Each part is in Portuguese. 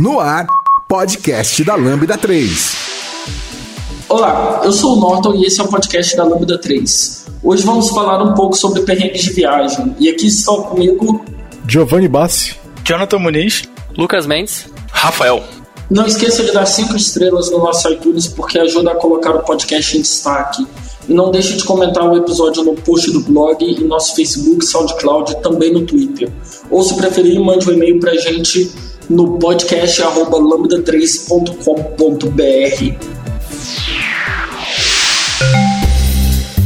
No ar, podcast da Lambda 3. Olá, eu sou o Norton e esse é o podcast da Lambda 3. Hoje vamos falar um pouco sobre perrengues de viagem. E aqui estão comigo Giovanni Bassi, Jonathan Muniz, Lucas Mendes, Rafael. Não esqueça de dar 5 estrelas no nosso iTunes porque ajuda a colocar o podcast em destaque. E não deixe de comentar o episódio no post do blog e nosso Facebook, SoundCloud e também no Twitter. Ou se preferir, mande um e-mail pra gente no podcast lambda3.com.br.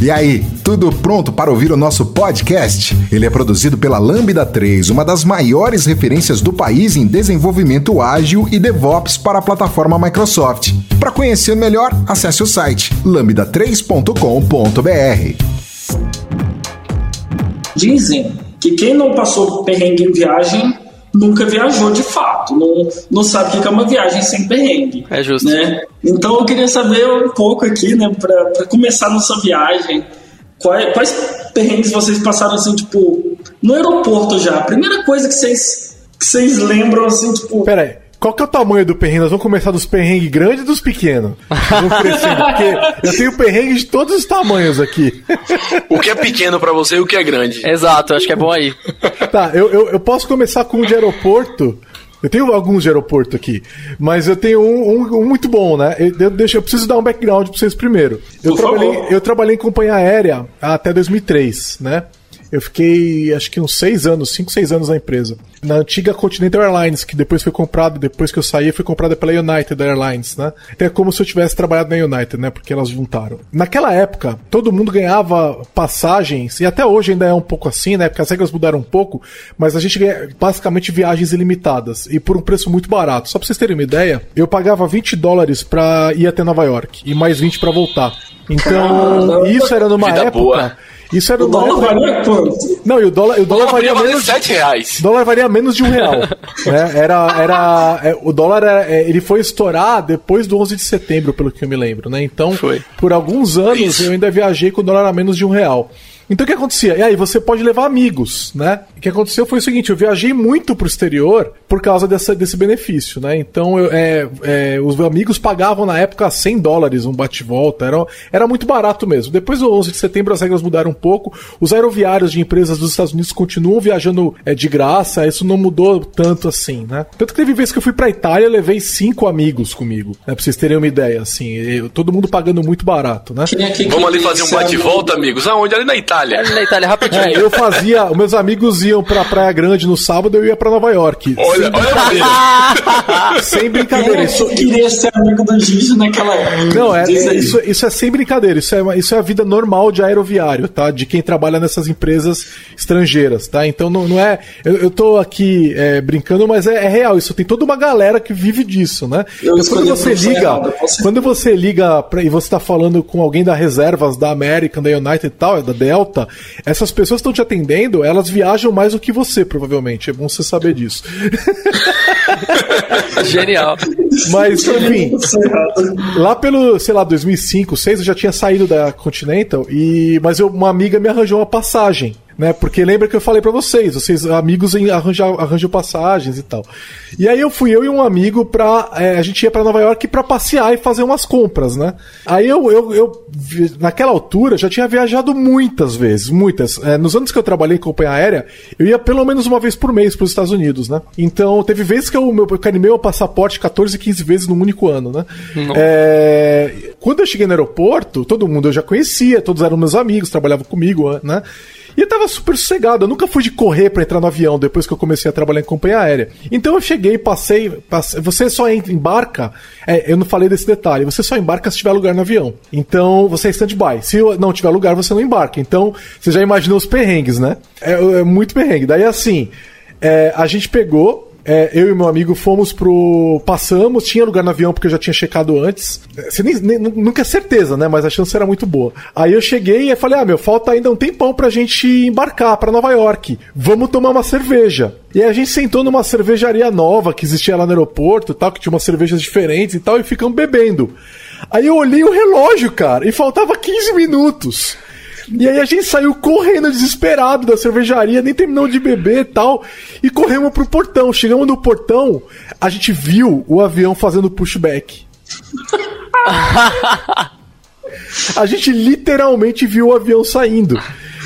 E aí, tudo pronto para ouvir o nosso podcast? Ele é produzido pela Lambda 3, uma das maiores referências do país em desenvolvimento ágil e DevOps para a plataforma Microsoft. Para conhecer melhor, acesse o site lambda3.com.br. Dizem que quem não passou perrengue em viagem nunca viajou de fato, não, não sabe o que é uma viagem sem perrengue. É justo. Né? Então eu queria saber um pouco aqui, né, para começar nossa viagem, quais, quais perrengues vocês passaram assim, tipo, no aeroporto já? A primeira coisa que vocês, que vocês lembram, assim, tipo. Pera aí. Qual que é o tamanho do perrengue? Nós vamos começar dos perrengues grandes e dos pequenos. Vamos crescendo, porque eu tenho perrengue de todos os tamanhos aqui. O que é pequeno pra você e o que é grande? Exato, acho que é bom aí. Tá, eu, eu, eu posso começar com um de aeroporto. Eu tenho alguns de aeroporto aqui, mas eu tenho um, um, um muito bom, né? Eu, eu, deixa, eu preciso dar um background pra vocês primeiro. Eu Por trabalhei, favor. eu trabalhei em companhia aérea até 2003, né? Eu fiquei, acho que uns seis anos, cinco, seis anos na empresa. Na antiga Continental Airlines, que depois foi comprada, depois que eu saí, foi comprada pela United Airlines, né? É como se eu tivesse trabalhado na United, né? Porque elas juntaram. Naquela época, todo mundo ganhava passagens, e até hoje ainda é um pouco assim, né? Porque as regras mudaram um pouco, mas a gente ganha basicamente viagens ilimitadas, e por um preço muito barato. Só pra vocês terem uma ideia, eu pagava 20 dólares pra ir até Nova York, e mais 20 pra voltar. Então, Caramba. isso era numa Vida época... boa. Isso era O numa dólar época... varia quanto? Não, e o dólar, o dólar Dólar varia menos. 7 reais. O dólar varia menos de um real. né? Era, era, é, o dólar era- é, ele foi estourar depois do 11 de setembro, pelo que eu me lembro, né? Então, Foi. por alguns anos Isso. eu ainda viajei com o dólar a menos de um real. Então o que acontecia? E aí você pode levar amigos, né? O que aconteceu foi o seguinte: eu viajei muito pro exterior por causa dessa, desse benefício, né? Então eu, é, é, os amigos pagavam na época 100 dólares um bate-volta, era, era muito barato mesmo. Depois do 11 de setembro as regras mudaram um pouco, os aeroviários de empresas dos Estados Unidos continuam viajando é, de graça, isso não mudou tanto assim, né? Tanto que teve vez que eu fui pra Itália, eu levei cinco amigos comigo, né? Pra vocês terem uma ideia, assim, eu- todo mundo pagando muito barato, né? É que Vamos ali fazer um bate-volta, amigo? amigos. Aonde? Ali na Itália. Ali na Itália, rapidinho. É, eu fazia. Os meus amigos iam pra Praia Grande no sábado, eu ia pra Nova York. Olha, olha a maneira. Sem brincadeira. é Isso, que queria ser amigo do Gigi naquela época? não, é, isso, isso é sem brincadeira. Isso é, isso é a vida normal de aeroviário, tá? De quem trabalha nessas empresas estrangeiras, tá? Então não, não é. Eu, eu tô aqui é, brincando, mas é, é real. Isso tem toda uma galera que vive disso, né? Eu Então, quando você liga, quando você liga pra, e você tá falando com alguém da reservas da American, da United e tal, da Delta, essas pessoas que estão te atendendo, elas viajam mais do que você, provavelmente. É bom você saber disso. Genial. Mas, enfim, é errado. lá pelo, sei lá, 2005, 2006, eu já tinha saído da Continental, e mas eu, uma amiga me arranjou uma passagem. Né, porque lembra que eu falei pra vocês, vocês amigos em- arranjam, arranjam passagens e tal. E aí eu fui eu e um amigo pra. é, a gente ia pra Nova York pra passear e fazer umas compras, né? Aí eu, eu, eu naquela altura, já tinha viajado muitas vezes, muitas. É, nos anos que eu trabalhei em companhia aérea, eu ia pelo menos uma vez por mês pros Estados Unidos, né? Então teve vezes que eu, meu, eu carimei o passaporte 14, 15 vezes num único ano, né? É, quando eu cheguei no aeroporto, todo mundo eu já conhecia, todos eram meus amigos, trabalhavam comigo, né? E eu tava super sossegado. Eu nunca fui de correr pra entrar no avião depois que eu comecei a trabalhar em companhia aérea. Então eu cheguei, passei. passei você só embarca. é, eu não falei desse detalhe. Você só embarca se tiver lugar no avião. Então você é stand-by. Se não tiver lugar, você não embarca. Então você já imaginou os perrengues, né? É, é muito perrengue. Daí assim, é, a gente pegou. É, eu e meu amigo fomos pro. Passamos, tinha lugar no avião porque eu já tinha checado antes. É, Você nem, nem- nunca é certeza, né? Mas a chance era muito boa. Aí eu cheguei e falei: ah, meu, falta ainda um tempão pra gente embarcar pra Nova York. Vamos tomar uma cerveja. E a gente sentou numa cervejaria nova que existia lá no aeroporto e tal, que tinha umas cervejas diferentes e tal, e ficamos bebendo. Aí eu olhei o relógio, cara, e faltava 15 minutos. E aí a gente saiu correndo desesperado da cervejaria, nem terminou de beber e tal, e corremos pro portão. Chegamos no portão, a gente viu o avião fazendo pushback. A gente literalmente viu o avião saindo.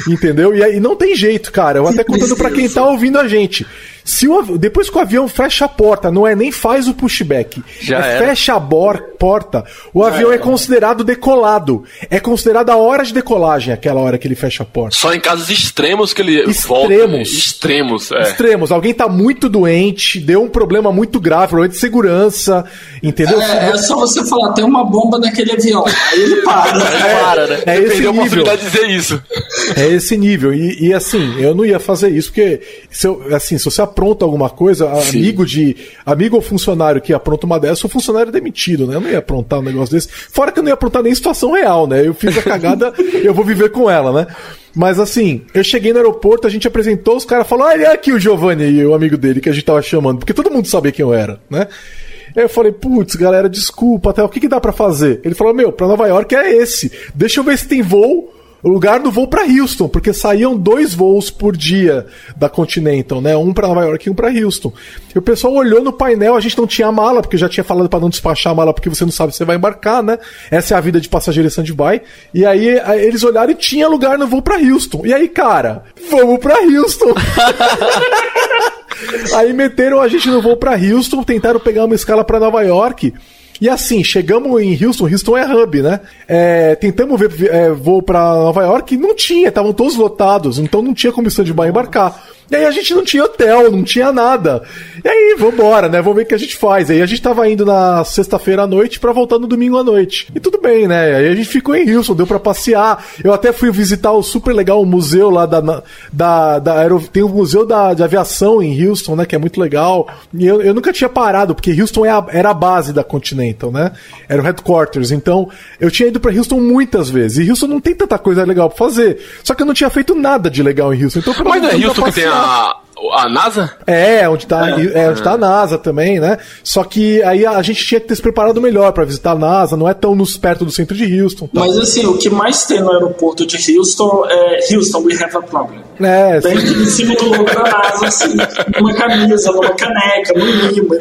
Entendeu? E aí não tem jeito, cara. Eu até contando pra quem tá ouvindo a gente. Se o, depois que o avião fecha a porta, não é nem faz o pushback, Já é era. fecha a bor- porta, o avião é considerado decolado. É considerada a hora de decolagem, aquela hora que ele fecha a porta. Só em casos extremos que ele volta. Extremos. Extremos, é. Extremos, alguém tá muito doente, deu um problema muito grave, problema de segurança, entendeu? É, é só você falar, tem uma bomba naquele avião. Aí ele para. Para, né? É esse a nível. oportunidade de dizer isso. É esse nível. E, e, assim, eu não ia fazer isso, porque se, eu, assim, se você apronta alguma coisa, amigo de. Amigo ou funcionário que apronta uma dessa, o funcionário é demitido, né? Eu não ia aprontar um negócio desse. Fora que eu não ia aprontar nem em situação real, né? Eu fiz a cagada, eu vou viver com ela, né? Mas assim, eu cheguei no aeroporto, a gente apresentou, os caras falaram, olha aqui o Giovanni e o amigo dele que a gente tava chamando, porque todo mundo sabia quem eu era, né? Aí eu falei, putz, galera, desculpa, até o que, que dá pra fazer? Ele falou, meu, pra Nova York é esse. Deixa eu ver se tem voo. O lugar do voo pra Houston, porque saíam dois voos por dia da Continental, né? Um pra Nova York e um pra Houston. E o pessoal olhou no painel, a gente não tinha mala, porque eu já tinha falado pra não despachar a mala, porque você não sabe se você vai embarcar, né? Essa é a vida de passageiro stand-by. E aí, aí eles olharam e tinha lugar no voo pra Houston. E aí, cara, vamos pra Houston. Aí meteram a gente no voo pra Houston, tentaram pegar uma escala pra Nova York. E assim, chegamos em Houston, Houston é hub, né? É, tentamos ver é, voo pra Nova York, não tinha, estavam todos lotados, então não tinha comissão de bar embarcar. E aí a gente não tinha hotel, não tinha nada. E aí, vambora, né? Vamos ver o que a gente faz. Aí a gente tava indo na sexta-feira à noite pra voltar no domingo à noite. E tudo bem, né? Aí a gente ficou em Houston, deu pra passear. Eu até fui visitar o super legal museu lá da. da, da aero... Tem um museu da, de aviação em Houston, né? Que é muito legal. E eu, eu nunca tinha parado, porque Houston é a- era a base da Continental, né? Era o headquarters. Então, eu tinha ido pra Houston muitas vezes. E Houston não tem tanta coisa legal pra fazer. Só que eu não tinha feito nada de legal em Houston. Então, Mas não é Houston que tem passear. A, a NASA? É, onde tá, é. onde tá a NASA também, né? Só que aí a, a gente tinha que ter se preparado melhor pra visitar a NASA, não é tão nos, perto do centro de Houston. Tá? Mas assim, o que mais tem no aeroporto de Houston é Houston, we have a problem. É, Tem sim. em cima do logo da NASA, assim, numa camisa, numa caneca, no imã,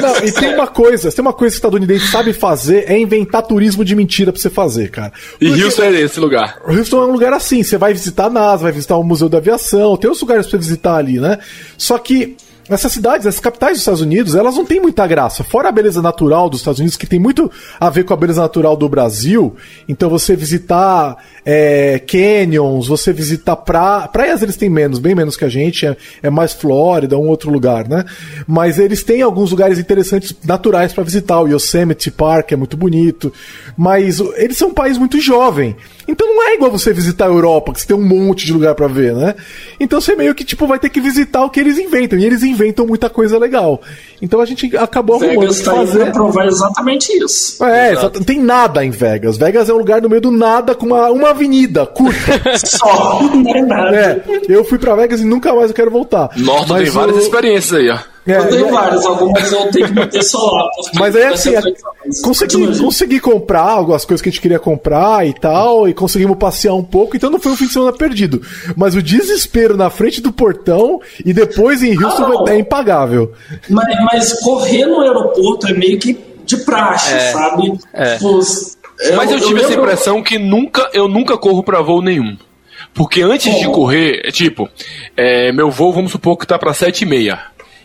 Não, e tem uma coisa, tem uma coisa que o estadunidense sabe fazer, é inventar turismo de mentira pra você fazer, cara. E Porque Houston é esse lugar. Houston é um lugar assim, você vai visitar a NASA, vai visitar o Museu da Aviação, tem outros lugares pra você visitar ali, né? Só que essas cidades, essas capitais dos Estados Unidos, elas não têm muita graça. Fora a beleza natural dos Estados Unidos, que tem muito a ver com a beleza natural do Brasil, então você visitar é, canyons, você visitar pra... praias, eles têm menos, bem menos que a gente, é, é mais Flórida, um outro lugar, né? Mas eles têm alguns lugares interessantes naturais pra visitar, o Yosemite Park é muito bonito, mas eles são um país muito jovem. Então não é igual você visitar a Europa, que você tem um monte de lugar pra ver, né? Então você meio que tipo vai ter que visitar o que eles inventam, e eles inventam muita coisa legal. Então a gente acabou arrumando o Vegas que tá aí pra fazer. provar exatamente isso. É, exato. não tem nada em Vegas. Vegas é um lugar no meio do nada com uma, uma avenida curta. Só, não é nada. é, eu fui pra Vegas e nunca mais eu quero voltar. Mas tem várias o- experiências aí, ó. é, Eu tenho e- várias, algumas eu tenho que manter solar. Mas aí assim, é- consegui, consegui comprar algumas coisas que a gente queria comprar e tal, e conseguimos passear um pouco, então não foi um fim de semana perdido. Mas o desespero na frente do portão e depois em Houston Não. é impagável. Mas, mas correr no aeroporto é meio que de praxe, sabe? É. Tipo, Mas eu, tive essa lembro- impressão que nunca, eu nunca corro pra voo nenhum. Porque antes de correr, é tipo, é, meu voo, vamos supor que tá pra 7 e meia.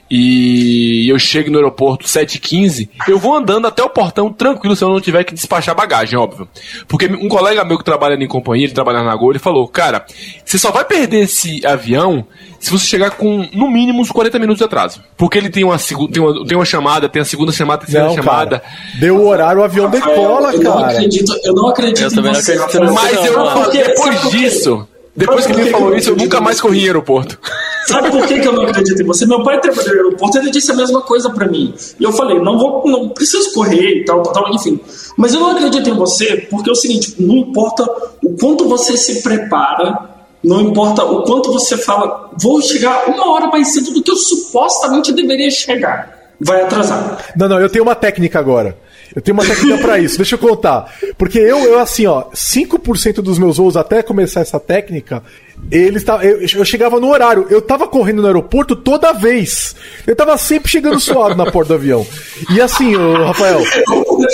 E eu chego no aeroporto 7h15, eu vou andando até o portão tranquilo se eu não tiver que despachar bagagem, óbvio. Porque um colega meu que trabalha em companhia, ele trabalha na Gol, ele falou, cara, você só vai perder esse avião se você chegar com no mínimo uns 40 minutos de atraso. Porque ele tem uma, tem uma, tem uma chamada, tem a segunda chamada, tem a terceira Não, chamada. cara. Deu o horário, o avião decola, eu Não cara. acredito, eu não acredito Eu também não acredito Mas não, eu. Porque- depois disso, depois que ele falou eu isso, eu nunca mais corri em aeroporto. Sabe por que, que eu não acredito em você? Meu pai trabalhou no aeroporto ele disse a mesma coisa pra mim. E eu falei, não vou, não preciso correr e tal, tal, tal, enfim. Mas eu não acredito em você porque é o seguinte, não importa o quanto você se prepara, não importa o quanto você fala, vou chegar uma hora mais cedo do que eu supostamente deveria chegar. Vai atrasar. Não, não, eu tenho uma técnica agora. Eu tenho uma técnica pra isso, deixa eu contar. Porque eu, eu assim, ó, 5% dos meus voos até começar essa técnica, eles tá, eu, eu chegava no horário. Eu tava correndo no aeroporto toda vez. Eu tava sempre chegando suado na porta do avião. E assim, ô, Rafael,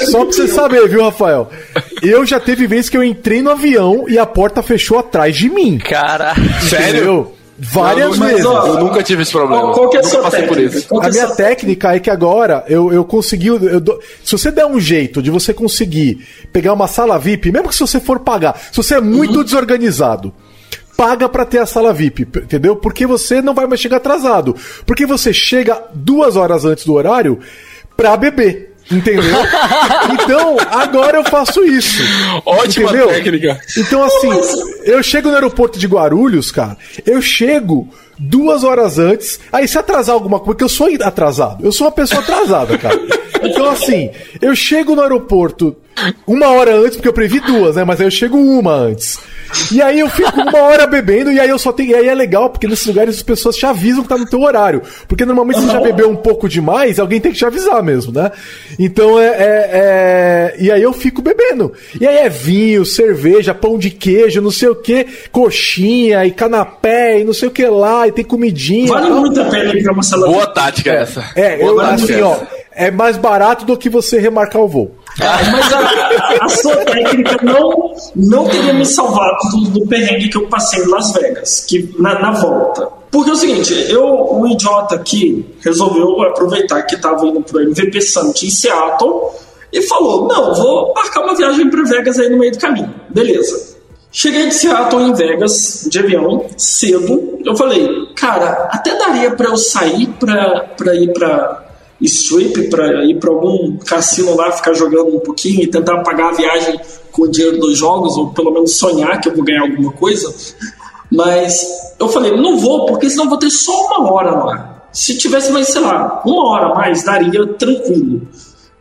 só pra você saber, viu, Rafael? Eu já teve vezes que eu entrei no avião e a porta fechou atrás de mim. Cara. Sério? Várias Mas, vezes. ó, Eu nunca tive esse problema. Qual, qual que é a nunca sua passei por técnica? isso. Que A é a minha sua técnica é que agora eu, eu consegui. eu dou- se você der um jeito de você conseguir pegar uma sala VIP, mesmo que se você for pagar, se você é muito Uhum. desorganizado, paga pra ter a sala VIP, entendeu? Porque você não vai mais chegar atrasado. Porque você chega duas horas antes do horário pra beber. Entendeu? então, agora eu faço isso. Ótima entendeu? técnica. Então, assim, eu chego no aeroporto de Guarulhos, cara, eu chego duas horas antes, aí se atrasar alguma coisa, porque eu sou atrasado, eu sou uma pessoa atrasada, cara. Então, assim, eu chego no aeroporto uma hora antes, porque eu previ duas, né? Mas aí eu chego uma antes. E aí eu fico uma hora bebendo, e aí eu só tenho. E aí é legal, porque nesses lugares as pessoas te avisam que tá no teu horário. Porque normalmente você já bebeu um pouco demais, alguém tem que te avisar mesmo, né? Então é. é- é- E aí eu fico bebendo. E aí é vinho, cerveja, pão de queijo, não sei o que, coxinha e canapé e não sei o que lá, e tem comidinha. Vale muito a pena ir pra uma sala Boa tática essa. É, Boa eu, tática assim, essa. ó, é mais barato do que você remarcar o voo. Mas a, a sua técnica não, não teria me salvado do, do perrengue que eu passei em Las Vegas, que na, na volta. Porque é o seguinte, eu, o idiota aqui, resolveu aproveitar que estava indo pro MVP Summit em Seattle e falou: Não, vou marcar uma viagem para Vegas aí no meio do caminho. Beleza. Cheguei de Seattle em Vegas, de avião, cedo. Eu falei, cara, até daria para eu sair para ir para strip para ir para algum cassino lá, ficar jogando um pouquinho e tentar pagar a viagem com o dinheiro dos jogos, ou pelo menos sonhar que eu vou ganhar alguma coisa. Mas eu falei, não vou, porque senão vou ter só uma hora lá. Se tivesse mais, sei lá, uma hora mais, daria tranquilo.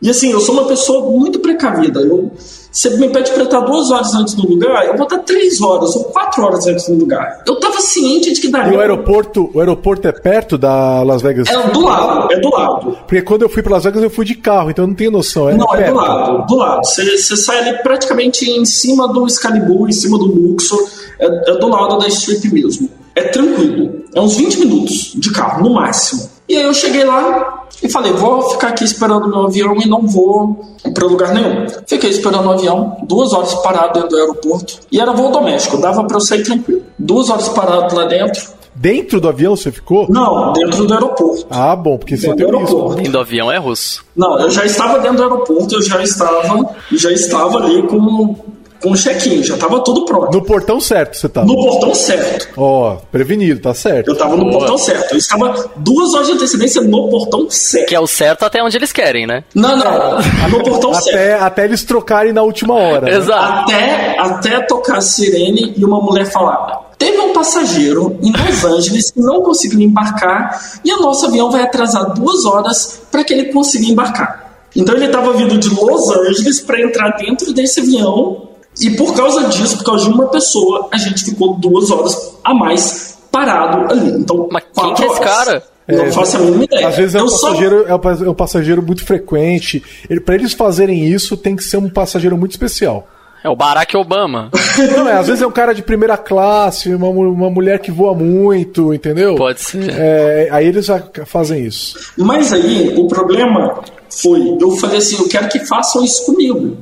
E assim, eu sou uma pessoa muito precavida. Eu, você me pede para estar duas horas antes do lugar, eu vou estar três horas ou quatro horas antes do lugar. Eu tava ciente de que E daria. o aeroporto, o aeroporto é perto da Las Vegas? É do lado, é do lado. Porque quando eu fui para Las Vegas eu fui de carro, então eu não tenho noção. É Não, é perto. do lado, do lado. Você, você sai ali praticamente em cima do Excalibur, em cima do Luxor, é, é do lado da Strip mesmo. É tranquilo. É uns 20 minutos de carro, no máximo. E aí eu cheguei lá e falei, vou ficar aqui esperando meu avião e não vou para lugar nenhum. Fiquei esperando o avião, duas horas parado dentro do aeroporto. E era voo doméstico, dava para eu sair tranquilo. Duas horas parado lá dentro. Dentro do avião você ficou? Não, dentro do aeroporto. Ah, bom, porque você Dentro tem do isso. aeroporto. Indo do avião é russo. Não, eu já estava dentro do aeroporto, eu já estava, já estava ali com, com o check-in, já estava tudo pronto. No portão certo você tá. No portão certo. Ó, prevenido, tá certo. Eu estava no Boa. portão certo. Eu estava duas horas de antecedência no portão certo. Que é o certo até onde eles querem, né? Não, não, no portão certo. Até, até eles trocarem na última hora. né? Exato. Até, até tocar a sirene e uma mulher falar: Teve um passageiro em Los Angeles que não conseguiu embarcar e o nosso avião vai atrasar duas horas para que ele consiga embarcar. Então ele estava vindo de Los Angeles para entrar dentro desse avião e por causa disso, por causa de uma pessoa, a gente ficou duas horas a mais parado ali. Então, Mas quem quatro que é esse horas. cara? Não É, faço a mínima ideia. Às vezes é um, só- passageiro, é um é um passageiro muito frequente. Ele, pra eles fazerem isso, tem que ser um passageiro muito especial. É o Barack Obama. Não, é, às vezes é um cara de primeira classe, uma, uma mulher que voa muito, entendeu? Pode ser. É, aí eles já fazem isso. Mas aí o problema foi, eu falei assim, eu quero que façam isso comigo.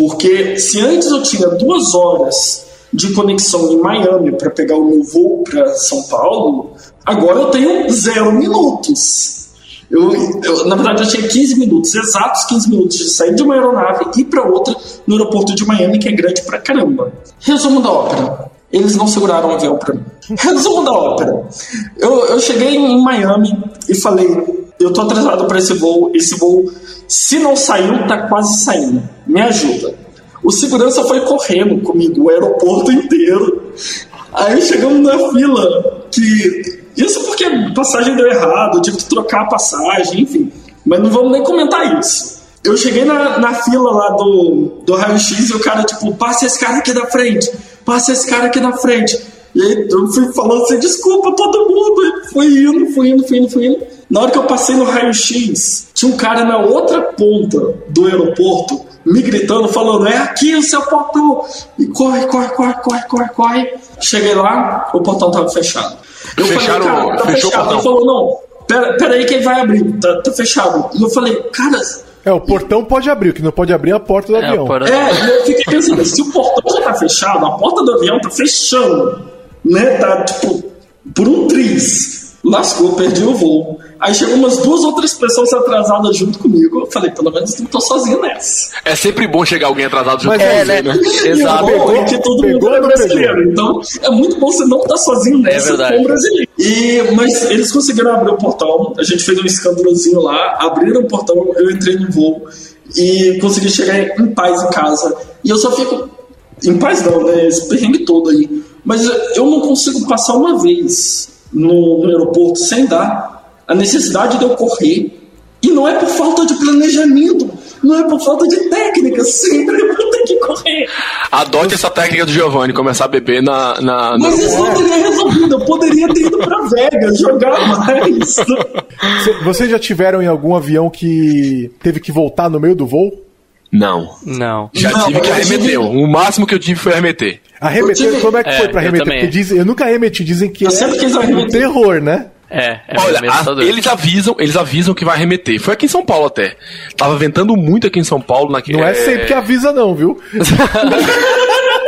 Porque se antes eu tinha duas horas de conexão em Miami para pegar o meu voo para São Paulo, agora eu tenho zero minutos. Eu, eu, na verdade, eu tinha 15 minutos, exatos 15 minutos de sair de uma aeronave e ir para outra no aeroporto de Miami, que é grande pra caramba. Resumo da ópera. Eles não seguraram o avião pra mim. Resumo da ópera. Eu, eu cheguei em Miami e falei: eu tô atrasado para esse voo. Esse voo, se não saiu, tá quase saindo. Me ajuda. O segurança foi correndo comigo o aeroporto inteiro. Aí chegamos na fila que. Isso porque a passagem deu errado, eu tive que trocar a passagem, enfim. Mas não vamos nem comentar isso. Eu cheguei na, na fila lá do, do raio-x e o cara, tipo, passa esse cara aqui da frente, passa esse cara aqui na frente. E aí eu fui falando assim, desculpa todo mundo. E fui indo, fui indo, fui indo, fui indo. Na hora que eu passei no raio-x, tinha um cara na outra ponta do aeroporto me gritando, falando: é aqui o seu portão. E corre, corre, corre, corre, corre, corre. Cheguei lá, o portão tava fechado. Eu Fecharam- falei, cara, tá fechou o fechado. portão. Ele falou: não, pera, pera aí que ele vai abrir, tá, tá fechado. E eu falei, cara. É, o portão pode abrir, o que não pode abrir é a porta do É, avião. por- É, eu fiquei pensando, se o portão já tá fechado, a porta do avião tá fechando, né? Tá tipo, por um triz. Lascou, perdi o voo. Aí chegou umas duas outras pessoas atrasadas junto comigo. Eu falei, pelo menos não tô sozinho nessa. É sempre bom chegar alguém atrasado junto com é, você, né? né? Exato. É que todo Pegou mundo é não brasileiro. Então é muito bom você não estar sozinho nessa verdade. com brasileiro. E, mas eles conseguiram abrir o portão. A gente fez um escândalozinho lá, abriram o portão, eu entrei no voo e consegui chegar em paz em casa. E eu só fico. Em paz não, né? Esse perrengue todo aí. Mas eu não consigo passar uma vez no, no aeroporto sem dar a necessidade de eu correr. E não é por falta de planejamento, não é por falta de técnica, sempre eu vou ter que correr. Adote essa técnica do Giovanni, começar a beber na. na no Mas isso não teria resolvido, eu poderia ter ido pra Vegas jogar mais. Cê- Vocês já tiveram em algum avião que teve que voltar no meio do voo? Não. Não. Já Não, tive que eu arremeter. tive- O máximo que eu tive foi arremeter. Arremeter, Eu tive- como é que É, foi pra eu arremeter? também. Porque dizem, eu nunca arremeti, dizem que Eu é sempre quis um terror, né? É, é Olha, a- assustador. eles avisam, eles avisam que vai arremeter. Foi aqui em São Paulo até. Tava ventando muito aqui em São Paulo. Naque, Não é sempre que avisa não, viu?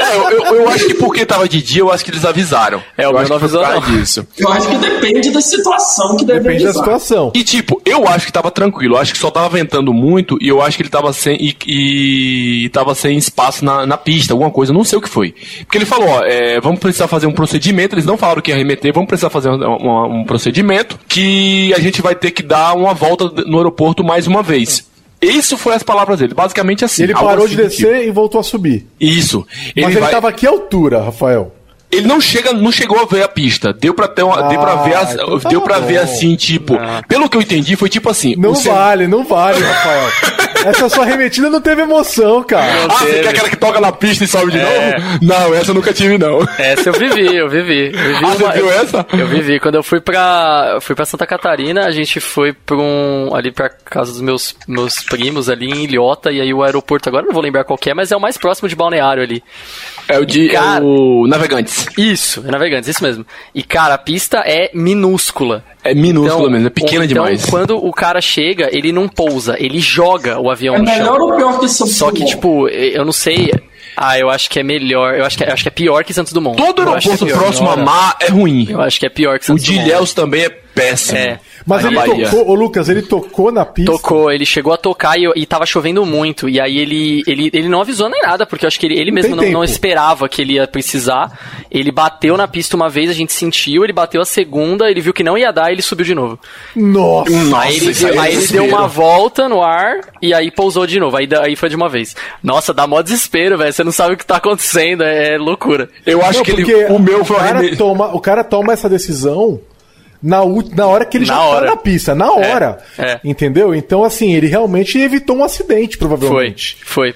É, eu, eu- eu acho que porque tava de dia, eu acho que eles avisaram. É, o eu meu acho não avisou, não. disso. Eu acho que depende da situação que deve Depende da avisar. situação. E tipo, eu acho que tava tranquilo, eu acho que só tava ventando muito e eu acho que ele tava sem e, e tava sem espaço na, na pista, alguma coisa, eu não sei o que foi. Porque ele falou, ó, é, vamos precisar fazer um procedimento, eles não falaram que ia arremeter, vamos precisar fazer um, um- um procedimento que a gente vai ter que dar uma volta no aeroporto mais uma vez. Isso foi as palavras dele, basicamente assim. Ele parou assim de do tipo. descer e voltou a subir. Isso. Ele Mas ele vai- tava a que altura, Rafael? ele não chega, não chegou a ver a pista. Deu pra ter uma, deu para ver, as- então tá deu para ver assim, tipo, pelo que eu entendi foi tipo assim, Não vale, não vale, Rafael. Essa sua arremetida não teve emoção, cara. Ah, você teve. quer aquela que toca na pista e sobe de É. novo? Não, essa eu nunca tive, não. Essa eu vivi, eu vivi. Eu vivi Ah, você viu essa? Eu vivi. Quando eu fui pra, fui pra Santa Catarina, a gente foi pra um, ali pra casa dos meus, meus primos ali em Ilhota, e aí o aeroporto, agora eu não vou lembrar qual que é, mas é o mais próximo de Balneário ali. É o de Cara. é o Navegantes. Isso, é Navegantes, isso mesmo. E cara, a pista é minúscula. É minúsculo mesmo, é pequena então, demais. quando o cara chega, ele não pousa, ele joga o avião É no chão. melhor ou pior que Santos Só que, tipo, eu não sei. Ah, eu acho que é melhor. Eu acho que, é- acho que é pior que Santos Dumont. Todo Eu que aeroporto é próximo a mar é ruim. Eu acho que é pior que O Santos de Dumont. Ilhéus também é péssimo. É. Mas Na ele Bahia. tocou, ô Lucas, ele tocou na pista. Tocou, ele chegou a tocar e, e tava chovendo muito. E aí ele, ele, ele não avisou nem nada, porque eu acho que ele, ele mesmo não, não esperava que ele ia precisar. Ele bateu na pista uma vez, a gente sentiu, ele bateu a segunda, ele viu que não ia dar e ele subiu de novo. Nossa. Nossa, aí ele, isso deu, é aí ele deu uma volta no ar e aí pousou de novo. Aí, aí foi de uma vez. Nossa, dá mó desespero, velho. Você não sabe o que tá acontecendo, é, loucura. Eu acho Não, que ele, o meu foi o o cara, toma, o cara toma essa decisão na, na hora que ele Na já hora. tá na pista, na hora. é. Entendeu? Então, assim, ele realmente evitou um acidente, Foi, provavelmente. foi.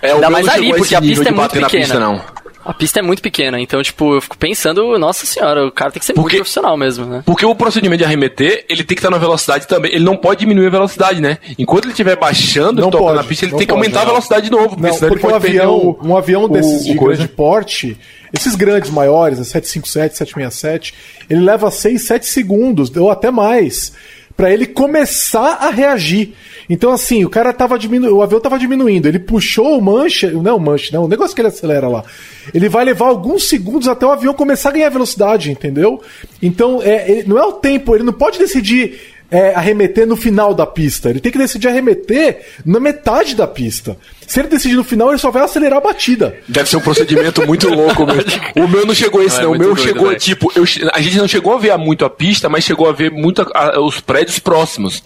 É, o Ainda mais ali, porque a pista é de muito bater na pequena. pista, não. A pista é muito pequena, então, tipo, eu fico pensando, nossa senhora, o cara tem que ser muito Porque- profissional mesmo, né? Porque o procedimento de arremeter, ele tem que estar na velocidade também. Ele não pode diminuir a velocidade, né? Enquanto ele estiver baixando Não e pode, na pista, ele tem que pode, aumentar não. a velocidade de novo. Porque Não, senão porque ele um pode perder avião, o, um avião desses o de coisa. grande porte, esses grandes maiores, a 757, 767, ele leva 6, 7 segundos, ou até mais, pra ele começar a reagir. Então, assim, o cara tava diminuindo, o avião tava diminuindo, ele puxou o manche, não o manche, não, o negócio que ele acelera lá. Ele vai levar alguns segundos até o avião começar a ganhar velocidade, entendeu? Então, é, ele- não é o tempo, ele não pode decidir é, arremeter no final da pista. Ele tem que decidir arremeter na metade da pista. Se ele decidir no final, ele só vai acelerar a batida. Deve ser um procedimento muito louco mesmo. O meu não chegou a esse, Não, é não. O meu doido, chegou, velho. tipo, eu a gente não chegou a ver muito a pista, mas chegou a ver muito a- a- os prédios próximos.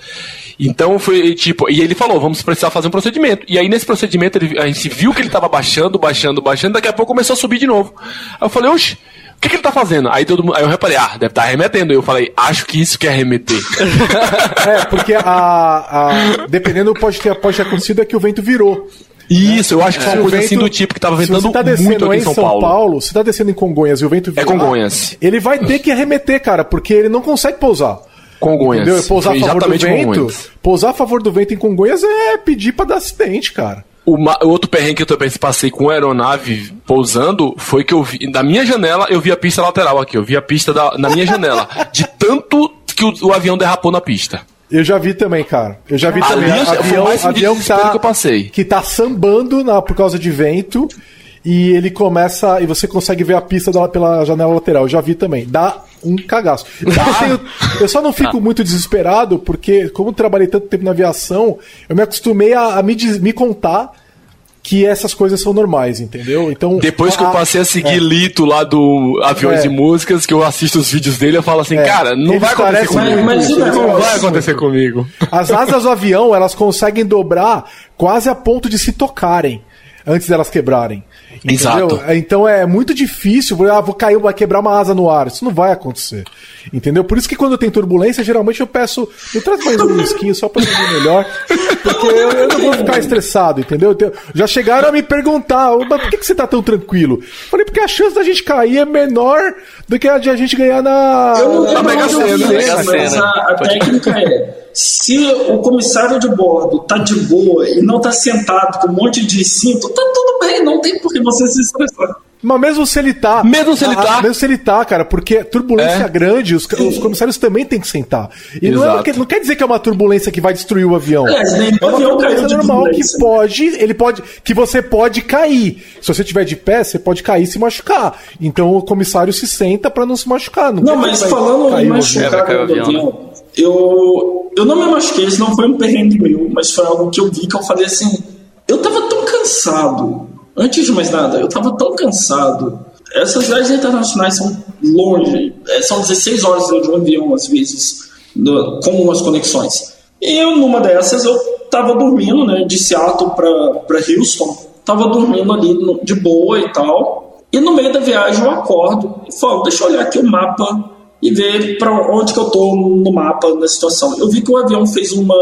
Então foi tipo, e ele falou, vamos precisar fazer um procedimento. E aí nesse procedimento ele- a gente viu que ele tava baixando, baixando, baixando, daqui a pouco começou a subir de novo. Aí eu falei, oxe, que, que ele tá fazendo? Aí todo mundo, aí eu reparei, ah, deve estar arremetendo. Aí eu falei, acho que isso que é arremeter. É, porque a, a- dependendo, pode ter, pode ter acontecido é que o vento virou. Isso, eu acho que foi Se uma coisa assim vento- do tipo que tava ventando você tá muito descendo aqui em em São, Paulo. se tá descendo em Congonhas e o vento virar, Congonhas. ele vai ter que arremeter, cara, porque ele não consegue pousar. Congonhas. Entendeu? Pousar a favor do vento. Congonhas. Pousar a favor do vento em Congonhas é pedir pra dar acidente, cara. O, o outro perrengue que eu também passei com a aeronave pousando foi que eu vi. Da minha janela, eu vi a pista lateral aqui. Eu vi a pista da- na minha janela. De tanto que o, o avião derrapou na pista. Eu já vi também, cara. Eu já vi também. eu- foi avião, mais avião que tá, que eu passei. que tá sambando na, por causa de vento. E ele começa. E você consegue ver a pista dela pela janela lateral. Eu já vi também. Dá um cagaço. Eu, só não tenho- eu só não fico muito desesperado, porque, como trabalhei tanto tempo na aviação, eu me acostumei a, a me, me contar que essas coisas são normais, entendeu? Então. Depois que eu passei a seguir Lito lá do Aviões É. e Músicas, que eu assisto os vídeos dele, eu falo assim, É. cara, não vai acontecer comigo. Mas- não vai acontecer comigo. As asas do avião, elas conseguem dobrar quase a ponto de se tocarem antes delas quebrarem. Entendeu? Exato. Então é muito difícil, ah, vou cair, vai quebrar uma asa no ar. Isso não vai acontecer. Entendeu? Por isso que quando tem turbulência, geralmente eu peço, me traz mais um whisky só pra entender melhor. Porque eu, eu não vou ficar estressado, entendeu? Então, Já chegaram a me perguntar, "Ô, mas por que, que você tá tão tranquilo? Falei, porque a chance da gente cair é menor do que a de a gente ganhar na. Eu não na eu Mega isso, mas Sena. a, a técnica é: se o comissário de bordo tá de boa e não tá sentado com um monte de cinto, tá tudo bem, não tem por que você se estressar. Mas mesmo se ele tá. Mesmo se ele Ah, tá. Mesmo se ele tá, cara, porque turbulência É. grande, os, os comissários também têm que sentar. E não, é não quer dizer que é uma turbulência que vai destruir o avião. Nem É o uma avião caiu turbulência normal que pode, ele pode, que você pode cair. Se você estiver de pé, você pode cair e se machucar. Então o comissário se senta pra não se machucar. Não, quer mas falando em. É, machucar cair o do avião, avião, eu, eu não me machuquei, isso não foi um perrengue meu, mas foi algo que eu vi que eu falei assim, eu tava tão cansado, antes de mais nada, eu tava tão cansado. Essas viagens internacionais são longe, é, são 16 horas de um avião, às vezes, com as conexões. E eu, numa dessas, eu tava dormindo, né, de Seattle pra Houston, tava dormindo ali de boa e tal, e no meio da viagem eu acordo e falo, deixa eu olhar aqui o mapa e ver para onde que eu tô no mapa na situação. Eu vi que o avião fez uma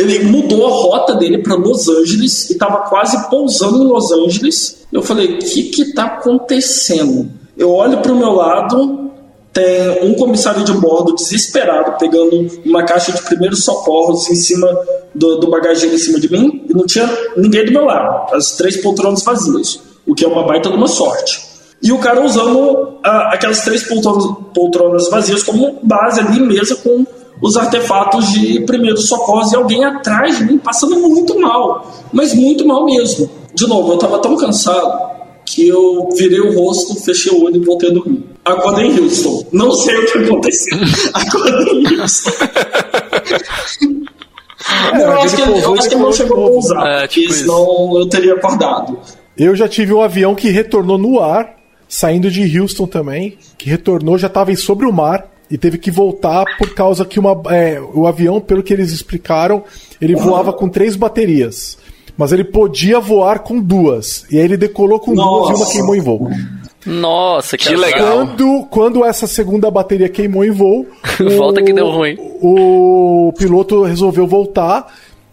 ele mudou a rota dele para Los Angeles e estava quase pousando em Los Angeles. Eu falei, o que que tá acontecendo? Eu olho para o meu lado, tem um comissário de bordo desesperado pegando uma caixa de primeiros socorros em cima do, do bagageiro em cima de mim e não tinha ninguém do meu lado, as três poltronas vazias, o que é uma baita de uma sorte. E o cara usando ah, aquelas três poltronas, poltronas vazias como base ali, mesa com os artefatos de primeiros socorros e alguém atrás de mim passando muito mal, mas muito mal mesmo. De novo, eu tava tão cansado que eu virei o rosto, fechei o olho e voltei a dormir. Acordei em Houston. Não sei o que aconteceu. Acordei em Houston. É, eu acho que eu acho que ele não chegou a pousar, É, porque tipo isso. senão eu teria acordado. Eu já tive um avião que retornou no ar, saindo de Houston também, que retornou, já estava sobre o mar e teve que voltar por causa que uma, é, o avião, pelo que eles explicaram, ele voava com três baterias. Mas ele podia voar com duas. E aí ele decolou com duas e uma Nossa. queimou em voo. Nossa, que, legal. Quando, quando essa segunda bateria queimou em voo, Volta que deu ruim. O piloto resolveu voltar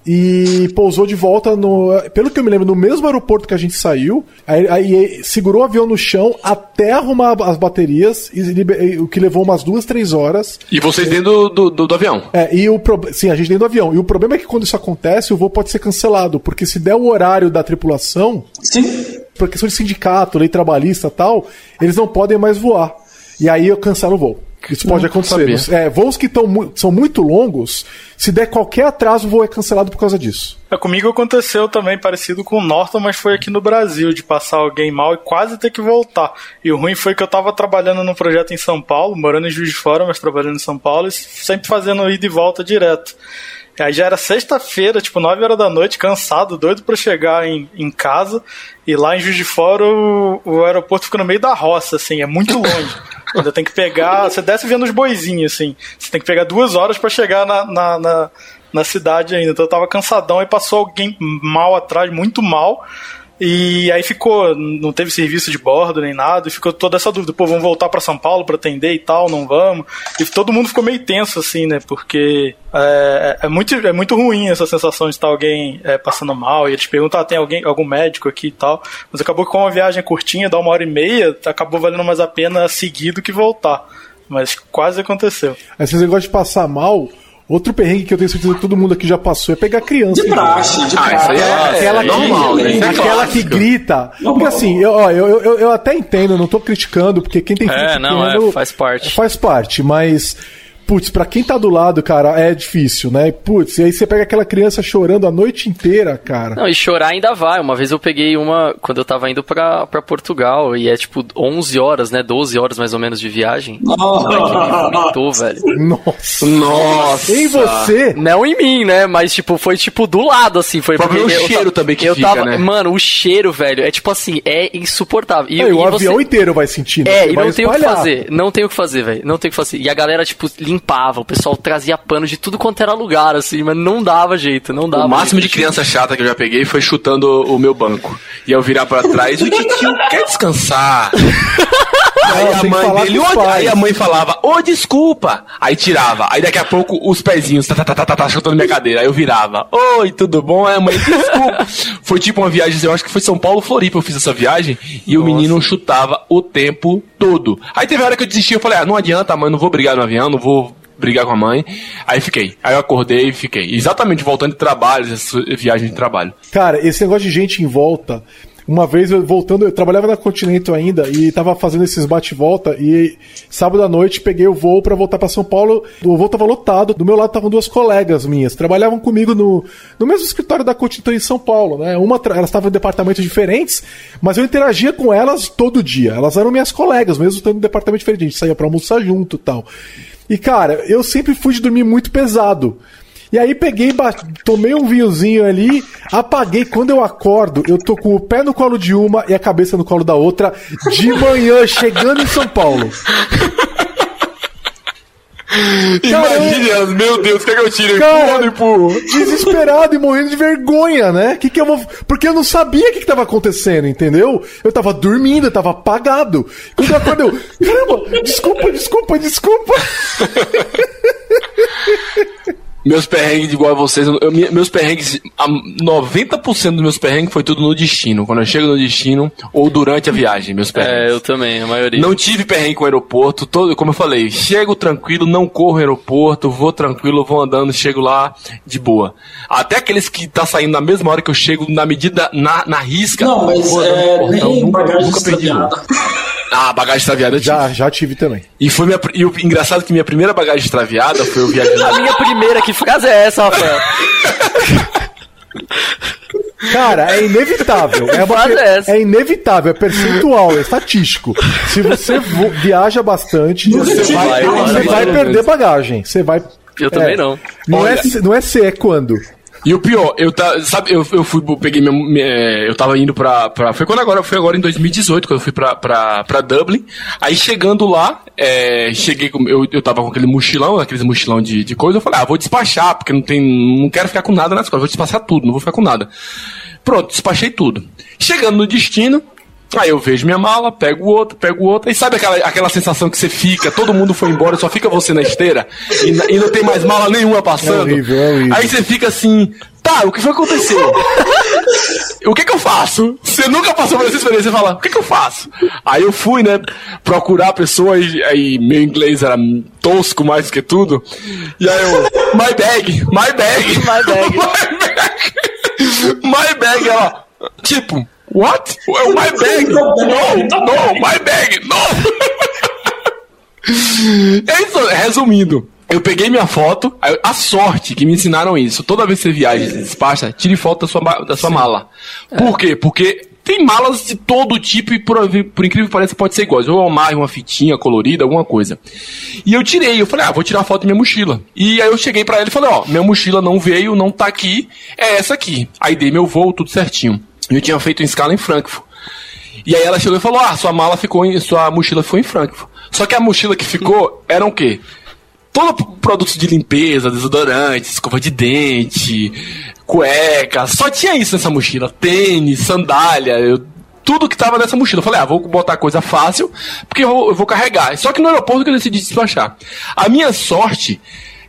e pousou de volta no. Pelo que eu me lembro, no mesmo aeroporto que a gente saiu. Aí, aí segurou o avião no chão até arrumar as baterias, e o que levou umas duas, três horas. E vocês dentro do, do, do avião. É, e o pro... Sim, a gente dentro do avião. E o problema é que quando isso acontece, o voo pode ser cancelado, porque se der o horário da tripulação, Sim. por questão de sindicato, lei trabalhista e tal, eles não podem mais voar. E aí eu cancelo o voo. Isso pode acontecer. sabia. É, voos que tão são muito longos, se der qualquer atraso, o voo é cancelado por causa disso. É, comigo aconteceu também parecido com o Norton, mas foi aqui no Brasil, de passar alguém mal e quase ter que voltar. E o ruim foi que eu tava trabalhando num projeto em São Paulo, morando em Juiz de Fora, mas trabalhando em São Paulo, e sempre fazendo ida e volta direto. Aí já era sexta-feira, tipo 9 horas da noite, cansado, doido pra chegar em, em casa. E lá em Juiz de Fora o, o aeroporto fica no meio da roça, assim, é muito longe. Ainda tem que pegar. Você desce vendo os boizinhos, assim. Você tem que pegar duas horas pra chegar na, na, na, na cidade ainda. Então eu tava cansadão e passou alguém mal atrás, muito mal. E aí ficou, não teve serviço de bordo nem nada, e ficou toda essa dúvida, pô, vamos voltar para São Paulo para atender e tal, não vamos. E todo mundo ficou meio tenso assim, né? Porque é, é muito, é muito ruim essa sensação de estar alguém é, passando mal e eles perguntam, ah, tem alguém, algum médico aqui e tal. Mas acabou que com uma viagem curtinha, dá uma hora e meia, acabou valendo mais a pena seguir do que voltar. Mas quase aconteceu. Aí vocês gostam de passar mal, Outro perrengue que eu tenho certeza que todo mundo aqui já passou é pegar criança. De praxe, de praxe. Ah, aquela, é normal, que, né? aquela que grita. Porque assim, eu, ó, eu, eu, eu até entendo, não tô criticando, porque quem tem filho É, não, pequeno é, faz parte. faz parte, mas putz, pra quem tá do lado, cara, é difícil, né? Putz, e aí você pega aquela criança chorando a noite inteira, cara. Não, e chorar ainda vai. Uma vez eu peguei uma quando eu tava indo pra, pra Portugal e é tipo 11 horas, né? 12 horas mais ou menos de viagem. Me vomitou, velho. Nossa. Nossa. Em você? Não em mim, né? Mas, tipo, foi, tipo, do lado, assim. Foi O problema porque é o eu cheiro ta- também que eu fica, tava, né? Mano, o cheiro, velho, é tipo assim, é insuportável. E, o e avião você... inteiro vai sentir, né? É, e não tem o que fazer. Não tem o que fazer, velho. Não tem o que fazer. E a galera, tipo, limpava. O pessoal trazia pano de tudo quanto era lugar, assim. Mas não dava jeito, não dava O máximo de jeito. criança chata que eu já peguei foi chutando o meu banco. E eu virar pra trás, o tio quer descansar. Aí a mãe dele, aí a mãe falava, ô, desculpa. Aí tirava. Aí daqui a pouco os pezinhos, tá, tá, tá, tá, tá, tá, chutando minha cadeira. Aí eu virava, oi, tudo bom? Aí a mãe, desculpa. foi tipo uma viagem, eu acho que foi São Paulo, Floripa, eu fiz essa viagem. E o menino chutava o tempo todo. Aí teve a hora que eu desisti, eu falei, ah, não adianta, mãe, não vou brigar no avião, não vou brigar com a mãe. Aí fiquei. Aí eu acordei e fiquei. Exatamente, voltando de trabalho, essa viagem de trabalho. Cara, esse negócio de gente em volta. Uma vez eu voltando, eu trabalhava na Continental ainda e tava fazendo esses bate-volta e sábado à noite peguei o voo pra voltar pra São Paulo. O voo tava lotado. Do meu lado estavam duas colegas minhas, trabalhavam comigo no, no mesmo escritório da Continental em São Paulo, né? Uma elas estavam em departamentos diferentes, mas eu interagia com elas todo dia. Elas eram minhas colegas, mesmo estando em departamento diferente. A gente saía pra almoçar junto, tal. E cara, eu sempre fui de dormir muito pesado. E aí peguei, tomei um vinhozinho ali, apaguei. Quando eu acordo, eu tô com o pé no colo de uma e a cabeça no colo da outra, de manhã, chegando em São Paulo. Imagina, meu Deus, quer que eu tire? Cara, empurra. desesperado e morrendo de vergonha, né? Que que eu vou... Porque eu não sabia o que, que tava acontecendo, entendeu? Eu tava dormindo, eu tava apagado. Quando eu acordo, eu... Caramba, desculpa, desculpa, desculpa. Meus perrengues, igual a vocês, eu- me- meus perrengues, a 90% dos meus perrengues foi tudo no destino. Quando eu chego no destino ou durante a viagem, meus É, perrengues. eu também, a maioria. Não tive perrengue com o aeroporto, todo, como eu falei, chego tranquilo, não corro no aeroporto, vou tranquilo, vou andando, chego lá de boa. Até aqueles que tá saindo na mesma hora que eu chego, na medida, na, na risca. Não, mas é, portão, nem nunca- bagagem nunca perdi voo. extraviada. Ah, bagagem extraviada. Já, já tive também. E foi minha, e o engraçado é que minha primeira bagagem extraviada foi eu viajando. A minha primeira, que frase é essa, Rafael? Cara, é inevitável. É, uma- frase é essa? é inevitável, é percentual, é estatístico. Se você vo- viaja bastante, Nunca você vai, vai, você vai, perder bagagem. Você vai. Eu também é. não. Não é, Olha- se- não é se, é quando. E o pior, eu tá, sabe, eu, eu fui, peguei minha, minha- eu tava indo pra, pra, foi quando agora, foi agora em 2018, quando eu fui pra, pra, pra Dublin, aí chegando lá, é, cheguei eu, eu tava com aquele mochilão, aqueles mochilão de, de coisa, eu falei, ah, vou despachar, porque não tem, não quero ficar com nada nas costas, vou despachar tudo, não vou ficar com nada. Pronto, despachei tudo. Chegando no destino, Aí eu vejo minha mala, pego outra, pego outra, e sabe aquela, aquela sensação que você fica, todo mundo foi embora, só fica você na esteira, e, e não tem mais mala nenhuma passando. É horrível, é horrível. Aí você fica assim, tá, o que foi que aconteceu? o que que eu faço? Você nunca passou por essa experiência, você fala, o que que eu faço? Aí eu fui, né, procurar a pessoa, e aí meu inglês era tosco mais do que tudo, e aí eu, my bag, my bag, My bag. my bag, my bag, ela, tipo, what? My bag, no, no, my bag, no. É isso, resumindo. Eu peguei minha foto, a sorte que me ensinaram isso. Toda vez que você viaja e se despacha, tire foto da sua, da sua mala. Por quê? Porque tem malas de todo tipo e por, por incrível que pareça pode ser igual. Ou uma amarre, uma fitinha colorida, alguma coisa. E eu tirei, eu falei, ah, vou tirar foto da minha mochila. E aí eu cheguei pra ele e falei, ó, minha mochila não veio, não tá aqui, é essa aqui. Aí dei meu voo, tudo certinho. Eu tinha feito uma escala em Frankfurt. E aí ela chegou e falou: Ah, sua mala ficou em. Sua mochila ficou em Frankfurt. Só que a mochila que ficou eram o quê? Todo p- produtos de limpeza, desodorante, escova de dente, cueca, só tinha isso nessa mochila. Tênis, sandália, eu, tudo que tava nessa mochila. Eu falei, ah, vou botar coisa fácil, porque eu vou, eu vou carregar. Só que no aeroporto que eu decidi despachar. A minha sorte,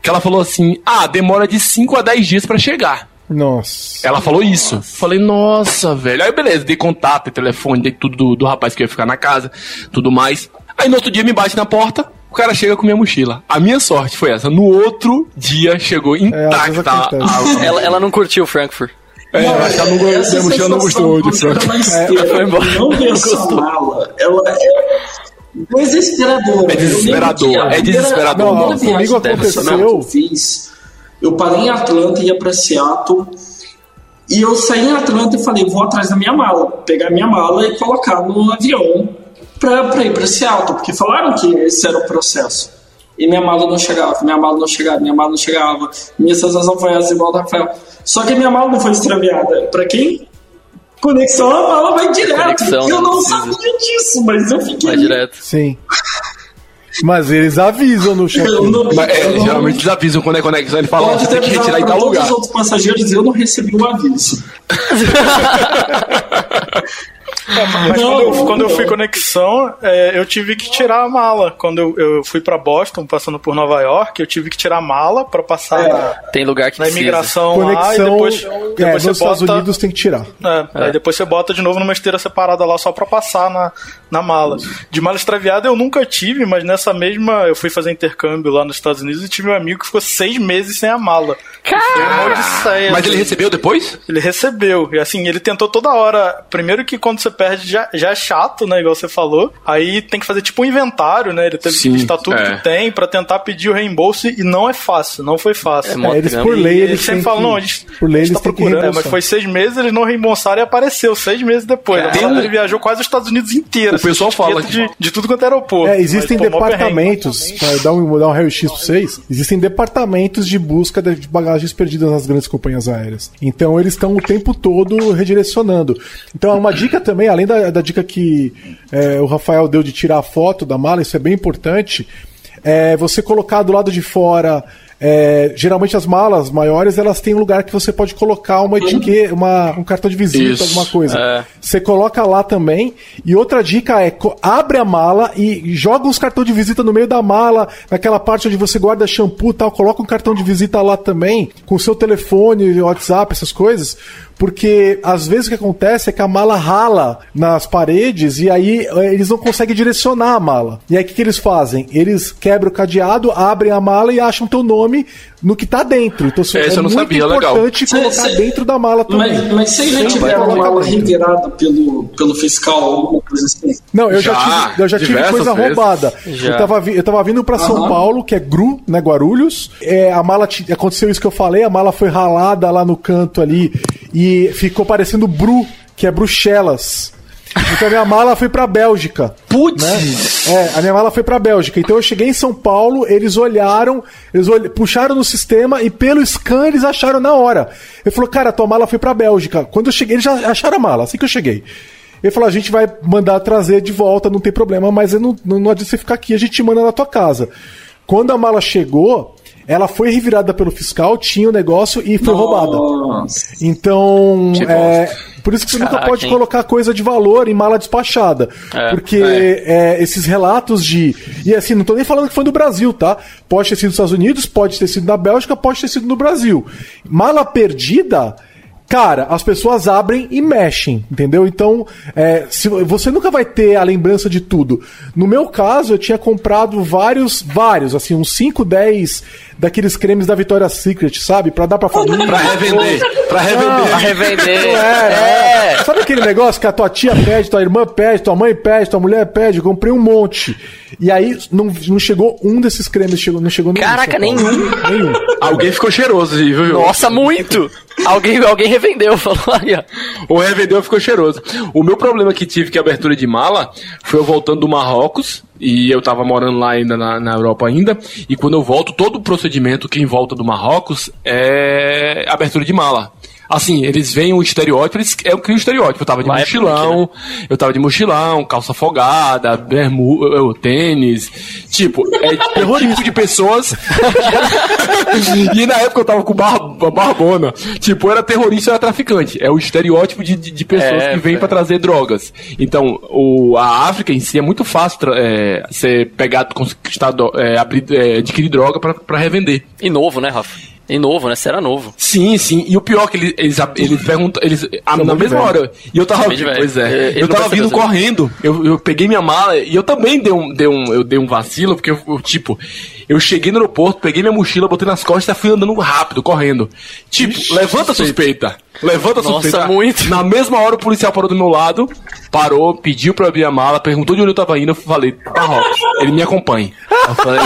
que ela falou assim, ah, demora de 5 a 10 dias para chegar. Nossa. Ela falou isso. Falei, nossa, velho. Aí beleza, dei contato, dei telefone, dei tudo do, do rapaz que ia ficar na casa, tudo mais. Aí no outro dia me bate na porta, o cara chega com minha mochila. A minha sorte foi essa. No outro dia chegou É, intacta. acontece. a- Ela, ela não curtiu Frankfurt. É, que ela não go- essa minha mochila não gostou de você tá Frank. na esteira foi embora. não mala, ela é desesperadora. É desesperador, é desesperador. Não, comigo aconteceu- que Eu fiz, eu parei em Atlanta, ia pra Seattle, e eu saí em Atlanta e falei, vou atrás da minha mala, pegar minha mala e colocar no avião pra, pra ir pra Seattle, porque falaram que esse era o processo. E minha mala não chegava, minha mala não chegava, minha mala não chegava. Minha sensação foi essa, igual da Rafael. Só que minha mala não foi extraviada. Pra quem? Conexão, a mala vai direto. Conexão, eu não não precisa. sabia disso, mas eu fiquei. Vai direto. Sim. Mas eles avisam no Eu check-in. não, Mas, é, eu não- geralmente eles avisam quando é conexão, ele fala, ó, Pode você tem que retirar em tal todos lugar. os outros passageiros eu não recebi o aviso. É, mas Não, quando, eu, quando eu fui conexão, é, eu tive que tirar a mala. Quando eu, eu fui pra Boston, passando por Nova York, eu tive que tirar a mala pra passar É. na, Tem lugar que na precisa. imigração lá e Conexão depois, é, depois nos Estados bota. Unidos tem que tirar. É, Aí depois você bota de novo numa esteira separada lá só pra passar na, na mala. De mala extraviada eu nunca tive, mas nessa mesma eu fui fazer intercâmbio lá nos Estados Unidos e tive um amigo que ficou seis meses sem a mala. Mas ele assim. recebeu depois? Ele recebeu. E assim, ele tentou toda hora. Primeiro que quando você perde já, já é chato, né? Igual você falou. Aí tem que fazer tipo um inventário, né? Ele teve Sim, que listar tudo é. que tem pra tentar pedir o reembolso e não é fácil, não foi fácil. É É, eles por lei eles eles sempre têm falam, que, não, a gente, por lei a gente eles tá procurando. É, mas foi seis meses, eles não reembolsaram e apareceu seis meses depois. Tem um- Ele viajou quase os Estados Unidos inteiro. O pessoal fala de, de tudo quanto é aeroporto. É, existem Mas, pô, departamentos, pra dar um, dar um raio-x pra vocês, existem departamentos de busca de de bagagens perdidas nas grandes companhias aéreas. Então eles estão o tempo todo redirecionando. Então uma dica também, além da, da dica que é, o Rafael deu de tirar a foto da mala, isso é bem importante, é você colocar do lado de fora. é, geralmente as malas maiores elas têm um lugar que você pode colocar uma etiqueta, uma, um cartão de visita, Isso, alguma coisa. é. Você coloca lá também. E outra dica é: abre a mala e joga uns cartões de visita no meio da mala, naquela parte onde você guarda shampoo e tal. Coloca um cartão de visita lá também, com o seu telefone, WhatsApp, essas coisas. Porque às vezes o que acontece é que a mala rala nas paredes e aí eh, eles não conseguem direcionar a mala. E aí o que, que eles fazem? Eles quebram o cadeado, abrem a mala e acham teu nome no que tá dentro. Então eu não muito sabia, legal. importante Cê- colocar cê- dentro da mala também. Mas, mas vocês já tiveram coloca mala revirada pelo, pelo fiscal, alguma coisa assim? Não, eu já, Já, tive, eu já tive diversas coisa vezes. roubada. Já. Eu tava, eu tava vindo pra São Aham. Paulo, que é Gru, né, Guarulhos. É, a mala aconteceu isso que eu falei, a mala foi ralada lá no canto ali e ficou parecendo Bru, que é Bruxelas. Então a minha mala foi pra Bélgica. Putz! É, a minha mala foi pra Bélgica. Então eu cheguei em São Paulo, eles olharam, eles olh- puxaram no sistema e pelo scan eles acharam na hora. Ele falou, cara, tua mala foi pra Bélgica. Quando eu cheguei, eles já acharam a mala, assim que eu cheguei. Ele falou, a gente vai mandar trazer de volta, não tem problema, mas não, não, não adianta você ficar aqui, a gente manda na tua casa. Quando a mala chegou, ela foi revirada pelo fiscal, tinha o negócio e foi roubada. Nossa. Então, Que é, por isso que você nunca Caraca, pode hein? colocar coisa de valor em mala despachada. É, porque é, esses relatos de. E assim, não tô nem falando que foi do Brasil, tá? Pode ter sido dos Estados Unidos, pode ter sido na Bélgica, pode ter sido no Brasil. Mala perdida. Cara, as pessoas abrem e mexem, entendeu? Então, é, se, você nunca vai ter a lembrança de tudo. No meu caso, eu tinha comprado vários, vários, assim, uns 5, 10 daqueles cremes da Victoria's Secret, sabe? Pra dar pra família. Pra revender, pra revender. Pra revender. Não era. É. Sabe aquele negócio que a tua tia pede, tua irmã pede, tua mãe pede, tua mulher pede? Eu comprei um monte. E aí não, não chegou um desses cremes, chegou, não chegou nenhum. Caraca, em São Paulo. Nenhum. Alguém ficou cheiroso, viu? Nossa, muito! Alguém, alguém revendeu, falou aí, ó. O revendedor ficou cheiroso. O meu problema que tive que abertura de mala foi eu voltando do Marrocos. E eu tava morando lá ainda na, na Europa ainda. E quando eu volto, todo o procedimento, quem volta do Marrocos, é abertura de mala. Assim, eles veem o estereótipo, eles é, criam o estereótipo. Eu tava de Lá é mochilão, punk, eu tava de mochilão, calça folgada, bermuda, tênis. Tipo, é o tipo de pessoas. e na época eu tava com bar, barbona. Tipo, era terrorista ou era traficante. É o estereótipo de, de, de pessoas É, que vêm é. pra trazer drogas. Então, o, a África em si é muito fácil é, ser pegado, conquistado, é, abrir, é, adquirir droga pra revender. E novo, né, Rafa? E novo, né? Você era novo. Sim, sim. E o pior é que eles, eles, eles perguntam. Eles, a- na mesma velho. hora. E eu tava. Pois é. Eu tava vindo correndo. Eu, eu peguei minha mala e eu também dei um, dei um, eu dei um vacilo, porque eu, eu, tipo, eu cheguei no aeroporto, peguei minha mochila, botei nas costas e fui andando rápido, correndo. Tipo, levanta a suspeita. Levanta a Nossa, suspeita. muito. Na mesma hora o policial parou do meu lado, parou, pediu pra abrir a mala, perguntou de onde eu tava indo, eu falei, Marrocos, ele me acompanha. Eu falei,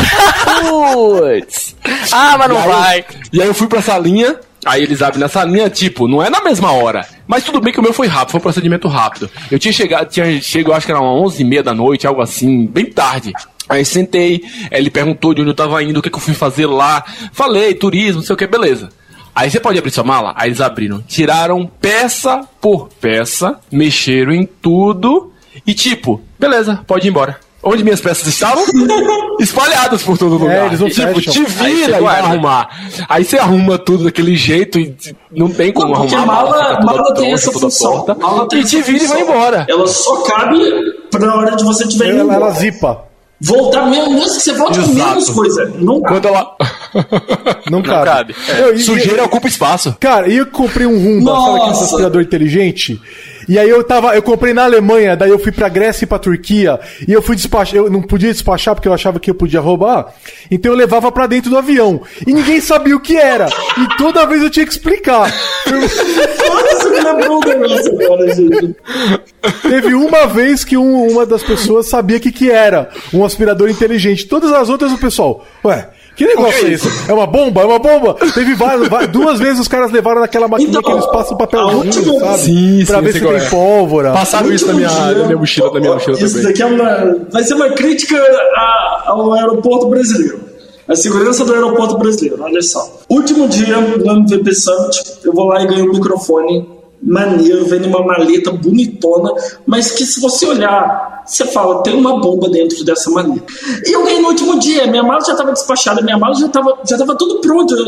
putz. Ah, mas não E aí- vai. E aí eu fui pra salinha, aí eles abrem na salinha, tipo, não é na mesma hora. Mas tudo bem que o meu foi rápido, foi um procedimento rápido. Eu tinha chegado, tinha chegado, acho que era umas 11 e meia da noite, algo assim, bem tarde. Aí sentei, aí ele perguntou de onde eu tava indo, o que, que eu fui fazer lá. Falei, turismo, não sei o que, beleza. Aí você pode abrir sua mala? Aí eles abriram. Tiraram peça por peça, mexeram em tudo e tipo, beleza, pode ir embora. Onde minhas peças estavam? Espalhadas por todo lugar. eles não E, tipo, fecham. te vira e vai arrumar. Aí você arruma tudo daquele jeito e não tem como Não, porque arrumar. mala, fica toda mala tem essa função. torta, Mala tem e te essa vira e vai função. embora. Ela só cabe pra hora de você tiver indo Ela, ela embora. zipa. Voltar mesmo, mesmo que você volte com menos coisa. Não cabe. Ela. Não cabe. cabe. Eu- e- Sujeira ocupa espaço. Cara, e eu comprei um Rumba, sabe aquele aspirador inteligente? E aí eu tava, eu comprei na Alemanha, daí eu fui pra Grécia e pra Turquia, e eu fui despachar, eu não podia despachar porque eu achava que eu podia roubar, então eu levava pra dentro do avião. E ninguém sabia o que era. E toda vez eu tinha que explicar. Teve uma vez que um- uma das pessoas sabia o que, que era um aspirador inteligente. Todas as outras o pessoal, ué, que negócio que é esse? É uma bomba? É uma bomba? Teve várias, duas vezes os caras levaram naquela maquininha Então, que eles passam papel a última- sabe? Sim, pra sim, ver se tem é. pólvora. Passaram isso na minha, na minha mochila, na minha mochila Isso também. daqui é uma, vai ser uma crítica a- ao aeroporto brasileiro. A segurança do aeroporto brasileiro, olha só. Último dia no MVP Summit, eu vou lá e ganho um microfone maneiro, vem numa maleta bonitona, mas que se você olhar, você fala, tem uma bomba dentro dessa maleta. E eu ganhei no último dia, minha mala já estava despachada, minha mala já estava já tava tudo pronto, eu,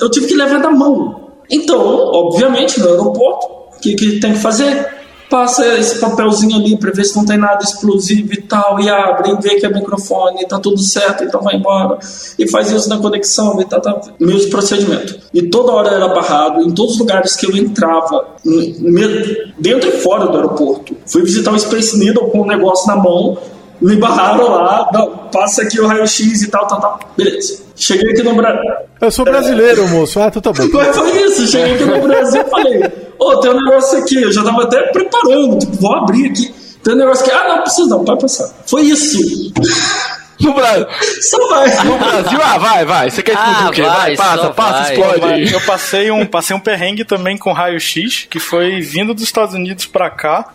eu tive que levar na mão. Então, obviamente, no aeroporto, o que, que tem que fazer? Passa esse papelzinho ali pra ver se não tem nada explosivo e tal, e abre, e vê que é microfone, tá tudo certo, então vai embora. E faz isso na conexão, e tá, tá. Meus procedimentos. E toda hora era barrado, em todos os lugares que eu entrava, dentro e fora do aeroporto. Fui visitar o Space Needle com um negócio na mão, me barraram lá, não, passa aqui o raio-x e tal, tal, tal. Beleza. Cheguei aqui no Brasil. Eu sou brasileiro, moço. Ah, então tá bom. Mas foi isso, cheguei aqui no Brasil e falei, ô, tem um negócio aqui, eu já tava até preparando, tipo, vou abrir aqui. Tem um negócio aqui, ah, não, precisa não, pode passar. Foi isso. No Brasil, Só vai. no Brasil, ah, vai, vai. Você quer explodir Ah, o quê? vai, Vai, passa, passa, vai. explode. Eu passei um, passei um perrengue também com raio-x, que foi vindo dos Estados Unidos pra cá.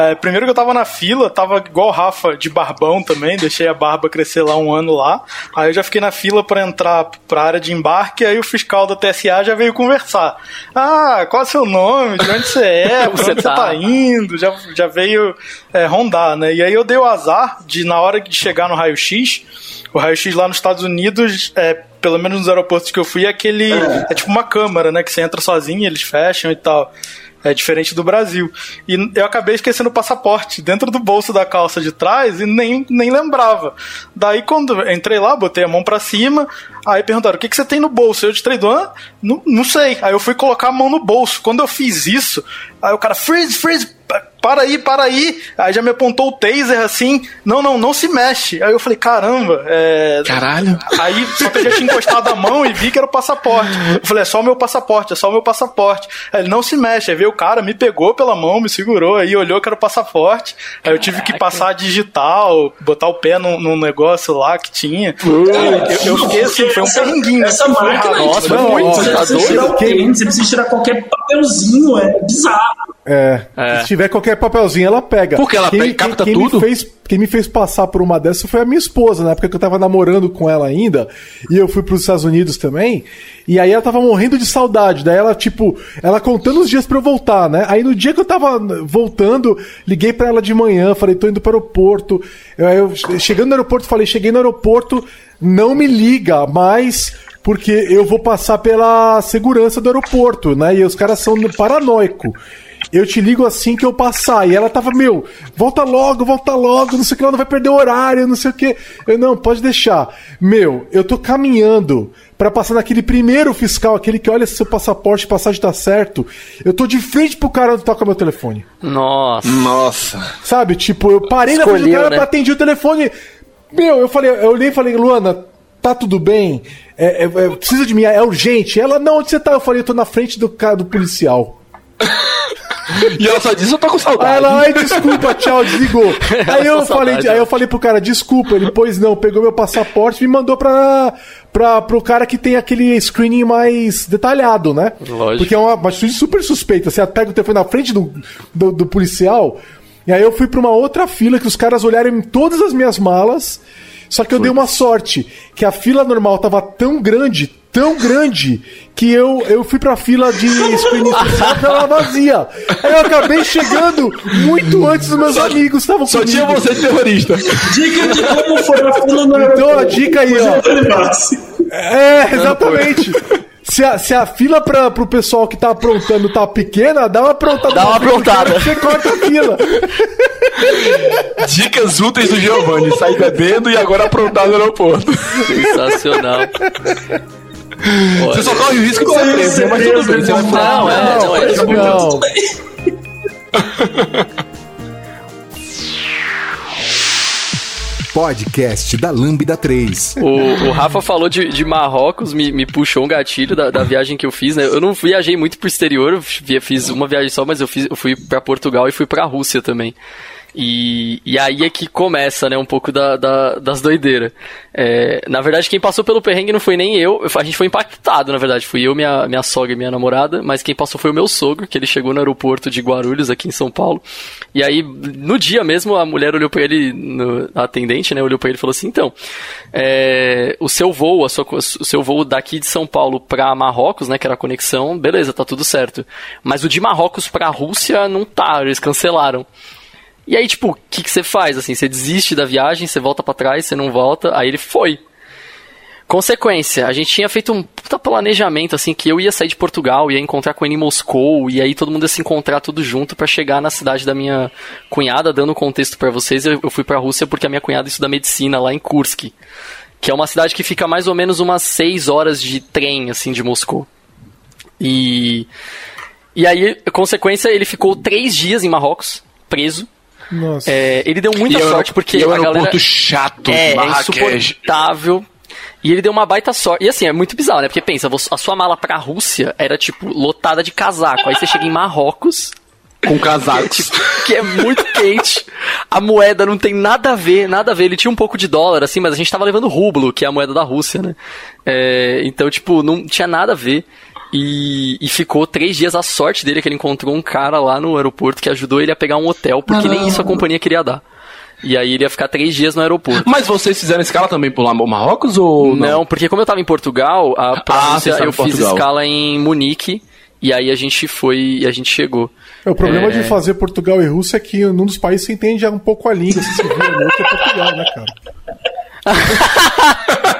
É, primeiro que eu tava na fila, tava igual o Rafa, de barbão também, deixei a barba crescer lá um ano lá. Aí eu já fiquei na fila pra entrar pra área de embarque, aí o fiscal da TSA já veio conversar. Ah, qual é o seu nome? De onde você é? Pra Você onde tá? você tá indo? Já, já veio é, rondar, né? E aí eu dei o azar de, na hora de chegar no raio-x, o raio-x lá nos Estados Unidos, é, pelo menos nos aeroportos que eu fui, é aquele. É tipo uma câmara, né? Que você entra sozinho, eles fecham e tal. É diferente do Brasil. E eu acabei esquecendo o passaporte dentro do bolso da calça de trás e nem, nem lembrava. Daí, quando entrei lá, botei a mão pra cima, aí perguntaram: o que, que você tem no bolso? Eu distraí, ah, não, não sei. Aí eu fui colocar a mão no bolso. Quando eu fiz isso, aí o cara, freeze, freeze, para aí, para aí. Aí já me apontou o taser assim: não, não, não se mexe. Aí eu falei: caramba, é. Caralho. Aí só que eu já tinha encostado a mão e vi que era o passaporte. Eu falei, é só o meu passaporte, é só o meu passaporte. Aí ele não se mexe. Aí veio o cara, me pegou pela mão, me segurou, aí olhou que era o passaporte. Aí eu tive que passar digital, botar o pé num, num negócio lá que tinha. Eu, eu fiquei assim, foi um Essa- perrenguinho. Essa assim, foi máquina, raro. tipo, não, muito, você tá precisa tirar o tênis, você precisa tirar qualquer papelzinho, é bizarro. É, é. Se tiver qualquer papelzinho, ela pega. Porque ela quem, pega, capta quem, tudo? Me fez, quem me fez passar por uma dessas foi a minha esposa, na época que eu tava namorando com ela ainda. E eu fui pros Estados Unidos também. E aí ela tava morrendo de saudade. Daí ela, tipo, ela contando os dias para eu voltar, né? Aí no dia que eu tava voltando, liguei para ela de manhã, falei, tô indo pro aeroporto. Eu, eu, chegando no aeroporto, falei, cheguei no aeroporto, não me liga, mas porque eu vou passar pela segurança do aeroporto, né? E os caras são paranoico. Eu te ligo assim que eu passar. E ela tava, meu, volta logo, volta logo, não sei o que, ela não vai perder o horário, não sei o que. Eu, não, pode deixar. Meu, eu tô caminhando para passar naquele primeiro fiscal, aquele que olha se seu passaporte, passagem tá certo. Eu tô de frente pro cara onde toca meu telefone. Nossa. Nossa. Sabe, tipo, eu parei Escolheu, na frente do cara né? pra atender o telefone. Meu, eu falei, eu olhei e falei, Luana, tá tudo bem? É, é, é, precisa de mim, é urgente. Ela, não, onde você tá? Eu falei, eu tô na frente do cara do policial. E ela só disse, eu tô com saudade. Aí ela, ai, desculpa, tchau, desligou. aí eu, falei, aí eu falei pro cara, desculpa. Ele, pois não, pegou meu passaporte e me mandou pra, pra, pro cara que tem aquele screening mais detalhado, né? Lógico. Porque é uma, uma atitude super suspeita. Você pega o telefone na frente do, do, do policial. E aí eu fui pra uma outra fila que os caras olharam em todas as minhas malas. Só que eu dei uma sorte, que a fila normal tava tão grande, tão grande, que eu, eu fui pra fila de screening especial tava vazia. Aí eu acabei chegando muito antes dos meus só, amigos estavam Só tinha você de terrorista. Dica de como foi a fila no Então a dica aí, ó. É, exatamente. Se a, se a fila para pro pessoal que tá aprontando tá pequena, dá uma aprontada. Dá uma aprontada. Você corta a fila. Dicas úteis do Giovanni. Sai bebendo e agora aprontar no aeroporto. Sensacional. Você só corre o risco de ser preso, mas tudo bem. Você vai Não, é, não, é. Não, não. podcast da Lambda 3. O, o Rafa falou de, de Marrocos, me, me puxou um gatilho da, da viagem que eu fiz, né? Eu não viajei muito pro exterior, fiz uma viagem só, mas eu, fiz, eu fui para Portugal e fui pra Rússia também. E, e aí é que começa, né, um pouco da, da das doideiras. É, na verdade, quem passou pelo perrengue não foi nem eu, a gente foi impactado, na verdade. Fui eu, minha, minha sogra e minha namorada, mas quem passou foi o meu sogro, que ele chegou no aeroporto de Guarulhos, aqui em São Paulo. E aí, no dia mesmo, a mulher olhou para ele, no, a atendente, né, olhou para ele e falou assim: então, é, o seu voo, a sua, o seu voo daqui de São Paulo para Marrocos, né, que era a conexão, beleza, tá tudo certo. Mas o de Marrocos para a Rússia não tá, eles cancelaram. E aí, tipo, o que, que você faz? Assim, você desiste da viagem, você volta para trás, você não volta, aí ele foi. Consequência, a gente tinha feito um puta planejamento, assim, que eu ia sair de Portugal, ia encontrar com ele em Moscou, e aí todo mundo ia se encontrar tudo junto para chegar na cidade da minha cunhada, dando contexto para vocês, eu, eu fui pra Rússia porque a minha cunhada estuda medicina lá em Kursk, que é uma cidade que fica mais ou menos umas 6 horas de trem, assim, de Moscou. E... E aí, consequência, ele ficou três dias em Marrocos, preso, nossa. É, ele deu muita e sorte porque e a galera chato, é, é insuportável. E ele deu uma baita sorte. E assim, é muito bizarro, né? Porque pensa, a sua mala pra Rússia era, tipo, lotada de casaco. Aí você chega em Marrocos. Com casacos. Que é, tipo, que é muito quente. A moeda não tem nada a ver, nada a ver. Ele tinha um pouco de dólar, assim, mas a gente tava levando rublo, que é a moeda da Rússia, né? É, então, tipo, não tinha nada a ver. E, e, ficou três dias a sorte dele que ele encontrou um cara lá no aeroporto que ajudou ele a pegar um hotel, porque nem isso a companhia queria dar. E aí ele ia ficar três dias no aeroporto. Mas vocês fizeram escala também por lá Marrocos ou não? Não, porque como eu tava em Portugal, a ah, eu fiz escala em Munique e aí a gente foi e a gente chegou. É, o problema é... de fazer Portugal e Rússia é que num dos países você entende um pouco a língua, se você vira no outro é Portugal, né, cara?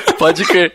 Pode crer.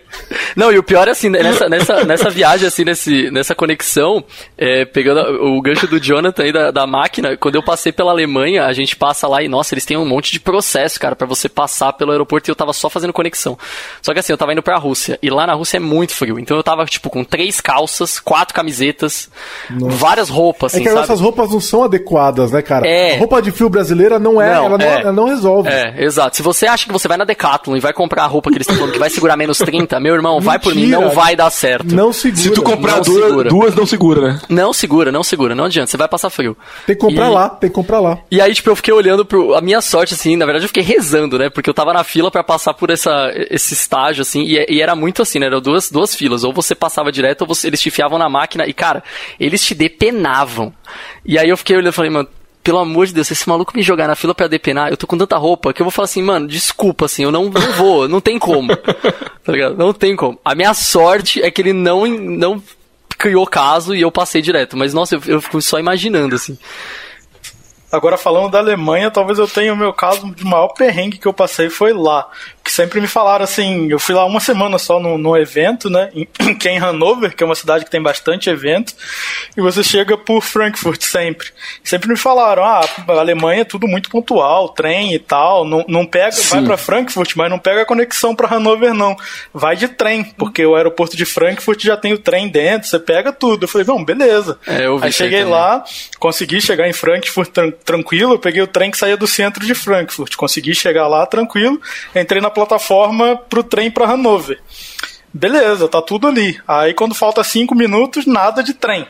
Não, e o pior é assim, nessa, nessa, nessa viagem, assim, nesse, nessa conexão, é, pegando o gancho do Jonathan aí da, da máquina, quando eu passei pela Alemanha, a gente passa lá e, nossa, eles têm um monte de processo, cara, para você passar pelo aeroporto e eu tava só fazendo conexão. Só que assim, eu tava indo pra Rússia, e lá na Rússia é muito frio, então eu tava, tipo, com três calças, quatro camisetas, nossa. várias roupas, assim, É que sabe? essas roupas não são adequadas, né, cara? É. Roupa de frio brasileira não é, não, ela, é. Não, ela não resolve. É, exato. Se você acha que você vai na Decathlon e vai comprar a roupa que eles estão falando que vai segurar tá menos 30, meu irmão, vai por mim, Mentira. não vai dar certo. Não segura. Se tu comprar não duas, segura. duas, não segura, né? Não segura, não segura, não adianta, você vai passar frio. Tem que comprar E- lá, tem que comprar lá. E aí, tipo, eu fiquei olhando pro. A minha sorte, assim, na verdade eu fiquei rezando, né? Porque eu tava na fila pra passar por essa, esse estágio, assim, e, e era muito assim, né? Eram duas, duas filas. Ou você passava direto, ou você, eles te enfiavam na máquina. E, cara, eles te depenavam. E aí eu fiquei olhando e falei, mano. Pelo amor de Deus, se esse maluco me jogar na fila pra depenar, eu tô com tanta roupa que eu vou falar assim, mano, desculpa, assim, eu não, não vou, não tem como. tá ligado? Não tem como. A minha sorte é que ele não, não criou caso e eu passei direto. Mas, nossa, eu, eu fico só imaginando, assim. Agora falando da Alemanha, talvez eu tenha o meu caso de maior perrengue que eu passei foi lá. Sempre me falaram assim, eu fui lá uma semana só no, no evento, né? Em, que é em Hannover, que é uma cidade que tem bastante evento, e você chega por Frankfurt sempre. Sempre me falaram, ah, a Alemanha é tudo muito pontual, trem e tal, não, não pega, vai pra Frankfurt, mas não pega a conexão pra Hannover não. Vai de trem, porque o aeroporto de Frankfurt já tem o trem dentro, você pega tudo. Eu falei, não, beleza. É, Aí cheguei lá, consegui chegar em Frankfurt tran- tranquilo, eu peguei o trem que saía do centro de Frankfurt, consegui chegar lá tranquilo, entrei na plataforma pro trem pra Hannover. Beleza, tá tudo ali. Aí quando falta cinco minutos, nada de trem.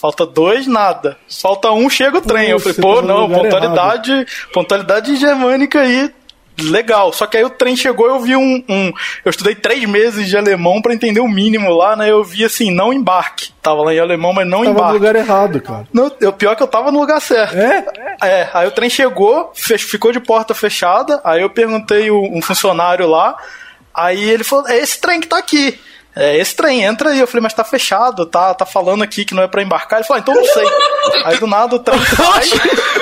Falta dois, nada. Falta um, chega o trem. eu falei, pô, não, pontualidade, pontualidade germânica aí. Legal, só que aí o trem chegou eu vi um, um- Eu estudei três meses de alemão pra entender o mínimo lá, né? Eu vi assim, não embarque. Tava lá em alemão, mas não Tava no embarque. lugar errado, cara. Não, o pior que eu tava no lugar certo. É? É, aí o trem chegou, fech- ficou de porta fechada, aí eu perguntei o- um funcionário lá, aí ele falou, é esse trem que tá aqui. É esse trem, entra aí. Eu falei, mas tá fechado, tá, tá falando aqui que não é pra embarcar. Ele falou, ah, então não sei. Aí do nada o trem sai.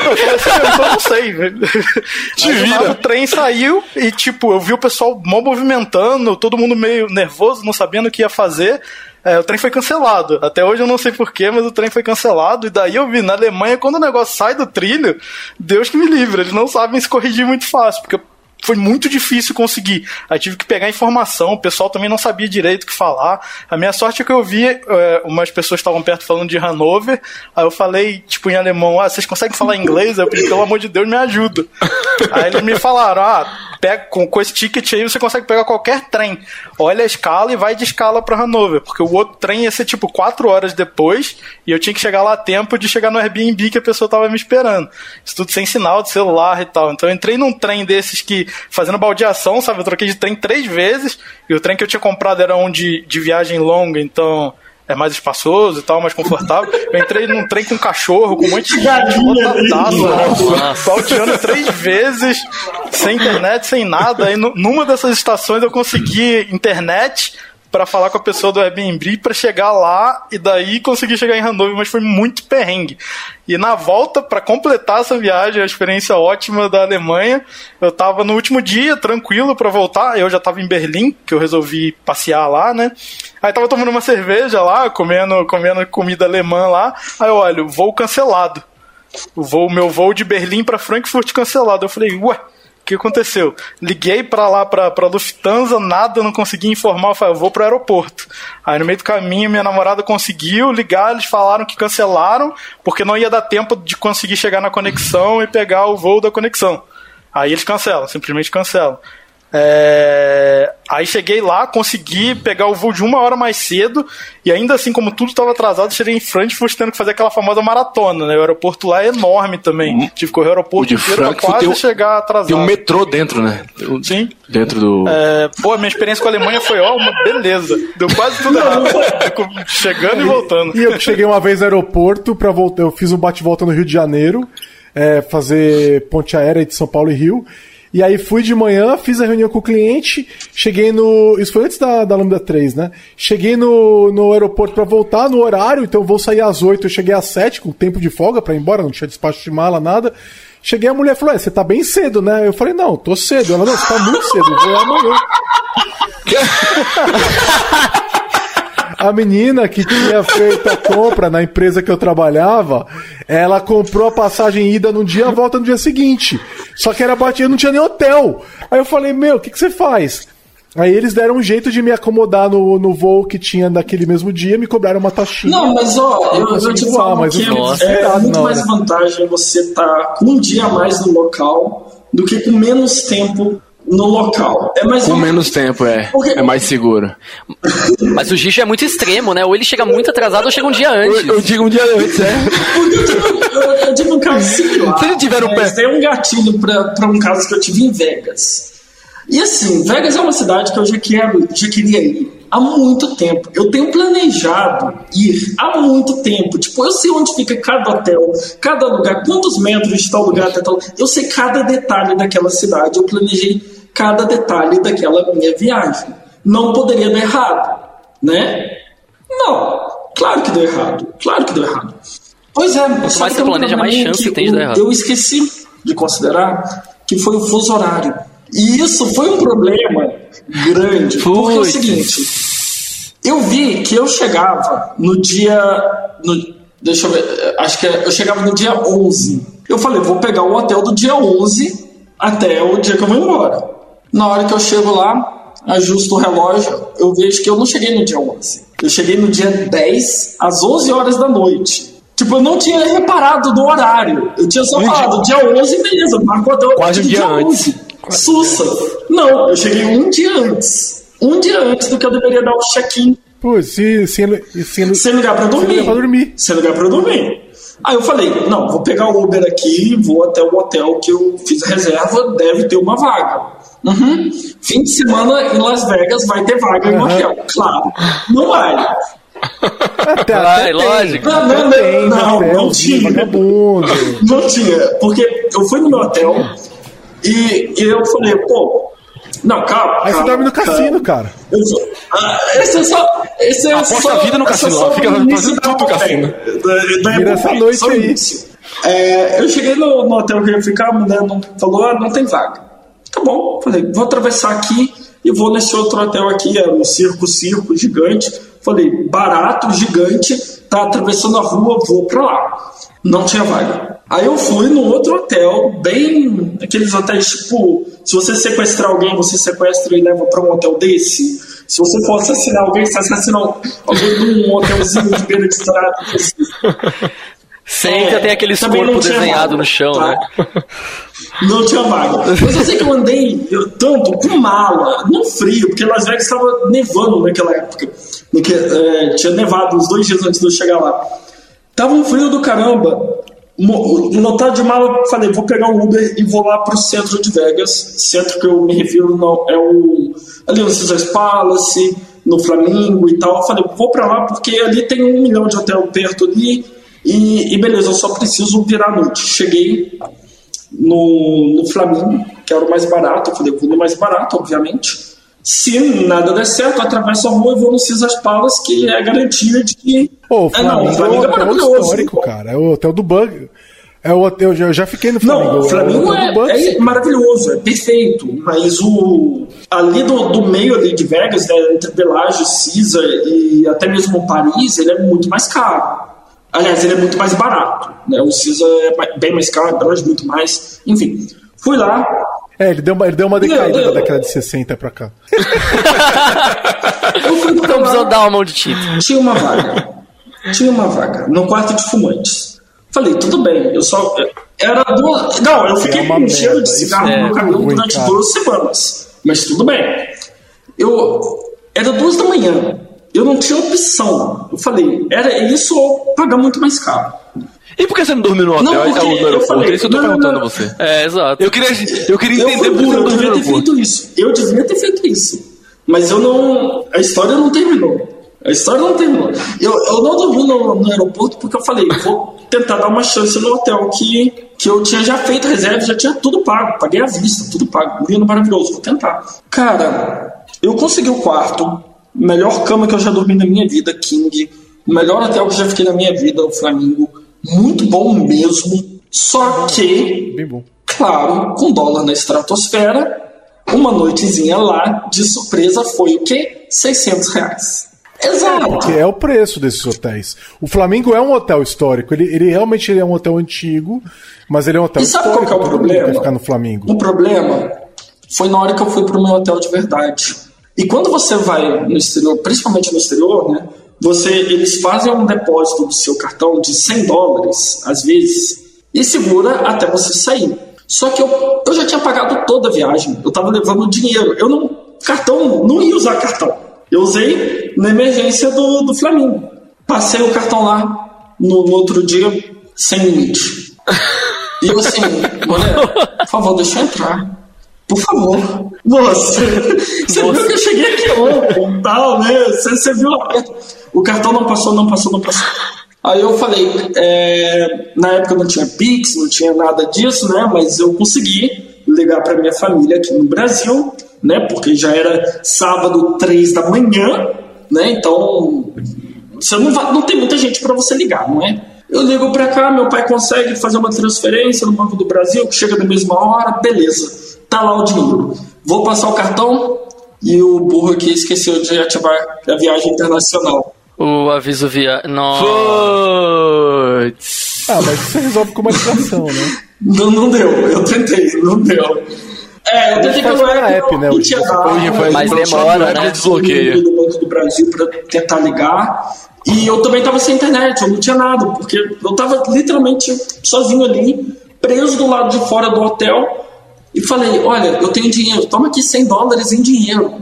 Eu falei assim, então não sei. Aí do nada o trem saiu e, tipo, eu vi o pessoal mó movimentando, todo mundo meio nervoso, não sabendo o que ia fazer. É, o trem foi cancelado. Até hoje eu não sei porquê, mas o trem foi cancelado. E daí eu vi, na Alemanha, quando o negócio sai do trilho, Deus que me livre, eles não sabem se corrigir muito fácil, porque foi muito difícil conseguir. Aí tive que pegar informação, o pessoal também não sabia direito o que falar. A minha sorte é que eu vi é, umas pessoas estavam perto falando de Hanover, aí eu falei, tipo, em alemão, ah, vocês conseguem falar inglês? Aí eu pedi, pelo amor de Deus, me ajuda. Aí eles me falaram, ah, pega, com, com esse ticket aí você consegue pegar qualquer trem. Olha a escala e vai de escala pra Hanover, porque o outro trem ia ser tipo quatro horas depois e eu tinha que chegar lá a tempo de chegar no Airbnb que a pessoa tava me esperando. Isso tudo sem sinal de celular e tal. Então eu entrei num trem desses que, fazendo baldeação, sabe? Eu troquei de trem três vezes e o trem que eu tinha comprado era um de, de viagem longa, então é mais espaçoso e tal, mais confortável. Eu entrei num trem com cachorro, com um monte de gente, lotadaço, baldeando três vezes, sem internet, sem nada. Aí nu- numa dessas estações eu consegui internet para falar com a pessoa do Airbnb para chegar lá e daí conseguir chegar em Hannover, mas foi muito perrengue. E na volta, para completar essa viagem, a experiência ótima da Alemanha, eu tava no último dia, tranquilo para voltar. Eu já tava em Berlim, que eu resolvi passear lá, né? Aí tava tomando uma cerveja lá, comendo, comendo comida alemã lá. Aí eu olho, voo cancelado. O voo, meu voo de Berlim para Frankfurt cancelado. Eu falei, ué, o que aconteceu? Liguei pra lá, pra, pra Lufthansa, nada, não consegui informar. Eu falei, eu vou pro aeroporto. Aí no meio do caminho, minha namorada conseguiu ligar, eles falaram que cancelaram, porque não ia dar tempo de conseguir chegar na conexão e pegar o voo da conexão. Aí eles cancelam, simplesmente cancelam. É, Aí cheguei lá, consegui pegar o voo de uma hora mais cedo, e ainda assim, como tudo estava atrasado, cheguei em Frankfurt tendo que fazer aquela famosa maratona, né? O aeroporto lá é enorme também. Tive que correr o aeroporto O de inteiro pra Frankfurt quase tem um- chegar atrasado. Tem um metrô dentro, né? Sim. Dentro do. É, pô, a minha experiência com a Alemanha foi, ó, uma beleza. Deu quase tudo errado. Chegando e voltando. E eu cheguei uma vez no aeroporto para voltar. Eu fiz um bate-volta no Rio de Janeiro, é, fazer ponte aérea de São Paulo e Rio. E aí fui de manhã, fiz a reunião com o cliente, cheguei no. Isso foi antes da, da Lambda 3, né? Cheguei no, no aeroporto para voltar no horário, então vou sair às 8, eu cheguei às 7, com tempo de folga para ir embora, não tinha despacho de mala, nada. Cheguei, a mulher falou: É, você tá bem cedo, né? Eu falei: Não, tô cedo. Ela: Não, você tá muito cedo, eu vou amanhã. A menina que tinha feito a compra na empresa que eu trabalhava, ela comprou a passagem ida num dia, volta no dia seguinte. Só que era batida, não tinha nem hotel. Aí eu falei, meu, o que, que você faz? Aí eles deram um jeito de me acomodar no, no voo que tinha naquele mesmo dia, me cobraram uma taxinha. Não, mas ó, eu, eu consegui te falo mas que eu é desesperado muito na mais hora. vantagem você estar com um dia a mais no local do que com menos tempo no local. É mais Com menos tempo, é. Porque- É mais seguro. Mas o Gicho é muito extremo, né? Ou ele chega muito atrasado ou chega um dia antes. Eu, eu digo um dia antes, é. Porque eu tive, eu, eu tive um caso similar. Se ele tiver um pé- tem um gatilho pra, pra um caso que eu tive em Vegas. E assim, Vegas é uma cidade que eu já, quero, já queria ir há muito tempo. Eu tenho planejado ir há muito tempo. Tipo, eu sei onde fica cada hotel, cada lugar, quantos metros de tal lugar até tal. Eu sei cada detalhe daquela cidade. Eu planejei cada detalhe daquela minha viagem. Não poderia dar errado, né? Não, claro que deu errado. Claro que deu errado. Pois é, mais só você tem um planeja, mais chance que tem de dar errado. Eu esqueci de considerar que foi o fuso horário. E isso foi um problema grande. Porque é o seguinte, eu vi que eu chegava no dia. no- deixa eu ver, acho que é- eu chegava no dia 11. Eu falei, vou pegar o hotel do dia 11 até o dia que eu vou embora. Na hora que eu chego lá, ajusto o relógio, eu vejo que eu não cheguei no dia 11. Eu cheguei no dia 10, às 11 horas da noite. Tipo, eu não tinha reparado no horário. Eu tinha só Um falado, dia 11, beleza, marcou até o Quase um dia antes. Sussa. Não, eu cheguei um dia antes. Um dia antes do que eu deveria dar o check-in Pô, se, se, se, sem lugar pra dormir. Sem lugar pra dormir. Sem lugar pra dormir. Aí eu falei, não, vou pegar o Uber aqui, vou até o hotel que eu fiz a reserva, deve ter uma vaga. Uhum. Fim de semana em Las Vegas vai ter vaga em Uhum. hotel. Claro. Não vai. Até, Vai, até lógico. Não, não, não, hotel, não tinha. vagabundo. Não tinha, porque eu fui no meu hotel e, e eu falei, pô, não, calma. Aí você dorme no calma. cassino, cara. Ah, esse é só. Esse é Aposta só, a vida no é cassino, só fica fazendo tudo no cassino. Da, da Vira essa noite aí. É, eu cheguei no, no hotel que eu ia ficar, a mulher não, falou: ah, não tem vaga. Tá bom, falei, vou atravessar aqui e vou nesse outro hotel aqui, era um circo, circo gigante. Falei, barato, gigante, tá atravessando a rua, vou pra lá. Não tinha vaga. Aí eu fui no outro hotel, bem. aqueles hotéis tipo, se você sequestrar alguém, você sequestra e leva pra um hotel desse. Se você for assassinar alguém, você assassina alguém num hotelzinho de beira de estrada. Sempre É, tem aqueles corpos desenhados no chão, tá? né? Não tinha vaga. Mas eu sei que eu andei eu, tanto com mala, no frio, porque Las Vegas estava nevando naquela época. Porque, é, tinha nevado uns dois dias antes de eu chegar lá. Tava um frio do caramba. Notado de mala, falei, vou pegar um Uber e vou lá pro centro de Vegas. Centro que eu me refiro não, é o. Ali no Caesars Palace, no Flamingo e tal. Eu falei, vou pra lá porque ali tem um milhão de hotel perto ali. E, e beleza, eu só preciso virar noite. Cheguei no, no Flamengo, que era o mais barato. Eu falei, vou no mais barato, obviamente. Se nada der certo, atravesso a rua e vou no Caesars Palace, que é a garantia de que. Pô, o é, não, Flamengo o é Flamengo é hotel maravilhoso. histórico, cara. É o hotel do Bug. É o hotel, eu já, fiquei no Flamengo. Não, o Flamengo é o hotel é, é maravilhoso, é perfeito, mas o ali do, do meio ali de Vegas, né, entre Bellagio, Caesar e até mesmo Paris, ele é muito mais caro. Aliás, ele é muito mais barato. Né? O Caesar é bem mais caro, Bellagio muito mais. Enfim, fui lá, É, ele deu uma, ele deu uma decaída da década de 60 pra cá. eu fui pra Então precisou lá, dar uma mão de tinta. tinha uma vaga. Tinha uma vaga no quarto de fumantes. Falei, tudo bem, eu só. Era duas. Não, eu fiquei É com um cheiro de cigarro isso no é meu cabelo durante cara. duas semanas. Mas tudo bem. Eu. Era duas da manhã. Eu não tinha opção. Eu falei, era isso ou pagar muito mais caro. E por que você não dormiu no hotel? Não, tá porque no eu aeroporto. falei, é isso que eu tô não, perguntando a você. É, exato. Eu queria, eu queria Eu entender fui por que você não eu dormiu no devia ter feito isso. Eu devia ter feito isso. Mas eu não. A história não terminou. A história não terminou. Eu, eu não dormi no, no aeroporto porque eu falei, vou tentar dar uma chance no hotel que, que eu tinha já feito reserva, já tinha tudo pago. Paguei à vista, tudo pago. Lindo, maravilhoso, vou tentar. Cara, eu consegui o quarto, melhor cama que eu já dormi na minha vida, King. O melhor hotel que eu já fiquei na minha vida, o Flamingo. Muito bom mesmo. Só que Bem bom. Claro, com dólar na estratosfera, uma noitezinha lá, de surpresa, foi o quê? 600 reais. Exato. Que é o preço desses hotéis. O Flamengo é um hotel histórico. Ele, ele realmente ele é um hotel antigo, mas ele é um hotel E sabe qual histórico. que é o problema? ficar no Flamengo. O problema foi na hora que eu fui pro meu hotel de verdade. E quando você vai no exterior, principalmente no exterior, né? Você, eles fazem um depósito do seu cartão de 100 dólares, às vezes, e segura até você sair. Só que eu, eu já tinha pagado toda a viagem. Eu tava levando dinheiro. Eu não. Cartão, não ia usar cartão. Eu usei na emergência do, do Flamengo. Passei o cartão lá no, no outro dia, sem limite. E eu assim, mulher, por favor, deixa eu entrar. Por favor. Moça, você viu que eu cheguei aqui ontem tal, né? Você, você viu a... O cartão não passou, não passou, não passou. Aí eu falei, é... na época não tinha Pix, não tinha nada disso, né? Mas eu consegui ligar para minha família aqui no Brasil, né? Porque já era sábado, três da manhã, né? Então, você não, vai, não tem muita gente para você ligar, não é? Eu ligo para cá, meu pai consegue fazer uma transferência no Banco do Brasil, que chega na mesma hora, beleza tá lá o dinheiro. Vou passar o cartão e o burro aqui esqueceu de ativar a viagem internacional. O aviso via. Nossa. Ah, mas você resolve com uma ligação, né? Não, não deu, eu tentei, não deu. É, eu tentei pelo app, app né? tinha dado, mas demora, né? Desbloqueia. do Banco do Brasil para tentar ligar. E eu também tava sem internet, eu não tinha nada, porque eu tava literalmente sozinho ali, preso do lado de fora do hotel, e falei: Olha, eu tenho dinheiro, toma aqui 100 dólares em dinheiro.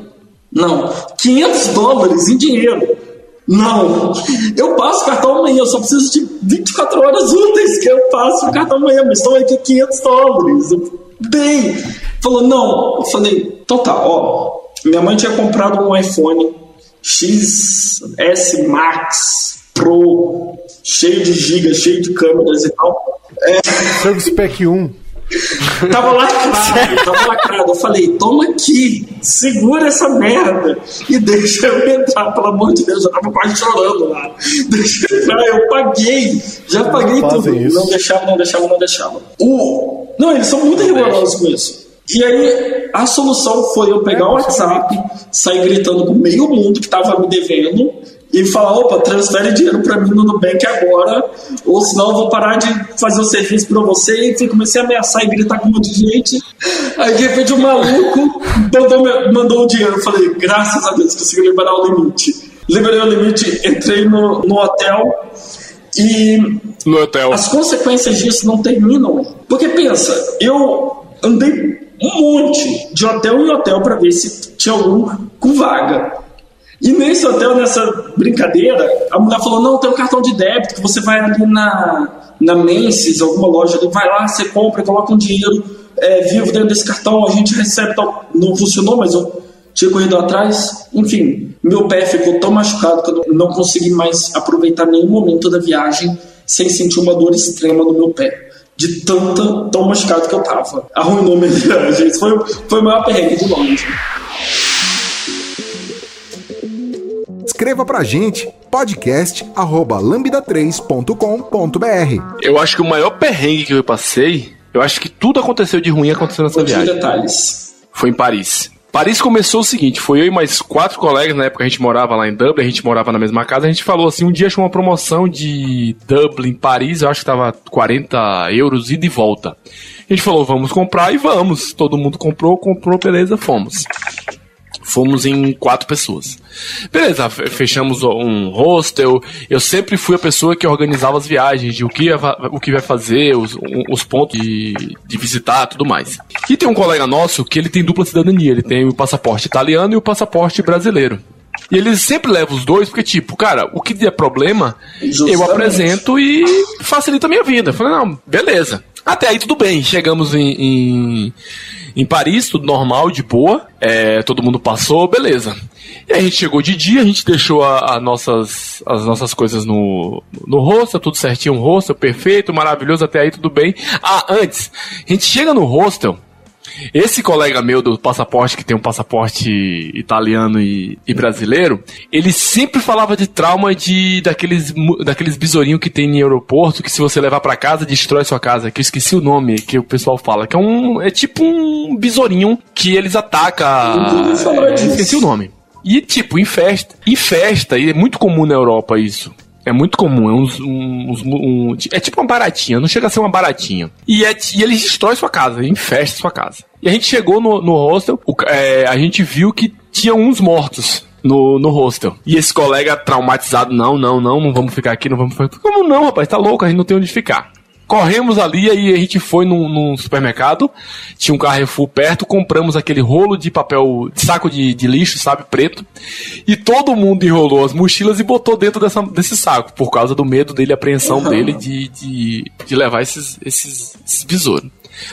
Não, 500 dólares em dinheiro. Não, eu passo o cartão amanhã, eu só preciso de 24 horas úteis que eu passo o cartão amanhã, mas estão aqui 500 dólares. bem, falou: Não, eu falei: Então tá, ó. Minha mãe tinha comprado um iPhone XS Max Pro, cheio de gigas, cheio de câmeras e tal. É... Service Pack 1. Tava lacrado, tava lacrado. Eu falei, toma aqui, segura essa merda e deixa eu entrar, pelo amor de Deus. Eu tava quase chorando lá. Deixa eu entrar, eu paguei, já paguei tudo. Isso. Não deixava, não deixava, não deixava. O... Não, eles são muito rigorosos com isso. E aí, a solução foi eu pegar o WhatsApp, sair gritando com meio mundo que tava me devendo e falar, opa, transfere dinheiro para mim no Nubank agora, ou senão eu vou parar de fazer o serviço para você. E comecei a ameaçar e gritar com um monte de gente. Aí de repente o maluco mandou, mandou o dinheiro. Eu falei, graças a Deus, consegui liberar o limite. Liberei o limite, entrei no, no hotel e no hotel. as consequências disso não terminam. Porque pensa, eu andei um monte de hotel em hotel para ver se tinha algum com vaga. E nesse hotel, nessa brincadeira, a mulher falou: não, tem um cartão de débito que você vai ali na, na Menses, alguma loja ali, vai lá, você compra, coloca um dinheiro é, vivo dentro desse cartão, a gente recebe tal. Não funcionou, mas eu tinha corrido atrás. Enfim, meu pé ficou tão machucado que eu não consegui mais aproveitar nenhum momento da viagem sem sentir uma dor extrema no meu pé. De tanta, tão machucado que eu tava. Arruinou minha viagem. Foi, foi o maior perrengue de longe. Escreva pra gente podcast@lambda3.com.br. Eu acho que o maior perrengue que eu passei, eu acho que tudo aconteceu de ruim acontecendo nessa viagem. detalhes. Foi em Paris. Paris começou o seguinte, foi eu e mais quatro colegas, na época a gente morava lá em Dublin, a gente morava na mesma casa, a gente falou assim, um dia achou uma promoção de Dublin, Paris, eu acho que tava 40 euros ida e volta. A gente falou, vamos comprar e vamos. Todo mundo comprou, comprou, beleza, fomos. Fomos em quatro pessoas. Beleza, fechamos um hostel. Eu sempre fui a pessoa que organizava as viagens, de o que, o que vai fazer, os, os pontos de, de visitar tudo mais. E tem um colega nosso que ele tem dupla cidadania. Ele tem o passaporte italiano e o passaporte brasileiro. E ele sempre leva os dois, porque, tipo, cara, o que der problema, Justamente. eu apresento e facilita a minha vida. Eu falei, não, beleza. Até aí tudo bem. Chegamos em, em em Paris, tudo normal, de boa. É, todo mundo passou, beleza. E aí a gente chegou de dia, a gente deixou a, a nossas, as nossas coisas no, no hostel, tudo certinho, um hostel perfeito, maravilhoso, até aí tudo bem. Ah, antes, a gente chega no hostel, esse colega meu do passaporte, que tem um passaporte italiano e, e, brasileiro, ele sempre falava de trauma de daqueles, daqueles besourinhos que tem em aeroporto, que se você levar para casa, destrói sua casa. Que eu esqueci o nome que o pessoal fala, que é um. É tipo um besourinho que eles atacam. É, esqueci o nome. E, tipo, em festa. Em festa, e é muito comum na Europa isso. É muito comum, é uns, uns um, é tipo uma baratinha, não chega a ser uma baratinha. E, é, e eles destroem sua casa, infestam sua casa. E a gente chegou no, no hostel, o, é, a gente viu que tinha uns mortos no, no hostel. E esse colega traumatizado, não, não, não, não vamos ficar aqui, não vamos ficar. Como não, rapaz? Tá louco, a gente não tem onde ficar. Corremos ali, aí a gente foi num, num supermercado, tinha um Carrefour perto, compramos aquele rolo de papel, de saco de, de lixo, sabe, preto, e todo mundo enrolou as mochilas e botou dentro dessa, desse saco, por causa do medo dele, apreensão dele de, de, de levar esses, esses, esses besouros.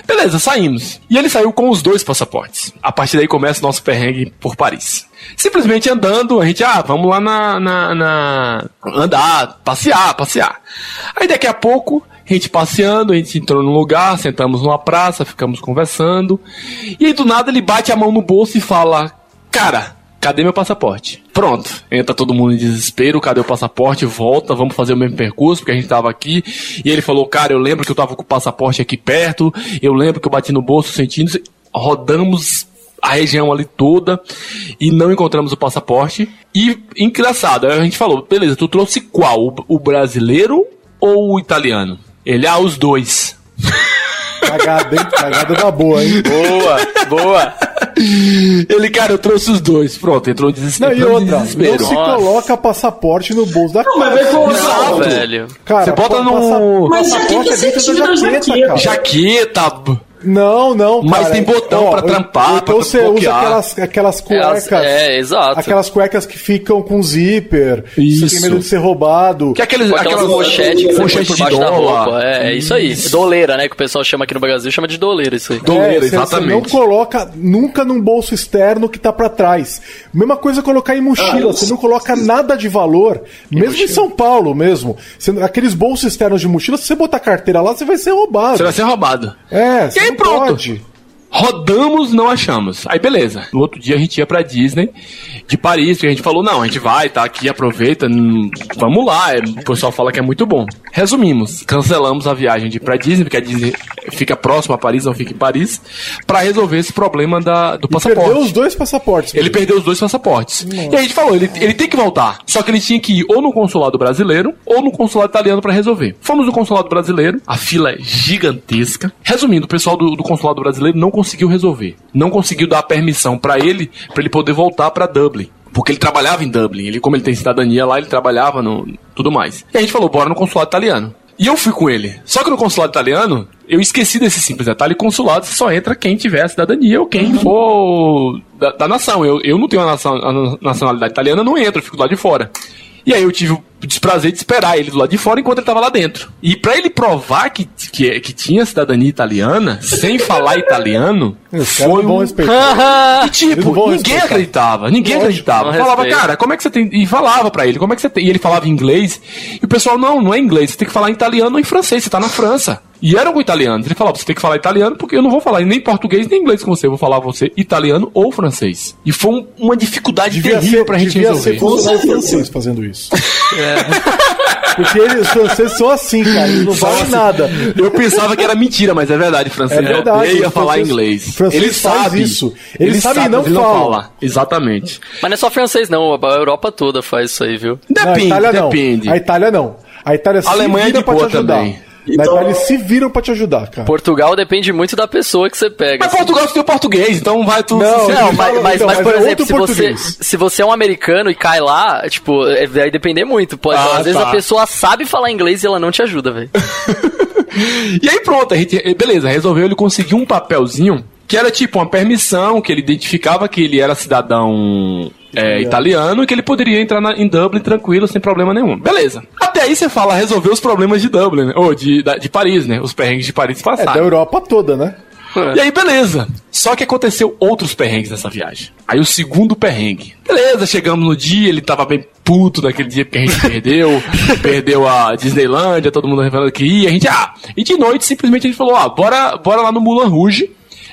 Beleza, saímos. E ele saiu com os dois passaportes. A partir daí começa o nosso perrengue por Paris. Simplesmente andando, a gente, ah, vamos lá na, na, na. andar, passear, passear. Aí daqui a pouco, a gente passeando, a gente entrou num lugar, sentamos numa praça, ficamos conversando. E aí do nada ele bate a mão no bolso e fala: Cara, cadê meu passaporte? Pronto, entra todo mundo em desespero, cadê o passaporte? Volta, vamos fazer o mesmo percurso, porque a gente tava aqui. E ele falou, cara, eu lembro que eu tava com o passaporte aqui perto, eu lembro que eu bati no bolso sentindo. Rodamos a região ali toda e não encontramos o passaporte. E engraçado, a gente falou, beleza, tu trouxe qual? O brasileiro ou o italiano? Ele, ah, os dois. Cagada, hein? Cagada da boa, hein? Boa, boa. Ele, cara, eu trouxe os dois. Pronto, entrou em Não, desespero. e outra, desespero. não se Nossa. coloca passaporte no bolso da Não, mas vai calça. colocar. Não, velho. Cara, Você bota no- passa- Mas passaporte jaqueta é dentro da jaqueta. cara. Jaqueta. Não, não, Mas cara. tem botão Ó, pra trampar, Então pra você usa aquelas, aquelas Elas- cuecas. é, exato. Aquelas cuecas que ficam com zíper. Isso. Você tem medo de ser roubado. Que é aqueles, aquelas mochetes que você põe mochete por baixo da roupa. É, é isso aí. Doleira, né? Que o pessoal chama aqui no Brasil, chama de doleira isso aí. Doleira, É, exatamente. Você não coloca nunca num bolso externo que tá pra trás. Mesma coisa colocar em mochila. Ah, você não coloca nada de valor. Mesmo em São Paulo mesmo. Você- aqueles bolsos externos de mochila, se você botar carteira lá, você vai ser roubado. Você vai ser roubado. É, E pronto. pode. Rodamos, não achamos. Aí beleza. No outro dia a gente ia pra Disney de Paris, porque a gente falou, não, a gente vai, tá aqui, aproveita, vamos lá. É, O pessoal fala que é muito bom. Resumimos, cancelamos a viagem de ir pra Disney, porque a Disney fica próxima a Paris, não fica em Paris, pra resolver esse problema da, do passaporte. Perdeu os dois passaportes. Ele perdeu os dois passaportes. E aí a gente falou, ele, ele tem que voltar. Só que ele tinha que ir ou no consulado brasileiro ou no consulado italiano pra resolver. Fomos no consulado brasileiro, a fila é gigantesca. Resumindo, o pessoal do, do consulado brasileiro não conseguiu resolver. Não conseguiu dar permissão pra ele, pra ele poder voltar pra Dublin. Porque ele trabalhava em Dublin. Ele, como ele tem cidadania lá, ele trabalhava no tudo mais. E a gente falou, bora no consulado italiano. E eu fui com ele. Só que no consulado italiano, eu esqueci desse simples detalhe. Consulado só entra quem tiver a cidadania ou quem for da, da nação. Eu, eu não tenho a, nação, a nacionalidade italiana, não entro, eu fico lado de fora. E aí eu tive desprazer de esperar ele do lado de fora enquanto ele tava lá dentro. E pra ele provar que, que, que tinha cidadania italiana, sem falar italiano, foi um... E tipo, ninguém respeitar. acreditava, ninguém Lógico, acreditava. Falava, cara, como é que você tem. E falava pra ele, como é que você tem. E ele falava inglês, e o pessoal, não, não é inglês, você tem que falar em italiano ou em francês, você tá na França. E eram com italianos. Ele falava, você tem que falar italiano, porque eu não vou falar nem português nem inglês com você, eu vou falar você italiano ou francês. E foi um- uma dificuldade Devia terrível ser, pra gente devia resolver. ser funcionário francês fazendo isso. Porque eles, os franceses são assim, cara. Eles não valem nada. Eu pensava que era mentira, mas é verdade, francês É verdade, odeia o falar francês- inglês. o francês ele faz sabe isso. Ele sabe e não ele fala. Exatamente. Mas não é só francês, não. A Europa toda faz isso aí, viu? Não, a Depende, Itália não. depende. A Itália não. A Itália se A Alemanha é de pra te boa ajudar. também. Na Então- Itália eles se viram pra te ajudar, cara. Portugal depende muito da pessoa que você pega. Mas assim. Portugal você tem o português, então vai tudo. Não, você- Não, mas, mas, então, mas, mas por é exemplo, se você, português. se você é um americano e cai lá, tipo, é, vai depender muito. Pode, Ah, às vezes tá. a pessoa sabe falar inglês e ela não te ajuda, velho. E aí pronto, a gente, beleza, resolveu ele conseguir um papelzinho que era tipo uma permissão, que ele identificava que ele era cidadão é, italiano e que ele poderia entrar na- em Dublin tranquilo, sem problema nenhum. Beleza. Até aí você fala, resolveu os problemas de Dublin, né? Ou de, da- de Paris, né? Os perrengues de Paris É passaram. da Europa toda, né? E aí, beleza. Só que aconteceu outros perrengues nessa viagem. Aí o segundo perrengue. Beleza, chegamos no dia, ele tava bem puto naquele dia porque a gente perdeu. perdeu a Disneylândia, todo mundo revelando que ia. A gente, ah, e de noite simplesmente a gente falou, ah, bora, bora lá no Mulan Rouge.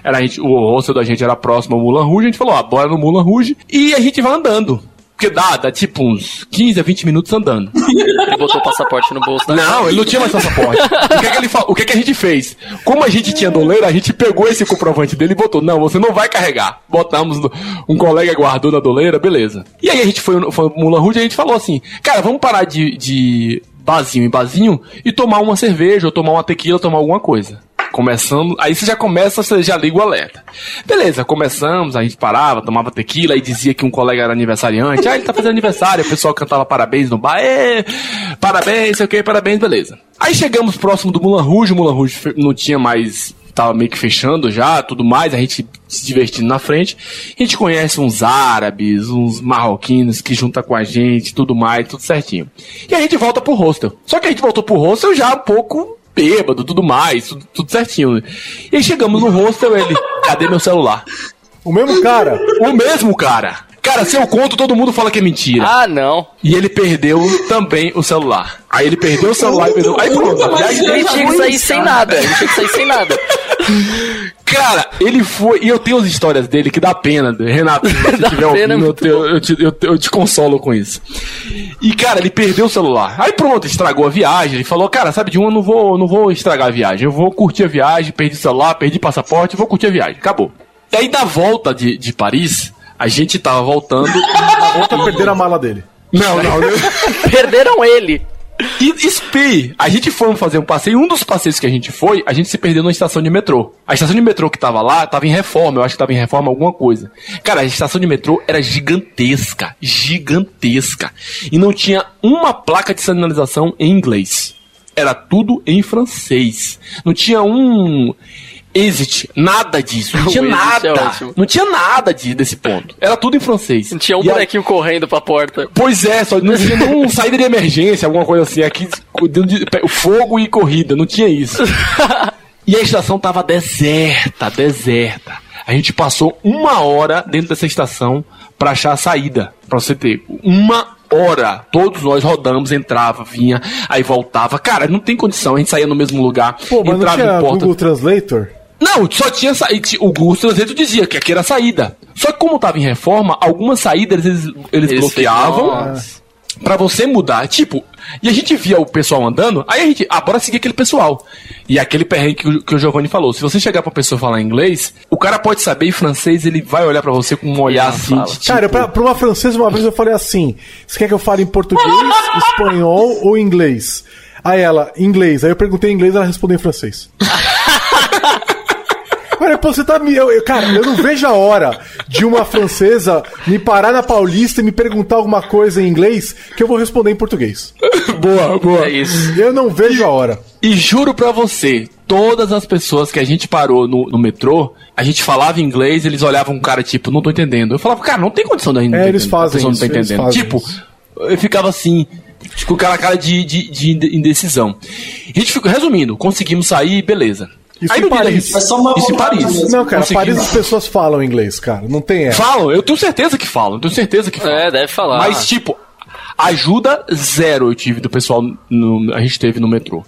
Era a gente, o hostel da gente era próximo ao Mulan Rouge, a gente falou, ah, bora no Mulan Rouge. E a gente vai andando. Porque dá, dá tipo uns 15 a 20 minutos andando. Ele botou o passaporte no bolso Não, ele não tinha mais passaporte. o que, é que ele o que, é que a gente fez? Como a gente tinha doleira, a gente pegou esse comprovante dele e botou. Não, você não vai carregar. Botamos, no- um colega guardou na doleira, beleza. E aí a gente foi, no- foi Mulan Rouge e a gente falou assim: Cara, vamos parar de, de barzinho em barzinho e tomar uma cerveja, ou tomar uma tequila, tomar alguma coisa. começando, aí você já começa, você já liga o alerta. Beleza, começamos, a gente parava, tomava tequila e dizia que um colega era aniversariante. Ah, ele tá fazendo aniversário, o pessoal cantava parabéns no bar, parabéns, sei o que, parabéns, beleza. Aí chegamos próximo do Mulan Rouge, o Mulan Rouge não tinha mais tava meio que fechando já, tudo mais, a gente se divertindo na frente. A gente conhece uns árabes, uns marroquinos que junta com a gente, tudo mais, tudo certinho. E a gente volta pro hostel. Só que a gente voltou pro hostel já um pouco bêbado, tudo mais, tudo, tudo certinho. E aí chegamos no hostel, ele, cadê meu celular? O mesmo cara? O mesmo cara. Cara, se eu conto, todo mundo fala que é mentira. Ah, não. E ele perdeu também o celular. Aí ele perdeu o celular e perdeu. Aí pronto. a Mas viagem Ele tinha que sair sem nada. Ele tinha que sair sem nada. Cara, ele foi. E eu tenho as histórias dele que dá pena, Renato. Se você Dá tiver pena, ouvindo, eu, te, eu, te, eu, te- eu te consolo com isso. E, cara, ele perdeu o celular. Aí pronto, estragou a viagem. Ele falou, cara, sabe de um, eu não vou, não vou estragar a viagem. Eu vou curtir a viagem, perdi o celular, perdi passaporte, vou curtir a viagem. Acabou. E aí, da volta de, de Paris, a gente tava voltando. Outra perder a mala dele. não, não, não. Perderam ele. E SPI, a gente foi fazer um passeio, um dos passeios que a gente foi, a gente se perdeu na estação de metrô. A estação de metrô que tava lá, tava em reforma, eu acho que tava em reforma alguma coisa. Cara, a estação de metrô era gigantesca, gigantesca. E não tinha uma placa de sinalização em inglês. Era tudo em francês. Não tinha um exit, nada disso. Não tinha é nada. ótimo. não tinha nada de, desse ponto. Era tudo em francês. Não tinha um E aí- bonequinho correndo pra porta. Pois é, só não tinha nenhum saída de emergência, alguma coisa assim. Aqui, fogo e corrida, não tinha isso. E a estação tava deserta, deserta. A gente passou uma hora dentro dessa estação pra achar a saída. Pra você ter uma hora. Todos nós rodamos, entrava, vinha, aí voltava. Cara, não tem condição. A gente saía no mesmo lugar, Pô, mas não entrava tinha em porta. Google Translator? Não, só tinha saída. O Google Translate dizia que aqui era a saída. Só que como tava em reforma, algumas saídas eles, eles, Eles bloqueavam pra você mudar. Tipo, e a gente via o pessoal andando, aí a gente, ah, bora seguir aquele pessoal. E aquele perrengue que, o- que o Giovanni falou. Se você chegar pra pessoa falar inglês, o cara pode saber em francês, ele vai olhar pra você com um olhar assim. de, tipo, Cara, pra, pra uma francesa, uma vez eu falei assim: você quer que eu fale em português, espanhol ou inglês? Aí ela, inglês. Aí eu perguntei em inglês, ela respondeu em francês. Olha, você tá me. eu- eu- cara, eu não vejo a hora de uma francesa me parar na Paulista e me perguntar alguma coisa em inglês que eu vou responder em português. boa, boa. É isso. Eu não vejo a hora. E juro pra você, todas as pessoas que a gente parou no, no metrô, a gente falava inglês, eles olhavam o cara tipo, não tô entendendo. Eu falava, cara, não tem condição da gente É, eles fazem pessoa não tá isso, eles entendendo. fazem Tipo, isso. eu ficava assim, tipo, com aquela cara de, de, de inde- indecisão. A gente ficou, resumindo, conseguimos sair, beleza. Isso Aí em Paris. Foi só uma Isso em Paris. mesmo. Não, cara. Paris as pessoas falam inglês, cara. Não tem essa. Falam, eu tenho certeza que falam, tenho certeza que falam. É, deve falar. Mas, tipo, ajuda zero eu tive do pessoal, no- a gente teve no metrô.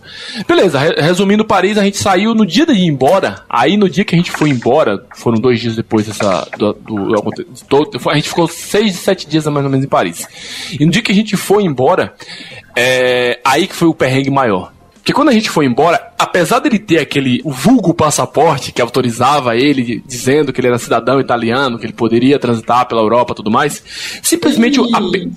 Beleza, re- resumindo Paris, a gente saiu no dia de ir embora. Aí no dia que a gente foi embora, foram dois dias depois dessa. Do, do- do a gente ficou seis, sete dias mais ou menos em Paris. E no dia que a gente foi embora, é, aí que foi o perrengue maior. Porque quando a gente foi embora, apesar dele ter aquele vulgo passaporte que autorizava ele, dizendo que ele era cidadão italiano, que ele poderia transitar pela Europa e tudo mais, simplesmente a, pe-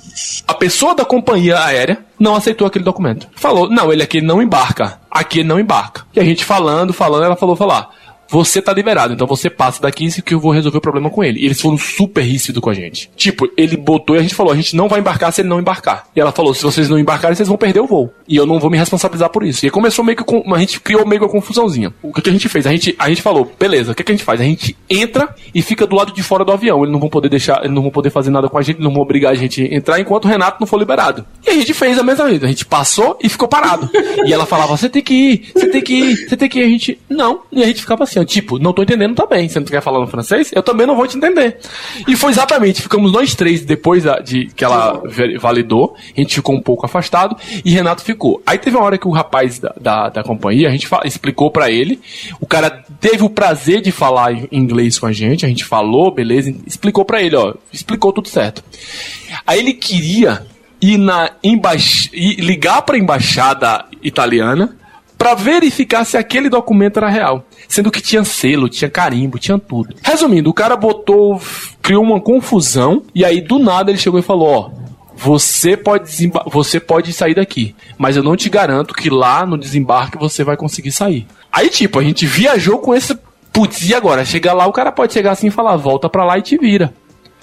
a pessoa da companhia aérea não aceitou aquele documento. Falou, não, ele aqui não embarca. Aqui não embarca. E a gente falando, falando, ela falou, falar. Você tá liberado, então você passa daqui que eu vou resolver o problema com ele. E eles foram super ríspidos com a gente. Tipo, ele botou e a gente falou: a gente não vai embarcar se ele não embarcar. E ela falou: se vocês não embarcarem, vocês vão perder o voo. E eu não vou me responsabilizar por isso. E começou meio que com. A gente criou meio que uma confusãozinha. O que, que a gente fez? A gente, a gente falou: beleza, o que, que a gente faz? A gente entra e fica do lado de fora do avião. Eles não vão poder deixar, eles não vão poder fazer nada com a gente, não vão obrigar a gente a entrar enquanto o Renato não for liberado. E a gente fez a mesma coisa. A gente passou e ficou parado. e ela falava: você tem que ir, você tem que ir, você tem que ir. A gente, não. E a gente ficava assim, ó, tipo, não tô entendendo também. Você não quer falar no francês? Eu também não vou te entender. E foi exatamente, ficamos nós três depois de que ela validou. A gente ficou um pouco afastado e Renato ficou. Aí teve uma hora que o rapaz da, da, da companhia, a gente explicou pra ele. O cara teve o prazer de falar em inglês com a gente. A gente falou, beleza, explicou pra ele, ó. Explicou tudo certo. Aí ele queria ir na embaix... ir ligar pra embaixada italiana pra verificar se aquele documento era real. Sendo que tinha selo, tinha carimbo, tinha tudo. Resumindo, o cara botou, criou uma confusão e aí do nada ele chegou e falou, ó, você pode, você pode sair daqui, mas eu não te garanto que lá no desembarque você vai conseguir sair. Aí, tipo, a gente viajou com esse. Putz, e agora? Chega lá, o cara pode chegar assim e falar, volta pra lá e te vira.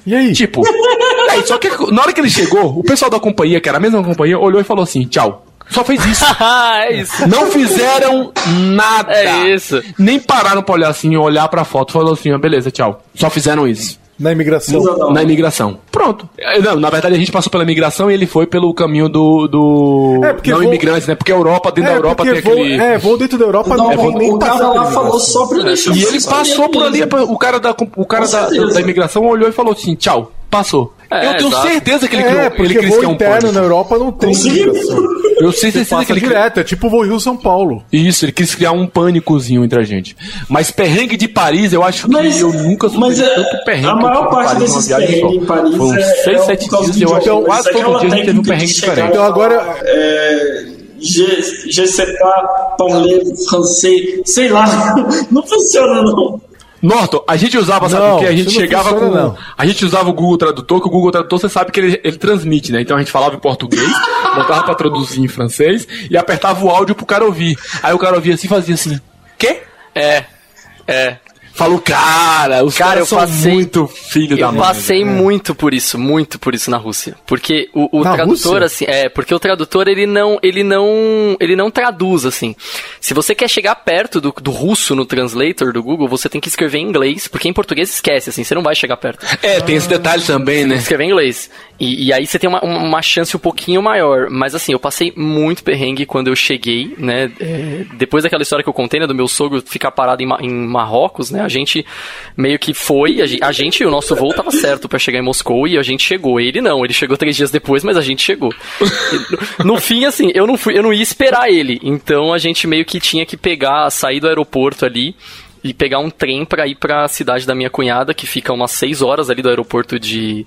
E aí? Tipo, aí, só que na hora que ele chegou, o pessoal da companhia, que era a mesma companhia, olhou e falou assim: tchau. Só fez isso. é isso. Não fizeram nada. É isso. Nem pararam pra olhar assim, olhar pra foto, falou assim: ah, beleza, tchau. Só fizeram isso. Na imigração. Não. Na imigração. Pronto. É, Não, na verdade a gente passou pela imigração e ele foi pelo caminho do. do... É, porque não voo- imigrantes, né? Porque a Europa, dentro da Europa tem voo, aquele. É, voo dentro da Europa Não, não nem o cara lá falou só pra deixar E ele passou por ali, o cara da, o cara da, da imigração olhou e falou assim: tchau, passou. É, eu tenho exato. certeza que ele É, criou, ele porque quis voo um interno pânico. na Europa não tem imigração. Eu sei certeza passa que ele direto, é tipo o voo Rio-São Paulo. Isso, ele quis criar um pânicozinho entre a gente. Mas perrengue de Paris, eu acho que Mas- eu nunca sofri mas é- tanto perrengue. a que maior parte Paris desses perrengues em Paris Foram é- seis, é sete por causa dias do e eu acho que quase é todo dia a gente teve um perrengue diferente. Então agora. É, je, je sais pas parler français, sei lá, não funciona não. Norton, a gente usava, sabe Não, o que? A gente chegava com. funciona, não. A gente usava o Google Tradutor, que o Google Tradutor você sabe que ele, ele transmite, né? Então a gente falava em português, botava pra traduzir em francês e apertava o áudio pro cara ouvir. Aí o cara ouvia assim e fazia assim: Quê? É. É. Falou, cara, os Cara, caras eu passei- muito filho da Eu mãe. passei velho. muito por isso, muito por isso na Rússia. Porque o, o tradutor, Rússia? assim, é, porque o tradutor ele não, ele não, ele não traduz assim. Se você quer chegar perto do, do russo no translator do Google, você tem que escrever em inglês, porque em português esquece, assim, você não vai chegar perto. É, tem esse detalhe também, né? Escrever em inglês. E, e aí você tem uma, uma chance um pouquinho maior. Mas assim, eu passei muito perrengue quando eu cheguei, né? é, depois daquela história que eu contei, né? Do meu sogro ficar parado em, em Marrocos, né? A gente meio que foi. A gente, a o nosso voo tava certo pra chegar em Moscou e a gente chegou. Ele não, ele chegou três dias depois, mas a gente chegou. No, no fim, assim, eu não fui, eu não ia esperar ele. Então a gente meio que tinha que pegar, sair do aeroporto ali e pegar um trem pra ir pra cidade da minha cunhada, que fica umas 6 horas ali do aeroporto de,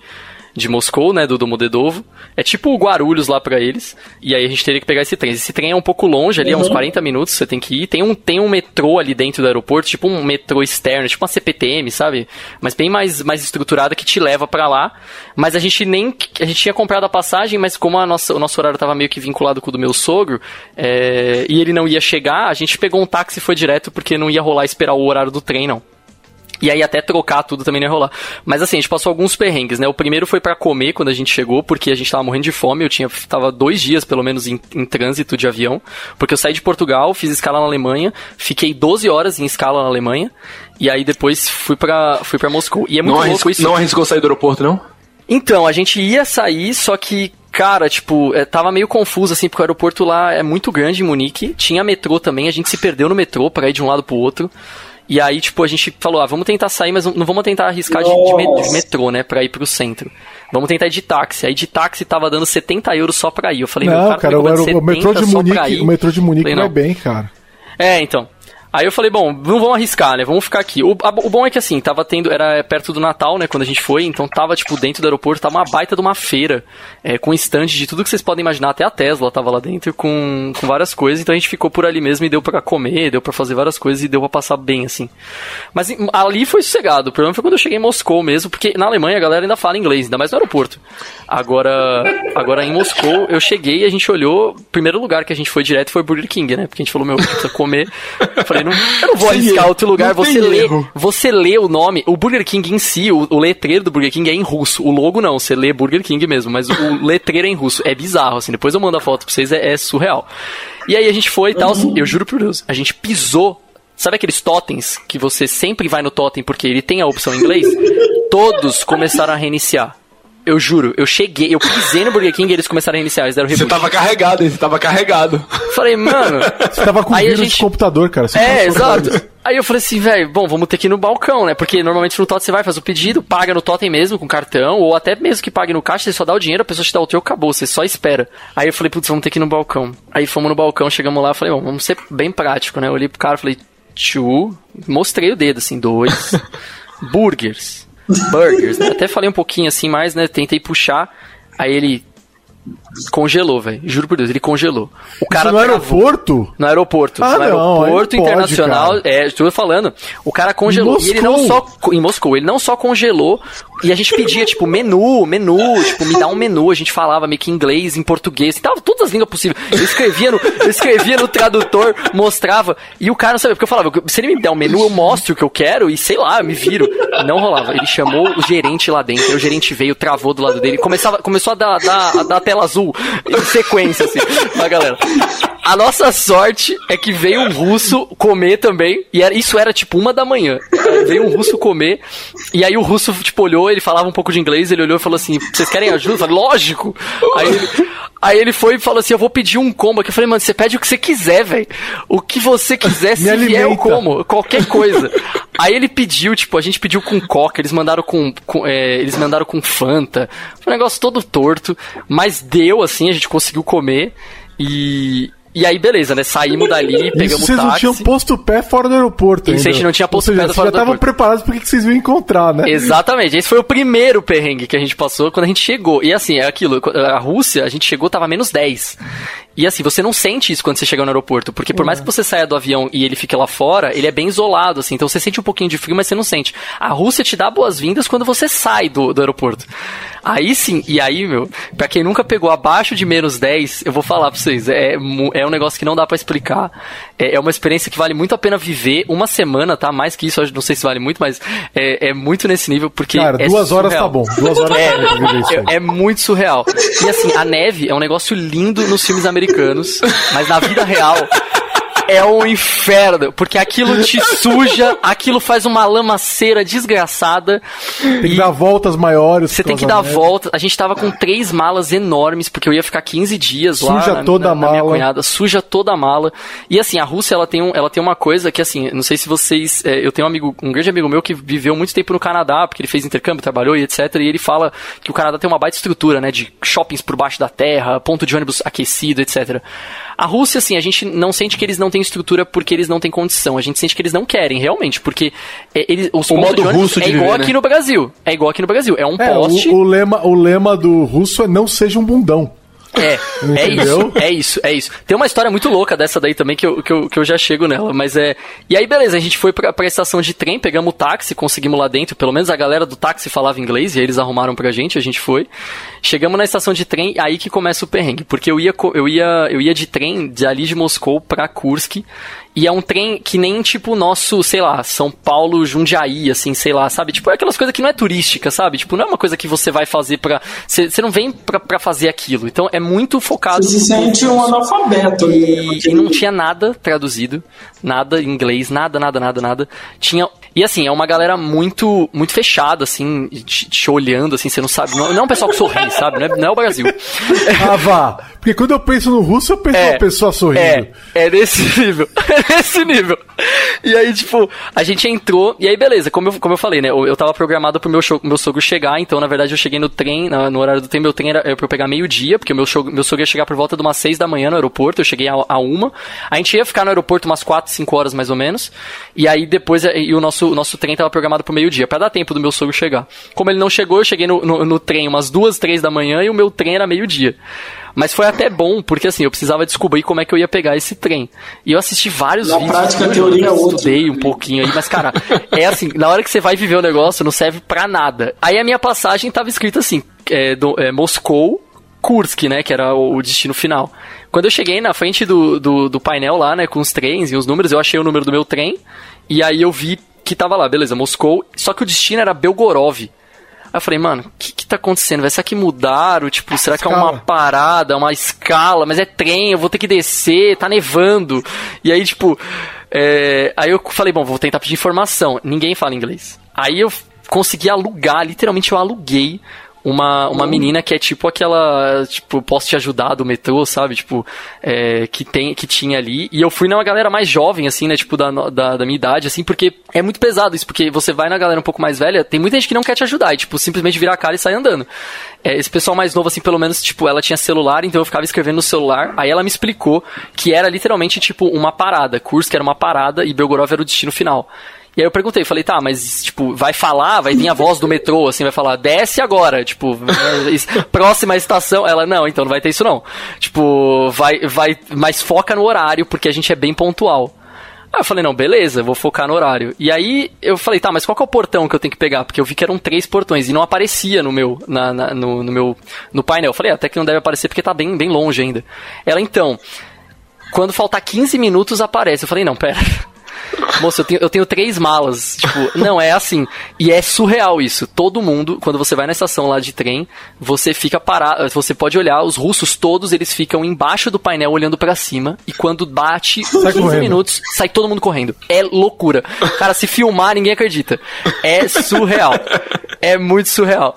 de Moscou, né, do Domodedovo. É tipo o Guarulhos lá pra eles. E aí a gente teria que pegar esse trem. Esse trem é um pouco longe, ali é uns 40 minutos, você tem que ir. Tem um, tem um metrô ali dentro do aeroporto, tipo um metrô externo, tipo uma CPTM, sabe? Mas bem mais, mais estruturada que te leva pra lá. Mas a gente nem. A gente tinha comprado a passagem, mas como a nossa, o nosso horário tava meio que vinculado com o do meu sogro, é, e ele não ia chegar, a gente pegou um táxi e foi direto, porque não ia rolar esperar o horário do trem, não. E aí até trocar tudo também não ia rolar. Mas assim, a gente passou alguns perrengues, né? O primeiro foi pra comer quando a gente chegou, porque a gente tava morrendo de fome. Eu tinha tava dois dias, pelo menos, em, em trânsito de avião. Porque eu saí de Portugal, fiz escala na Alemanha, fiquei 12 horas em escala na Alemanha. E aí depois fui pra, fui pra Moscou. E é muito Não, louco isso. não arriscou sair do aeroporto, não? Então, a gente ia sair, só que, cara, tipo, é, tava meio confuso, assim, porque o aeroporto lá é muito grande em Munique. Tinha metrô também, a gente se perdeu no metrô pra ir de um lado pro outro. E aí, tipo, a gente falou, ah, vamos tentar sair, mas não vamos tentar arriscar de, de metrô, né, pra ir pro centro. Vamos tentar ir de táxi. Aí de táxi tava dando 70 euros só pra ir. Eu falei, meu, Não, cara, cara, tá o, cobrando aero- o metrô 70 de Munique, o metrô de Munique Falei, vai bem, cara. É, então. Aí eu falei, bom, não vamos arriscar, né? Vamos ficar aqui. O, a- o bom é que assim, tava tendo. Era perto do Natal, né? Quando a gente foi, então tava, tipo, dentro do aeroporto, tava uma baita de uma feira. É, com estande de tudo que vocês podem imaginar, até a Tesla tava lá dentro com, com várias coisas. Então a gente ficou por ali mesmo e deu pra comer, deu pra fazer várias coisas e deu pra passar bem, assim. Mas ali foi sossegado. O problema foi quando eu cheguei em Moscou mesmo, porque na Alemanha a galera ainda fala inglês, ainda mais no aeroporto. Agora, agora em Moscou, eu cheguei e a gente olhou. O primeiro lugar que a gente foi direto foi Burger King, né? Porque a gente falou, meu, precisa comer. Eu falei, não, eu não vou Sem arriscar outro lugar. Você lê, erro. você lê o nome, o Burger King em si, o, o letreiro do Burger King é em russo. O logo não, você lê Burger King mesmo, mas o, letreiro é em russo. É bizarro, assim. Depois eu mando a foto pra vocês, é, é surreal. E aí a gente foi e tal, eu juro por Deus, a gente pisou. Sabe aqueles totens que você sempre vai no totem porque ele tem a opção em inglês? Todos começaram a reiniciar. Eu juro, eu cheguei, eu pisei no Burger King e eles começaram a reiniciar, eles deram Você reboot. tava carregado, hein? Você tava carregado. Falei, mano, Você tava com Aí a vírus gente- de computador, cara. Você é, exato. Aí eu falei assim, velho, bom, vamos ter que ir no balcão, né? Porque normalmente no Totem você vai, faz o pedido, paga no Totem mesmo, com cartão, ou até mesmo que pague no caixa, você só dá o dinheiro, a pessoa te dá o teu, acabou, você só espera. Aí eu falei, putz, vamos ter que ir no balcão. Aí fomos no balcão, chegamos lá, falei, bom, vamos ser bem prático, né? Eu olhei pro cara, falei, tchu, mostrei o dedo, assim, dois, burgers, burgers, né? Até falei um pouquinho assim, mais, né? Tentei puxar, aí ele, Congelou, velho. Juro por Deus, ele congelou. O cara Isso no aeroporto? No aeroporto. Ah, no aeroporto não pode, internacional. cara. é, estou falando. O cara congelou. Em E ele não só. Em Moscou, ele não só congelou. E a gente pedia, tipo, menu, menu, tipo, me dá um menu. A gente falava meio que em inglês, em português, tava todas as línguas possíveis. Eu escrevia no, eu escrevia no tradutor, mostrava. E o cara não sabia, porque eu falava, se ele me der um menu, eu mostro o que eu quero e sei lá, eu me viro. Não rolava. Ele chamou o gerente lá dentro, o gerente veio, travou do lado dele, começava, começou a dar, dar, a dar a tela azul em sequência, assim, pra galera. A nossa sorte é que veio um russo comer também, e era, isso era tipo uma da manhã. Veio um russo comer, e aí o russo, tipo, olhou, ele falava um pouco de inglês, ele olhou e falou assim: vocês querem ajuda? Eu falei, lógico! Aí ele, aí ele foi e falou assim: eu vou pedir um combo aqui. Eu falei, mano, você pede o que você quiser, velho. O que você quiser, se vier, eu alimenta. como, qualquer coisa. Aí ele pediu, tipo, a gente pediu com coca, eles mandaram com, com, é, eles mandaram com Fanta. Foi um negócio todo torto, mas deu assim, a gente conseguiu comer e e aí beleza, né? Saímos dali, Isso pegamos vocês não táxi. tinham posto o pé fora do aeroporto. Isso, ainda. a gente não tinha posto o pé fora vocês do já estavam aeroporto. preparados porque que vocês iam encontrar, né? Exatamente, esse foi o primeiro perrengue que a gente passou quando a gente chegou. E assim, é aquilo, a Rússia, a gente chegou, tava menos 10. E assim, você não sente isso quando você chega no aeroporto, porque por mais que você saia do avião e ele fique lá fora, ele é bem isolado, assim, então você sente um pouquinho de frio, mas você não sente. A Rússia te dá boas-vindas quando você sai do, do aeroporto. Aí sim, e aí, meu, pra quem nunca pegou abaixo de menos 10, eu vou falar pra vocês, é, é um negócio que não dá pra explicar. É, é uma experiência que vale muito a pena viver uma semana, tá? Mais que isso, eu não sei se vale muito, mas é, é muito nesse nível, porque. Cara, é duas horas surreal. tá bom. Duas horas É, tá bom pra viver isso aí. é, é muito surreal. E assim, a neve é um negócio lindo nos filmes americanos, mas na vida real é um inferno, porque aquilo te suja, aquilo faz uma lamaceira desgraçada. Tem que dar voltas maiores. você tem que dar da neve. volta. A gente tava com três malas enormes, porque eu ia ficar 15 dias lá Suja toda na- a na minha mala. cunhada. Suja toda a mala. E assim, a Rússia, ela tem, um, ela tem uma coisa que assim, não sei se vocês... é, eu tenho um amigo, um grande amigo meu que viveu muito tempo no Canadá, porque ele fez intercâmbio, trabalhou e etc. E ele fala que o Canadá tem uma baita estrutura, né? De shoppings por baixo da terra, ponto de ônibus aquecido, etc. A Rússia, assim, a gente não sente que eles não têm estrutura porque eles não têm condição. A gente sente que eles não querem, realmente, porque é, eles, os O modo de russo de é igual viver, né? aqui no Brasil. É igual aqui no Brasil. É um É, poste. o, o lema, o lema do russo é não seja um bundão. É, é isso, é isso, é isso. Tem uma história muito louca dessa daí também que eu, que eu, que eu já chego nela, mas é. E aí, beleza, a gente foi pra, pra estação de trem, pegamos o táxi, conseguimos lá dentro, pelo menos a galera do táxi falava inglês e aí eles arrumaram pra gente, a gente foi. Chegamos na estação de trem, aí que começa o perrengue, porque eu ia, eu ia, eu ia de trem de ali de Moscou pra Kursk. E é um trem que nem tipo o nosso, sei lá, São Paulo, Jundiaí, assim, sei lá, sabe? Tipo, é aquelas coisas que não é turística, sabe? Tipo, não é uma coisa que você vai fazer pra. Você não vem pra, pra fazer aquilo. Então é muito focado. Você se sente um analfabeto né, E, naquele- e não tinha nada traduzido, nada em inglês, nada, nada, nada, nada. Tinha. E assim, é uma galera muito muito fechada, assim, te, te olhando, assim, você não sabe. Não, não é um pessoal que sorri, sabe? Não é, não é o Brasil. Ah, vá. Porque quando eu penso no russo, eu penso É, uma pessoa sorrindo. É, é desse nível. É desse nível. E aí, tipo, a gente entrou, e aí, beleza, como eu, como eu falei, né? Eu, eu tava programado pro meu, show, meu sogro chegar, então, na verdade, eu cheguei no trem, na- no horário do trem, meu trem era era pra eu pegar meio-dia, porque meu, meu sogro ia chegar por volta de umas seis da manhã no aeroporto, eu cheguei a, a uma. A gente ia ficar no aeroporto umas quatro, cinco horas mais ou menos. E aí depois e o nosso, o nosso trem tava programado pro meio-dia, pra dar tempo do meu sogro chegar. Como ele não chegou, eu cheguei no, no, no trem umas duas, três da manhã e o meu trem era meio-dia. Mas foi até bom, porque assim, eu precisava descobrir como é que eu ia pegar esse trem. E eu assisti vários Na vídeos. prática, a teoria é outra. Estudei um pouquinho aí, mas cara, é assim, na hora que você vai viver o negócio, não serve pra nada. Aí a minha passagem tava escrita assim, é, do- é, Moscou, Kursk, né, que era o, o destino final. Quando eu cheguei na frente do, do, do painel lá, né, com os trens e os números, eu achei o número do meu trem, e aí eu vi que tava lá, beleza, Moscou, só que o destino era Belgorov. Aí eu falei, mano, o que que tá acontecendo? Vai será que mudaram? Tipo, será que é uma Escala. parada, uma escala? Mas é trem, eu vou ter que descer, tá nevando. E aí, tipo, é, aí eu falei, bom, vou tentar pedir informação. Ninguém fala inglês. Aí eu consegui alugar, literalmente eu aluguei uma, uma menina que é tipo aquela, tipo, posso te ajudar do metrô, sabe? Tipo, é, que, tem, que tinha ali. E eu fui numa galera mais jovem, assim, né? Tipo, da, da, da minha idade, assim, porque é muito pesado isso, porque você vai na galera um pouco mais velha, tem muita gente que não quer te ajudar, e, tipo, simplesmente virar a cara e sair andando. É, esse pessoal mais novo, assim, pelo menos, tipo, ela tinha celular, então eu ficava escrevendo no celular, aí ela me explicou que era literalmente, tipo, uma parada. Kursk era uma parada e Belgorod era o destino final. E aí eu perguntei, falei, tá, mas, tipo, vai falar, vai vir a voz do metrô, assim, vai falar, desce agora, tipo, próxima estação. Ela, não, então não vai ter isso não. Tipo, vai, vai, mas foca no horário, porque a gente é bem pontual. Aí eu falei, não, beleza, vou focar no horário. E aí eu falei, tá, mas qual é o portão que eu tenho que pegar? Porque eu vi que eram três portões e não aparecia no meu, na, na no, no, meu, no painel. Eu falei, ah, até que não deve aparecer porque tá bem, bem longe ainda. Ela, então, quando faltar 15 minutos aparece. Eu falei, não, pera. Moça, eu tenho, eu tenho três malas. Tipo, não, é assim. E é surreal isso. Todo mundo, quando você vai na estação lá de trem, você fica parado. Você pode olhar, os russos todos, eles ficam embaixo do painel olhando para cima. E quando bate sai 15 correndo. minutos, sai todo mundo correndo. É loucura. Cara, se filmar, ninguém acredita. É surreal. É muito surreal.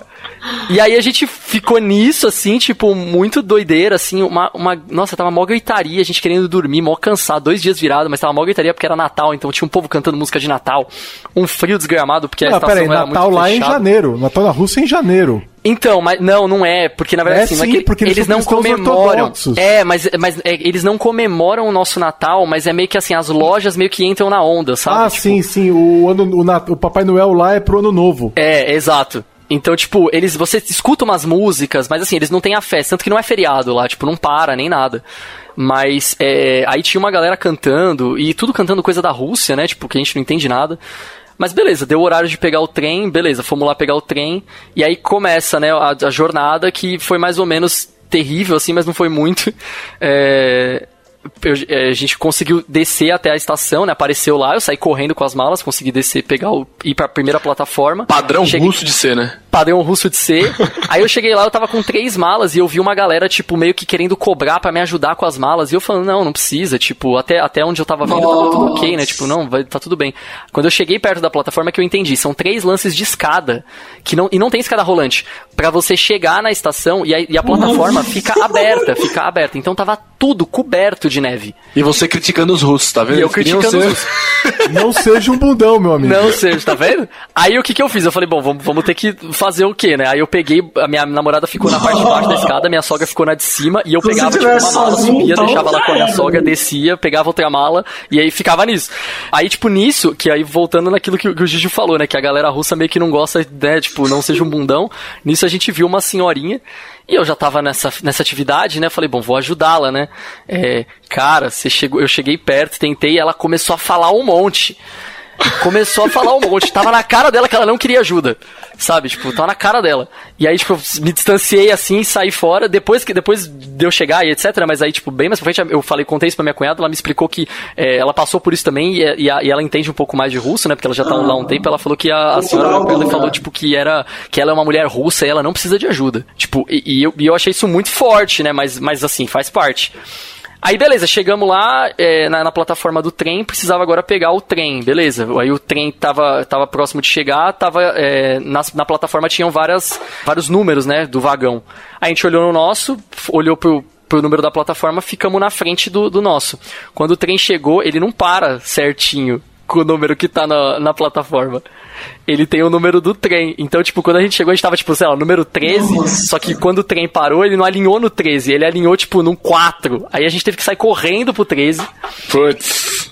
E aí a gente ficou nisso, assim, tipo, muito doideira, assim, uma, uma. Nossa, tava mó gritaria, a gente querendo dormir, mó cansado, dois dias virado, mas tava mó gritaria porque era Natal, então tinha um povo cantando música de Natal, um frio desgramado, porque a ah, estação peraí, era Natal lá fechado. em janeiro, Natal na Rússia em janeiro. Então, mas não, não é, porque na verdade é, assim, sim, é porque eles, eles não comemoram. É, mas, mas é, eles não comemoram o nosso Natal, mas é meio que assim, as lojas meio que entram na onda, sabe? Ah, tipo, sim, sim, o ano o, o Papai Noel lá é pro ano novo. É, exato. Então, tipo, eles. Você escuta umas músicas, mas assim, eles não têm a festa, tanto que não é feriado lá, tipo, não para nem nada. Mas é, aí tinha uma galera cantando, e tudo cantando coisa da Rússia, né? Tipo, que a gente não entende nada. Mas beleza, deu o horário de pegar o trem, beleza, fomos lá pegar o trem, e aí começa, né, a, a jornada que foi mais ou menos terrível, assim, mas não foi muito. É, é, a gente conseguiu descer até a estação, né? Apareceu lá, eu saí correndo com as malas, consegui descer, pegar o, ir pra primeira plataforma. Padrão cheguei, russo de ser, né? Padrão russo de ser. Aí eu cheguei lá, eu tava com três malas e eu vi uma galera, tipo, meio que querendo cobrar para me ajudar com as malas. E eu falando, não, não precisa, tipo, até, até onde eu tava vendo tava tudo ok, né? Tipo, não, vai, tá tudo bem. Quando eu cheguei perto da plataforma é que eu entendi, são três lances de escada, que não, e não tem escada rolante, para você chegar na estação e a, e a plataforma fica aberta, fica aberta. Então tava tudo coberto de neve. E você criticando os russos, tá vendo? E eu criticando ser... os russos. Não seja um bundão, meu amigo. Não seja, tá vendo? Aí o que que eu fiz? Eu falei, bom, vamos, vamos ter que fazer o quê, né? Aí eu peguei, a minha namorada ficou na parte de baixo da escada, minha sogra ficou na de cima, e eu Se pegava tipo, uma mala, subia, então, deixava lá com a minha sogra, descia, pegava outra mala, e aí ficava nisso. Aí, tipo, nisso, que aí voltando naquilo que, que o Gigi falou, né? Que a galera russa meio que não gosta, né? Tipo, não seja um bundão. Nisso a gente viu uma senhorinha e eu já tava nessa, nessa atividade, né? Falei, bom, vou ajudá-la, né? É, cara, você chegou, eu cheguei perto, tentei, e ela começou a falar um monte. Começou a falar um monte. Tava na cara dela que ela não queria ajuda. Sabe? Tipo, tava na cara dela. E aí, tipo, eu me distanciei assim, saí fora. Depois que depois de eu chegar e etc. Mas aí, tipo, bem mais pra frente, eu falei, contei isso pra minha cunhada, ela me explicou que é, ela passou por isso também e, e, a, e, ela entende um pouco mais de russo, né? Porque ela já tá lá um tempo. Ela falou que a, a senhora ela falou, tipo, que era que ela é uma mulher russa e ela não precisa de ajuda. Tipo, e, e eu, e eu achei isso muito forte, né? Mas, mas assim, faz parte. Aí beleza, chegamos lá é, na, na, plataforma do trem, precisava agora pegar o trem, beleza. Aí o trem tava, tava próximo de chegar, tava é, na, na plataforma tinham várias, vários números, né, do vagão. Aí a gente olhou no nosso, olhou pro, pro número da plataforma, ficamos na frente do, do nosso. Quando o trem chegou, ele não para certinho com o número que tá na, na plataforma ele tem o número do trem. Então, tipo, quando a gente chegou, a gente tava, tipo, sei lá, número 13, Nossa. só que quando o trem parou, ele não alinhou no 13, ele alinhou, tipo, num 4. Aí a gente teve que sair correndo pro 13. Putz.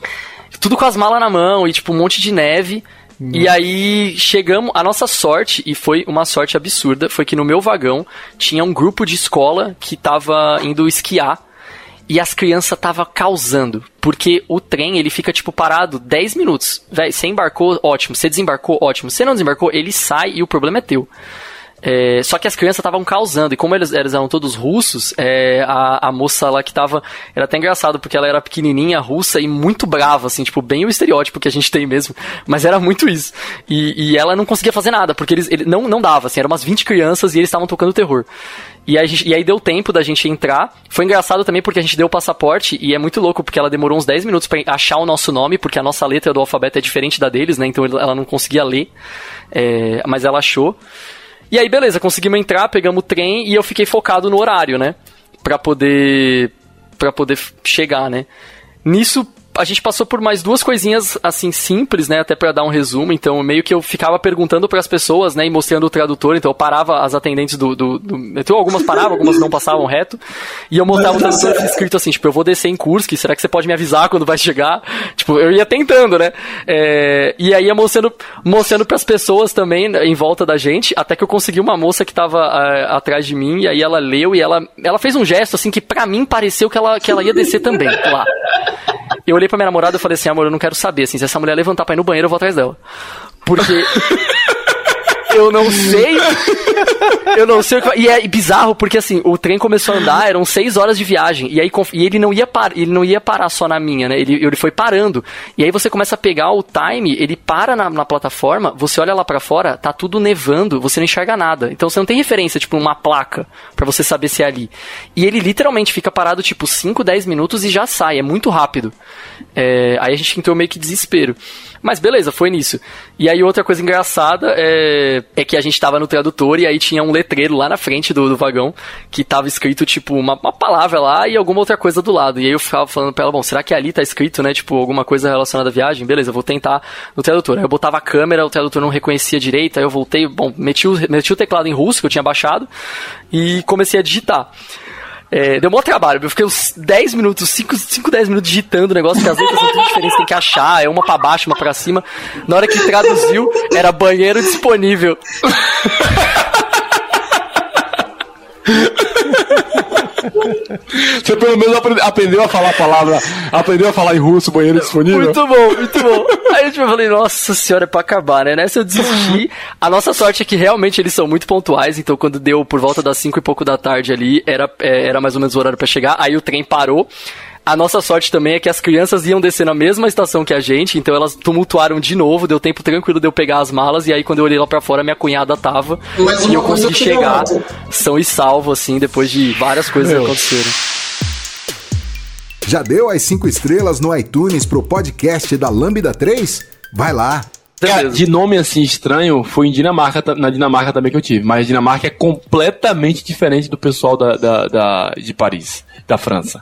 Tudo com as malas na mão e, tipo, um monte de neve. Nossa. E aí chegamos, a nossa sorte, e foi uma sorte absurda, foi que no meu vagão tinha um grupo de escola que tava indo esquiar e as crianças tava causando. Porque o trem, ele fica, tipo, parado 10 minutos. Véi, você embarcou, ótimo. Você desembarcou, ótimo. Você não desembarcou, ele sai e o problema é teu. É, só que as crianças estavam causando, e como eles, eles eram todos russos, é, a, a moça lá que tava. Era até engraçado, porque ela era pequenininha, russa e muito brava, assim, tipo, bem o estereótipo que a gente tem mesmo. Mas era muito isso. E, e ela não conseguia fazer nada, porque eles. Ele, não, não dava, assim, eram umas 20 crianças e eles estavam tocando terror. E, a gente, e aí deu tempo da gente entrar. Foi engraçado também porque a gente deu o passaporte e é muito louco porque ela demorou uns 10 minutos para achar o nosso nome, porque a nossa letra do alfabeto é diferente da deles, né? Então ela não conseguia ler, é, mas ela achou. E aí, beleza, conseguimos entrar, pegamos o trem e eu fiquei focado no horário, né? Pra poder. para poder chegar, né? Nisso a gente passou por mais duas coisinhas assim simples, né, até para dar um resumo. Então, meio que eu ficava perguntando para as pessoas, né, e mostrando o tradutor. Então, eu parava as atendentes do, do, do metrô, algumas paravam, algumas não passavam reto, e eu mostrava o tradutor escrito assim, tipo, eu vou descer em Kursk, será que você pode me avisar quando vai chegar? Tipo, eu ia tentando, né? É, e aí ia mostrando, mostrando para as pessoas também né, em volta da gente, até que eu consegui uma moça que tava uh, atrás de mim, e aí ela leu e ela, ela fez um gesto assim que para mim pareceu que ela, que ela ia descer também lá. Eu olhei pra minha namorada e falei assim, amor, eu não quero saber, assim, se essa mulher levantar pra ir no banheiro, eu vou atrás dela. Porque eu não sei. Eu não sei o que. E é bizarro porque assim, o trem começou a andar, eram seis horas de viagem. E aí e ele não ia ele não ia parar só na minha, né? Ele, ele foi parando. E aí você começa a pegar o time, ele para na, na plataforma, você olha lá para fora, tá tudo nevando, você não enxerga nada. Então você não tem referência, tipo, uma placa para você saber se é ali. E ele literalmente fica parado, tipo, 5, 10 minutos e já sai. É muito rápido. É, aí a gente entrou meio que desespero. Mas beleza, foi nisso. E aí outra coisa engraçada é, é que a gente tava no tradutor e aí tinha um letreiro lá na frente do, do vagão que tava escrito, tipo, uma, uma, palavra lá e alguma outra coisa do lado. E aí eu ficava falando pra ela, bom, será que ali tá escrito, né, tipo, alguma coisa relacionada à viagem? Beleza, eu vou tentar no tradutor. Aí eu botava a câmera, o tradutor não reconhecia direito, aí eu voltei, bom, meti o, meti o teclado em russo que eu tinha baixado e comecei a digitar. É, deu um trabalho. Eu fiquei uns 10 minutos, 5, 5 10 minutos digitando o negócio, que as letras são tudo diferentes, tem que achar, é uma pra baixo, uma pra cima. Na hora que traduziu, era banheiro disponível. Você pelo menos aprendeu a falar a palavra, aprendeu a falar em russo, banheiro disponível? Muito bom, muito bom. Aí eu falei, nossa senhora, é pra acabar, né? Nessa eu desisti. A nossa sorte é que realmente eles são muito pontuais, então quando deu por volta das 5 e pouco da tarde ali, era, é, era mais ou menos o horário para chegar, aí o trem parou. A nossa sorte também é que as crianças iam descer na mesma estação que a gente, então elas tumultuaram de novo, deu tempo tranquilo de eu pegar as malas, e aí quando eu olhei lá pra fora, minha cunhada tava. Mas e eu consegui chegar são e salvo, assim, depois de várias coisas Meu. acontecerem. Já deu as cinco estrelas no iTunes pro podcast da Lambda 3? Vai lá! Cara, de nome assim estranho, foi em Dinamarca, na Dinamarca também que eu tive. Mas Dinamarca é completamente diferente do pessoal da, da, da de Paris, da França.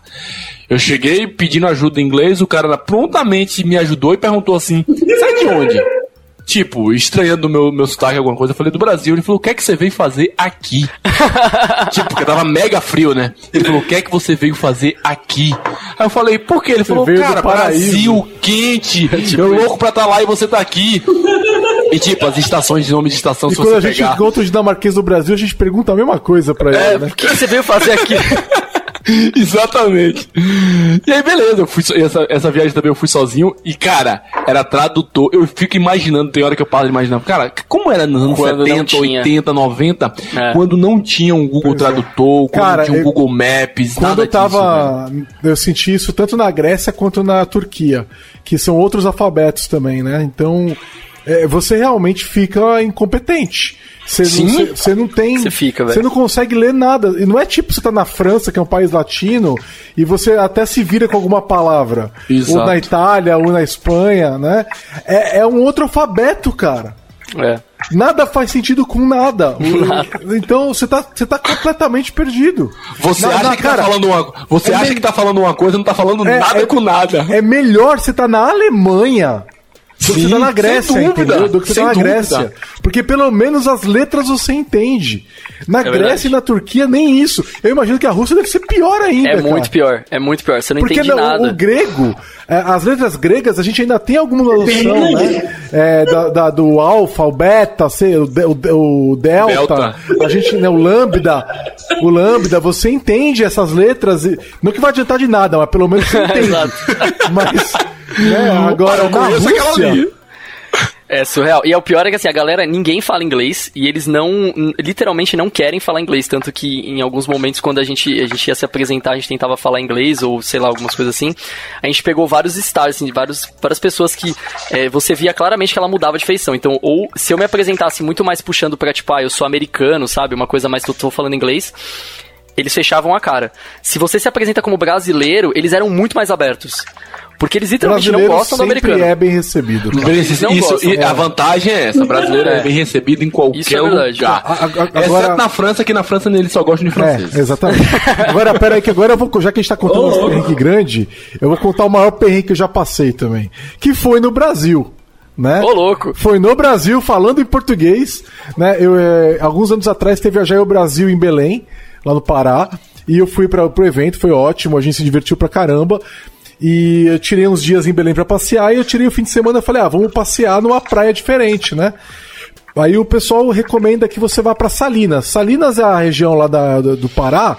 Eu cheguei pedindo ajuda em inglês, o cara prontamente me ajudou e perguntou assim: sai de onde? Tipo, estranhando meu, meu sotaque, alguma coisa, eu falei do Brasil. Ele falou: o que é que você veio fazer aqui? tipo, porque tava mega frio, né? Ele falou: o que é que você veio fazer aqui? Aí eu falei: por quê? Ele falou: cara, Brasil quente, tipo, eu louco pra estar tá lá e você tá aqui. E tipo, as estações de nome de estação, e quando a gente pegar... encontra o dinamarquês do Brasil, a gente pergunta a mesma coisa pra é, ele, né? O que você veio fazer aqui? Exatamente. E aí, beleza, eu fui essa, essa viagem também eu fui sozinho. E, cara, era tradutor. Eu fico imaginando, tem hora que eu paro de imaginar. Cara, como era nos anos quando 70, 80, 90, é. quando não tinha um Google é. Tradutor, quando cara, não tinha um eu, Google Maps, quando nada eu tava. Disso, eu senti isso tanto na Grécia quanto na Turquia, que são outros alfabetos também, né? Então. É, você realmente fica incompetente. Você não, você não tem. Você fica, Você não consegue ler nada. E não é tipo você tá na França, que é um país latino, e você até se vira com alguma palavra. Exato. Ou na Itália, ou na Espanha, né? É, é um outro alfabeto, cara. É. Nada faz sentido com nada. nada. Então você tá, você tá completamente perdido. Você na, acha na, que tá cara, tá falando uma, você é acha me... que tá falando uma coisa, não tá falando é, nada é, com nada. É melhor você tá na Alemanha do que você tá na Grécia, dúvida, entendeu? Do que você tá na dúvida. Grécia. Porque pelo menos as letras você entende. Na é Grécia verdade. e na Turquia, nem isso. Eu imagino que a Rússia deve ser pior ainda. É muito pior, é muito pior. Você não Porque entende não, nada. O grego, é, as letras gregas, a gente ainda tem alguma noção, né? É, da, da, do alfa, o beta, sei, o, o, o delta, delta, a gente, né, o lambda, o lambda, você entende essas letras. Não que vai adiantar de nada, mas pelo menos você entende. mas né? Agora, na Rússia... É surreal. E é o pior é que assim, a galera, ninguém fala inglês e eles não, literalmente não querem falar inglês. Tanto que em alguns momentos, quando a gente, a gente ia se apresentar, a gente tentava falar inglês ou sei lá, algumas coisas assim. A gente pegou vários estágios, assim, de vários, várias pessoas que é, você via claramente que ela mudava de feição. Então, ou se eu me apresentasse muito mais puxando pra tipo, ah, eu sou americano, sabe? Uma coisa mais que eu tô falando inglês eles fechavam a cara. Se você se apresenta como brasileiro, eles eram muito mais abertos. Porque eles literalmente não gostam do americano. é bem recebido. Bem recebido. Isso, gostam, e é. a vantagem é essa: brasileiro é, É. bem recebido em qualquer Isso é verdade. lugar. A- a- a- Exceto agora- na França, que na França eles só gostam de francês. É, exatamente. Agora, pera aí, que agora eu vou, já que a gente tá contando Ô, um perrengue grande, eu vou contar o maior perrengue que eu já passei também. Que foi no Brasil. Né? Ô, louco. Foi no Brasil, falando em português. Né? Eu, é, alguns anos atrás teve a Jair Brasil em Belém, lá no Pará. E eu fui para pro evento, foi ótimo, a gente se divertiu pra caramba. E eu tirei uns dias em Belém pra passear e eu tirei o fim de semana e falei, ah, vamos passear numa praia diferente, né? Aí o pessoal recomenda que você vá pra Salinas. Salinas é a região lá da, do, do Pará,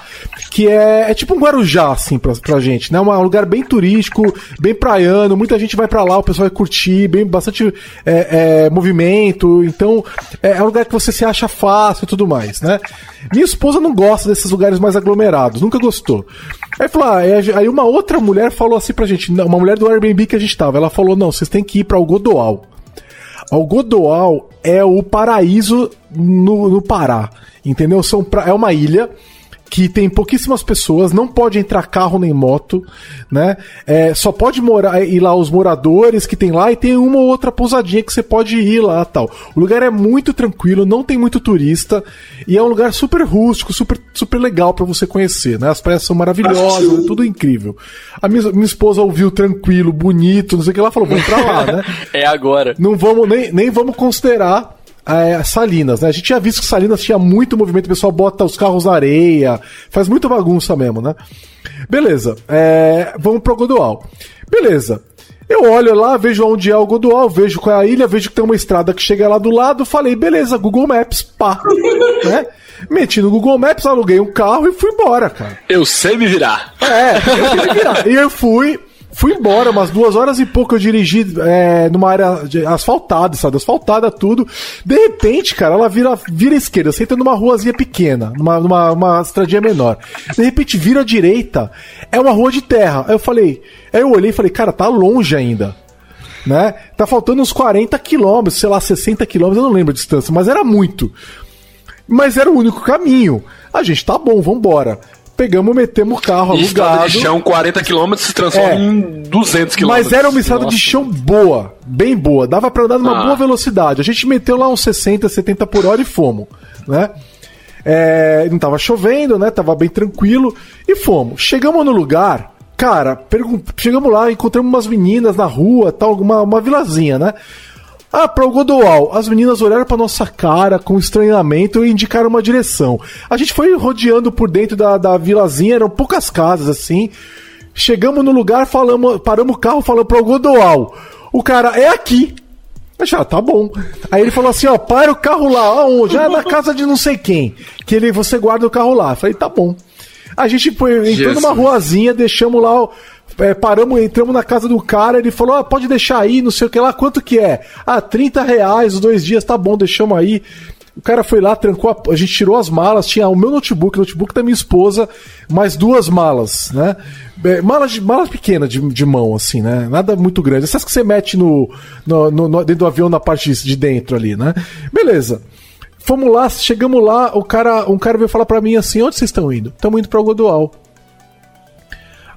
que é, é tipo um Guarujá, assim, pra, pra gente, né? Um lugar bem turístico, bem praiano, muita gente vai pra lá, o pessoal vai curtir, bem, bastante é, é, movimento, então é, é um lugar que você se acha fácil e tudo mais, né? Minha esposa não gosta desses lugares mais aglomerados, nunca gostou. Aí falou, ah, é, aí uma outra mulher falou assim pra gente, uma mulher do Airbnb que a gente tava, ela falou, não, vocês têm que ir pra Algodoal. Algodoal é o paraíso no, no Pará, entendeu? São pra- é uma ilha que tem pouquíssimas pessoas, não pode entrar carro nem moto, né? É, só pode morar ir lá os moradores que tem lá e tem uma ou outra pousadinha que você pode ir lá, tal. O lugar é muito tranquilo, não tem muito turista e é um lugar super rústico, super super legal pra você conhecer, né? As praias são maravilhosas, é tudo incrível. A minha, minha esposa ouviu tranquilo, bonito, não sei o que ela falou, vamos pra lá, né? É agora. não vamos nem, nem vamos considerar é, Salinas, né? A gente tinha visto que Salinas tinha muito movimento, o pessoal bota os carros na areia, faz muita bagunça mesmo, né? Beleza, é, vamos pro Godoal. Beleza. Eu olho lá, vejo onde é o Godoal, vejo qual é a ilha, vejo que tem uma estrada que chega lá do lado, falei, beleza, Google Maps, pá. né? Meti no Google Maps, aluguei um carro e fui embora, cara. Eu sei me virar. É, eu queria virar. E eu fui, fui embora, umas duas horas e pouco eu dirigi é, numa área asfaltada, sabe? Asfaltada, tudo. De repente, cara, ela vira, vira esquerda, você entra numa ruazinha pequena, numa, numa uma estradinha menor. De repente vira à direita, é uma rua de terra. Aí eu falei, aí eu olhei e falei, cara, tá longe ainda. Né? Tá faltando uns 40 quilômetros, sei lá, 60 quilômetros, eu não lembro a distância, mas era muito. Mas era o único caminho. A gente, tá bom, vambora. Pegamos, metemos o carro E estrada alugado. de chão, 40 km se transforma É. em 200 km. Mas era uma estrada de chão boa, bem boa. Dava pra andar numa Ah. boa velocidade. A gente meteu lá uns 60, 70 por hora e fomos, né? É, não tava chovendo, né? Tava bem tranquilo. E fomos. Chegamos no lugar, cara, chegamos lá, encontramos umas meninas na rua, tal, uma, uma vilazinha, né? Ah, para o Godoal. As meninas olharam pra nossa cara com estranhamento e indicaram uma direção. A gente foi rodeando por dentro da, da vilazinha, eram poucas casas assim. Chegamos no lugar, falamos, paramos o carro, falamos para o Godoal. O cara, é aqui. Eu já, tá bom. Aí ele falou assim, ó, para o carro lá, aonde? Ah, na casa de não sei quem. Que ele, você guarda o carro lá. Eu falei, tá bom. A gente foi, entrou Jesus. numa ruazinha, deixamos lá, o- é, paramos, entramos na casa do cara, ele falou, ah, pode deixar aí, não sei o que lá, quanto que é? Ah, 30 reais os dois dias, tá bom, deixamos aí. O cara foi lá, trancou, a, a gente tirou as malas, tinha o meu notebook, o notebook da minha esposa, mais duas malas, né? É, malas, de, malas pequenas de, de mão, assim, né? Nada muito grande. Essas que você mete no, no, no- no- dentro do avião na parte de, de dentro ali, né? Beleza. Fomos lá, chegamos lá, o cara, um cara veio falar pra mim assim, onde vocês estão indo? Estamos indo pra Godoal.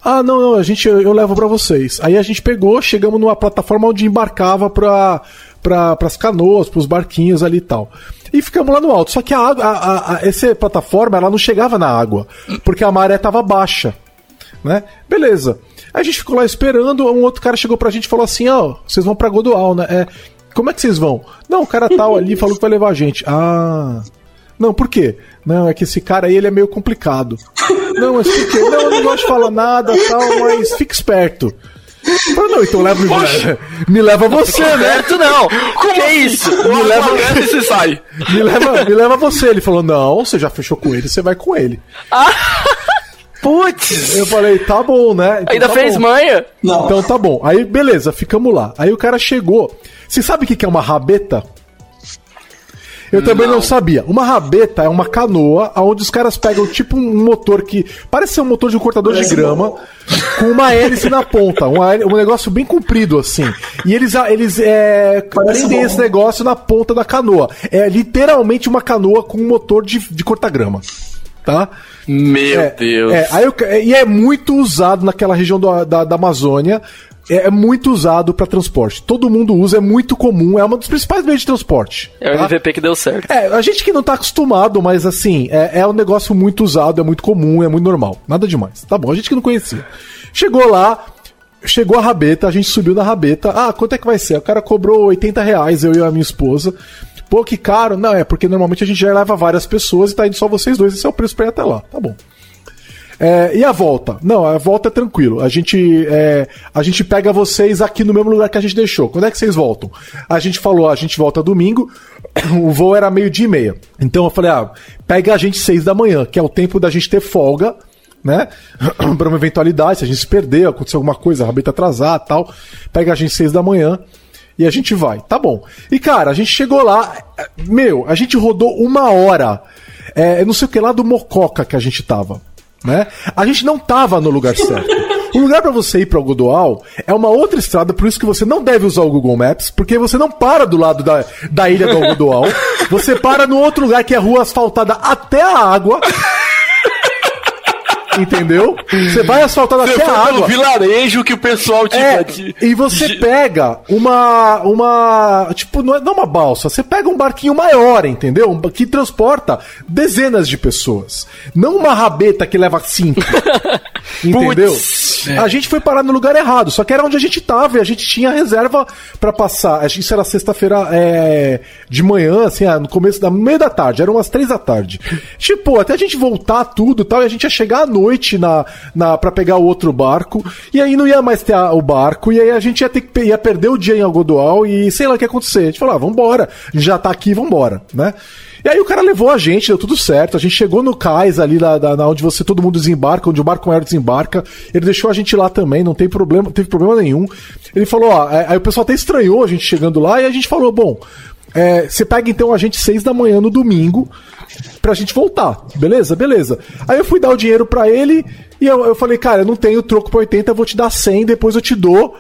Ah, não, não, a gente, eu, eu levo pra vocês. Aí a gente pegou, chegamos numa plataforma onde embarcava pra, pra, pras canoas, pros barquinhos ali e tal. E ficamos lá no alto. Só que a a, a- a- essa plataforma, ela não chegava na água, porque a maré tava baixa, né? Beleza. Aí a gente ficou lá esperando, um outro cara chegou pra gente e falou assim, ó, vocês vão pra Godoal, né? É, como é que vocês vão? Não, o cara tal ali falou que vai levar a gente. Ah... Não, por quê? Não, é que esse cara aí ele é meio complicado. Não, mas por quê? Não, eu não gosto de falar nada tal, mas fica esperto. Falei, não, então leva me, me leva você, né? Certo não. que isso? Me leva, e você sai. me, leva, me leva você. Ele falou, não, você já fechou com ele, você vai com ele. Putz. Eu falei, tá bom, né? Então Ainda tá fez bom. manha? Não. Então tá bom. Aí, beleza, ficamos lá. Aí o cara chegou. Você sabe o que que é uma rabeta? Eu também não. sabia. Uma rabeta é uma canoa onde os caras pegam tipo um motor que parece ser um motor de um cortador de Parece grama bom. com uma hélice na ponta, hélice- um negócio bem comprido assim. E eles eles é, Parece prendem bom. esse negócio na ponta da canoa. É literalmente uma canoa com um motor de, de corta-grama. Tá? Meu É, Deus. É, aí eu- e é muito usado naquela região do- da, da Amazônia. É, é muito usado para transporte. Todo mundo usa, é muito comum, é um dos principais meios de transporte. É o tá? MVP que deu certo. É, a gente que não tá acostumado, mas assim, é, é um negócio muito usado, é muito comum, é muito normal. Nada demais. Tá bom, a gente que não conhecia. Chegou lá, chegou a rabeta, a gente subiu na rabeta. Ah, quanto é que vai ser? O cara cobrou 80 reais, eu e a minha esposa. Pô, que caro. Não, é porque normalmente a gente já leva várias pessoas e tá indo só vocês dois. Esse é o preço pra ir até lá. Tá bom. É, e a volta? Não, a volta é tranquilo. A gente, é, a gente pega vocês aqui no mesmo lugar que a gente deixou. Quando é que vocês voltam? A gente falou, a gente volta domingo. O voo era meio dia e meia. Então eu falei, ah, pega a gente seis da manhã, que é o tempo da gente ter folga, né? pra uma eventualidade, se a gente se perder, acontecer alguma coisa, a rabeta atrasar tal. Pega a gente seis da manhã e a gente vai. Tá bom. E cara, a gente chegou lá, meu, a gente rodou uma hora. É, não sei o que lá do Mococa que a gente tava né? A gente não tava no lugar certo. O lugar para você ir para o Godoal é uma outra estrada, por isso que você não deve usar o Google Maps, porque você não para do lado da, da ilha do Godoal. Você para no outro lugar que é rua asfaltada até a água. Entendeu? Você vai asfaltando Você até a foi pelo água. vilarejo que o pessoal tinha É, de- e você pega uma. uma. Tipo, não é não uma balsa, você pega um barquinho maior, entendeu? Que transporta dezenas de pessoas. Não uma rabeta que leva cinco. entendeu? Putz, a gente foi parar no lugar errado, só que era onde a gente tava e a gente tinha reserva pra passar. Isso era sexta-feira é, de manhã, assim, ah, no começo da meio da tarde, eram umas três da tarde. Tipo, até a gente voltar tudo e tal, e a gente ia chegar à noite na, na, pra pegar o outro barco, e aí não ia mais ter a- o barco, e aí a gente ia ter que ia perder o dia em Algodoal e sei lá o que ia acontecer. A gente falou, ah, vambora, a gente já tá aqui, vambora, né? E aí o cara levou a gente, deu tudo certo. A gente chegou no cais ali na, na onde você todo mundo desembarca, onde o barco maior desembarca. Ele deixou a gente lá também, não tem problema, não teve problema nenhum. Ele falou, ó, é, aí o pessoal até estranhou a gente chegando lá e a gente falou, bom, é, você pega então a gente seis da manhã no domingo pra gente voltar. Beleza? Beleza. Aí eu fui dar o dinheiro pra ele e eu, eu falei, cara, eu não tenho troco pra 80, eu vou te dar 100, depois eu te dou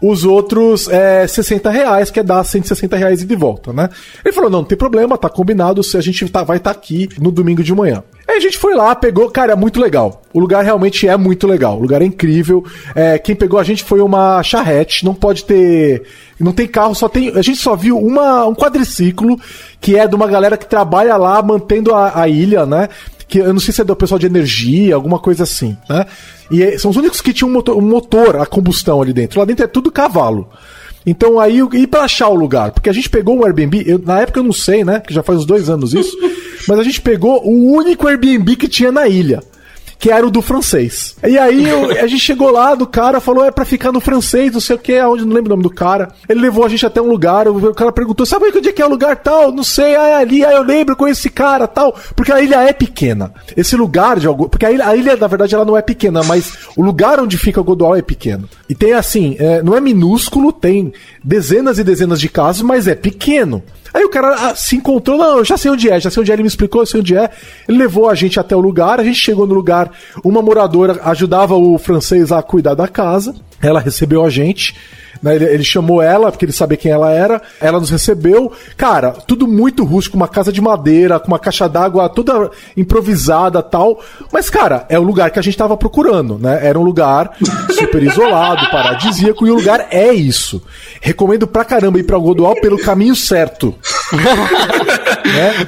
os outros é, 60 reais, que é dar 160 reais e de volta, né? Ele falou, não, não tem problema, tá combinado, se a gente tá, vai estar aqui no domingo de manhã. Aí a gente foi lá, pegou, cara, é muito legal. O lugar realmente é muito legal, o lugar é incrível. É, quem pegou a gente foi uma charrete, não pode ter... Não tem carro, só tem... A gente só viu uma, um quadriciclo, que é de uma galera que trabalha lá, mantendo a, a ilha, né? Que eu não sei se é do pessoal de energia, alguma coisa assim, né? E é- são os únicos que tinham um motor, um motor a combustão ali dentro. Lá dentro é tudo cavalo. Então aí, e pra achar o lugar? Porque a gente pegou um Airbnb, eu- na época eu não sei, né? Porque já faz uns dois anos isso, mas a gente pegou o único Airbnb que tinha na ilha. Que era o do francês. E aí eu- a gente chegou lá do cara, falou, é pra ficar no francês, não sei o que, aonde, não lembro o nome do cara. Ele levou a gente até um lugar, o cara perguntou, sabe onde é que é o lugar tal? Não sei, ah, é ali, ah, eu lembro, conheço esse cara tal. Porque a ilha é pequena. Esse lugar de algo. Porque a ilha, a ilha, na verdade, ela não é pequena, mas o lugar onde fica o Godoal é pequeno. E tem assim, é, não é minúsculo, tem dezenas e dezenas de casas, mas é pequeno. Aí o cara ah, se encontrou, não, eu já sei onde é, já sei onde é, ele me explicou, eu sei onde é. Ele levou a gente até o lugar, a gente chegou no lugar, uma moradora ajudava o francês a cuidar da casa, ela recebeu a gente. né, Ele, ele chamou ela, porque ele sabia quem ela era. Ela nos recebeu. Cara, tudo muito rústico, uma casa de madeira, com uma caixa d'água toda improvisada tal. Mas, cara, é o lugar que a gente tava procurando, né? Era um lugar super isolado, paradisíaco, e o lugar é isso. Recomendo pra caramba ir pra Godoal pelo caminho certo. né?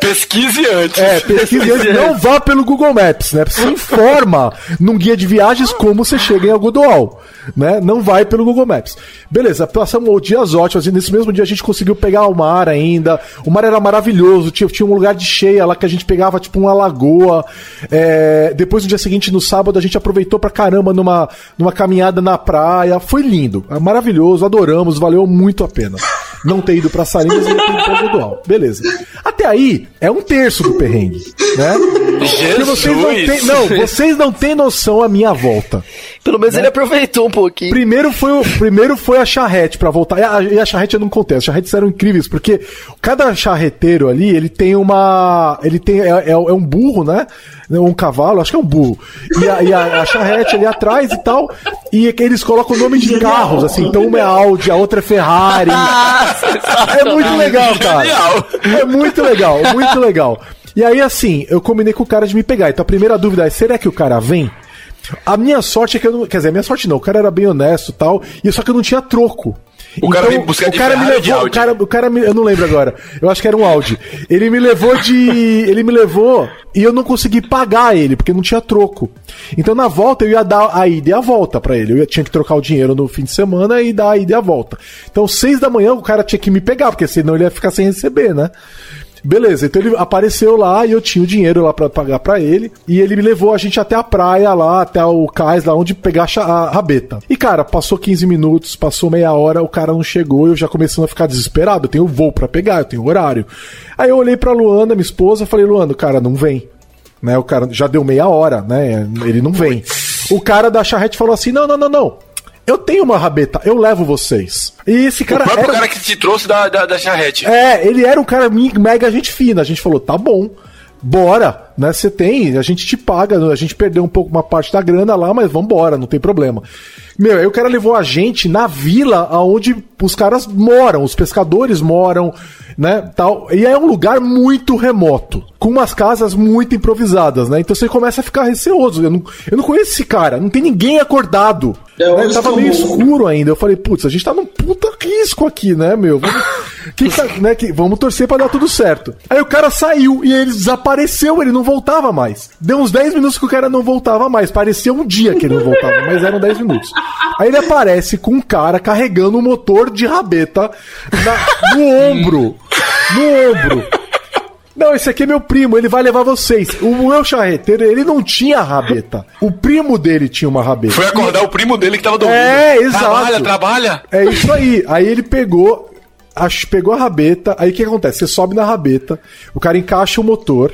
Pesquise antes. É, pesquise antes, não vá pelo Google Maps, né? Se informa num guia de viagens como você chega em Algodoal, né? Não vai pelo Google Maps. Beleza, passamos dias ótimos e nesse mesmo dia a gente conseguiu pegar o mar ainda. O mar era maravilhoso, tinha, tinha um lugar de cheia lá que a gente pegava tipo uma lagoa. É, depois no dia seguinte, no sábado, a gente aproveitou pra caramba numa, numa caminhada na praia. Foi lindo, é maravilhoso, adoramos, valeu muito a pena. Não ter ido pra Salinas e não ter ido pra Algodoal. Beleza. Até aí, é um terço do perrengue, né? Porque vocês não têm, não, vocês não têm noção a minha volta. Pelo menos ele aproveitou um pouquinho. Primeiro foi, o, primeiro foi a charrete pra voltar. E a, e a charrete eu não contei. As charretes eram incríveis, porque cada charreteiro ali, ele tem uma. Ele tem. É, é- é um burro, né? Um cavalo, acho que é um burro. E a, e a- a charrete ali atrás e tal. E eles colocam o nome de carros, assim. Então uma é Audi, a outra é Ferrari. É muito legal, cara. Genial. É muito legal, muito legal. E aí, assim, eu combinei com o cara de me pegar. Então a primeira dúvida é: será que o cara vem? A minha sorte é que eu não. Quer dizer, a minha sorte não, o cara era bem honesto e tal, e só que eu não tinha troco. O cara veio buscar o cara me levou, o cara, o cara me, eu não lembro agora. Eu acho que era um Audi. Ele me levou de, ele me levou e eu não consegui pagar ele porque não tinha troco. Então na volta eu ia dar a ida e a volta pra ele. Eu tinha que trocar o dinheiro no fim de semana e dar a ida e a volta. Então seis da manhã o cara tinha que me pegar porque senão ele ia ficar sem receber, né? Beleza, então ele apareceu lá e eu tinha o dinheiro lá pra pagar pra ele. E ele me levou a gente até a praia lá, até o cais lá onde pegar a rabeta. E cara, passou 15 minutos, passou meia hora, o cara não chegou, eu já começando a ficar desesperado. Eu tenho voo pra pegar, eu tenho horário. Aí eu olhei pra Luana, minha esposa, falei: Luana, cara não vem. Né, o cara já deu meia hora, né? Ele não vem. O cara da charrete falou assim: não, não, não, não. Eu tenho uma rabeta, eu levo vocês. E esse cara. o próprio era- cara que te trouxe da, da, da charrete. é, ele era um cara mega gente fina. A gente falou, tá bom, bora, né? Você tem, a gente te paga, a gente perdeu um pouco uma parte da grana lá, mas vambora, não tem problema. Meu, aí o cara levou a gente na vila aonde os caras moram, os pescadores moram, né, tal. E é um lugar muito remoto, com umas casas muito improvisadas, né? Então você começa a ficar receoso. Eu não, eu não conheço esse cara, não tem ninguém acordado. É, né? Tava meio escuro ainda. Eu falei, putz, a gente tá num puta risco aqui, né, meu? Vamos, que tá- né, que- vamos torcer pra dar tudo certo. Aí o cara saiu e ele desapareceu, ele não voltava mais. Deu uns 10 minutos que o cara não voltava mais. Parecia um dia que ele não voltava, mas eram 10 minutos. Aí ele aparece com um cara carregando um motor de rabeta na- no ombro. No ombro. Não, esse aqui é meu primo, ele vai levar vocês. O meu charreteiro, ele não tinha rabeta. O primo dele tinha uma rabeta. Foi acordar o primo dele que tava dormindo. É, exato. Trabalha, trabalha. É isso aí. Aí ele pegou, pegou a rabeta. Aí o que acontece? Você sobe na rabeta, o cara encaixa o motor.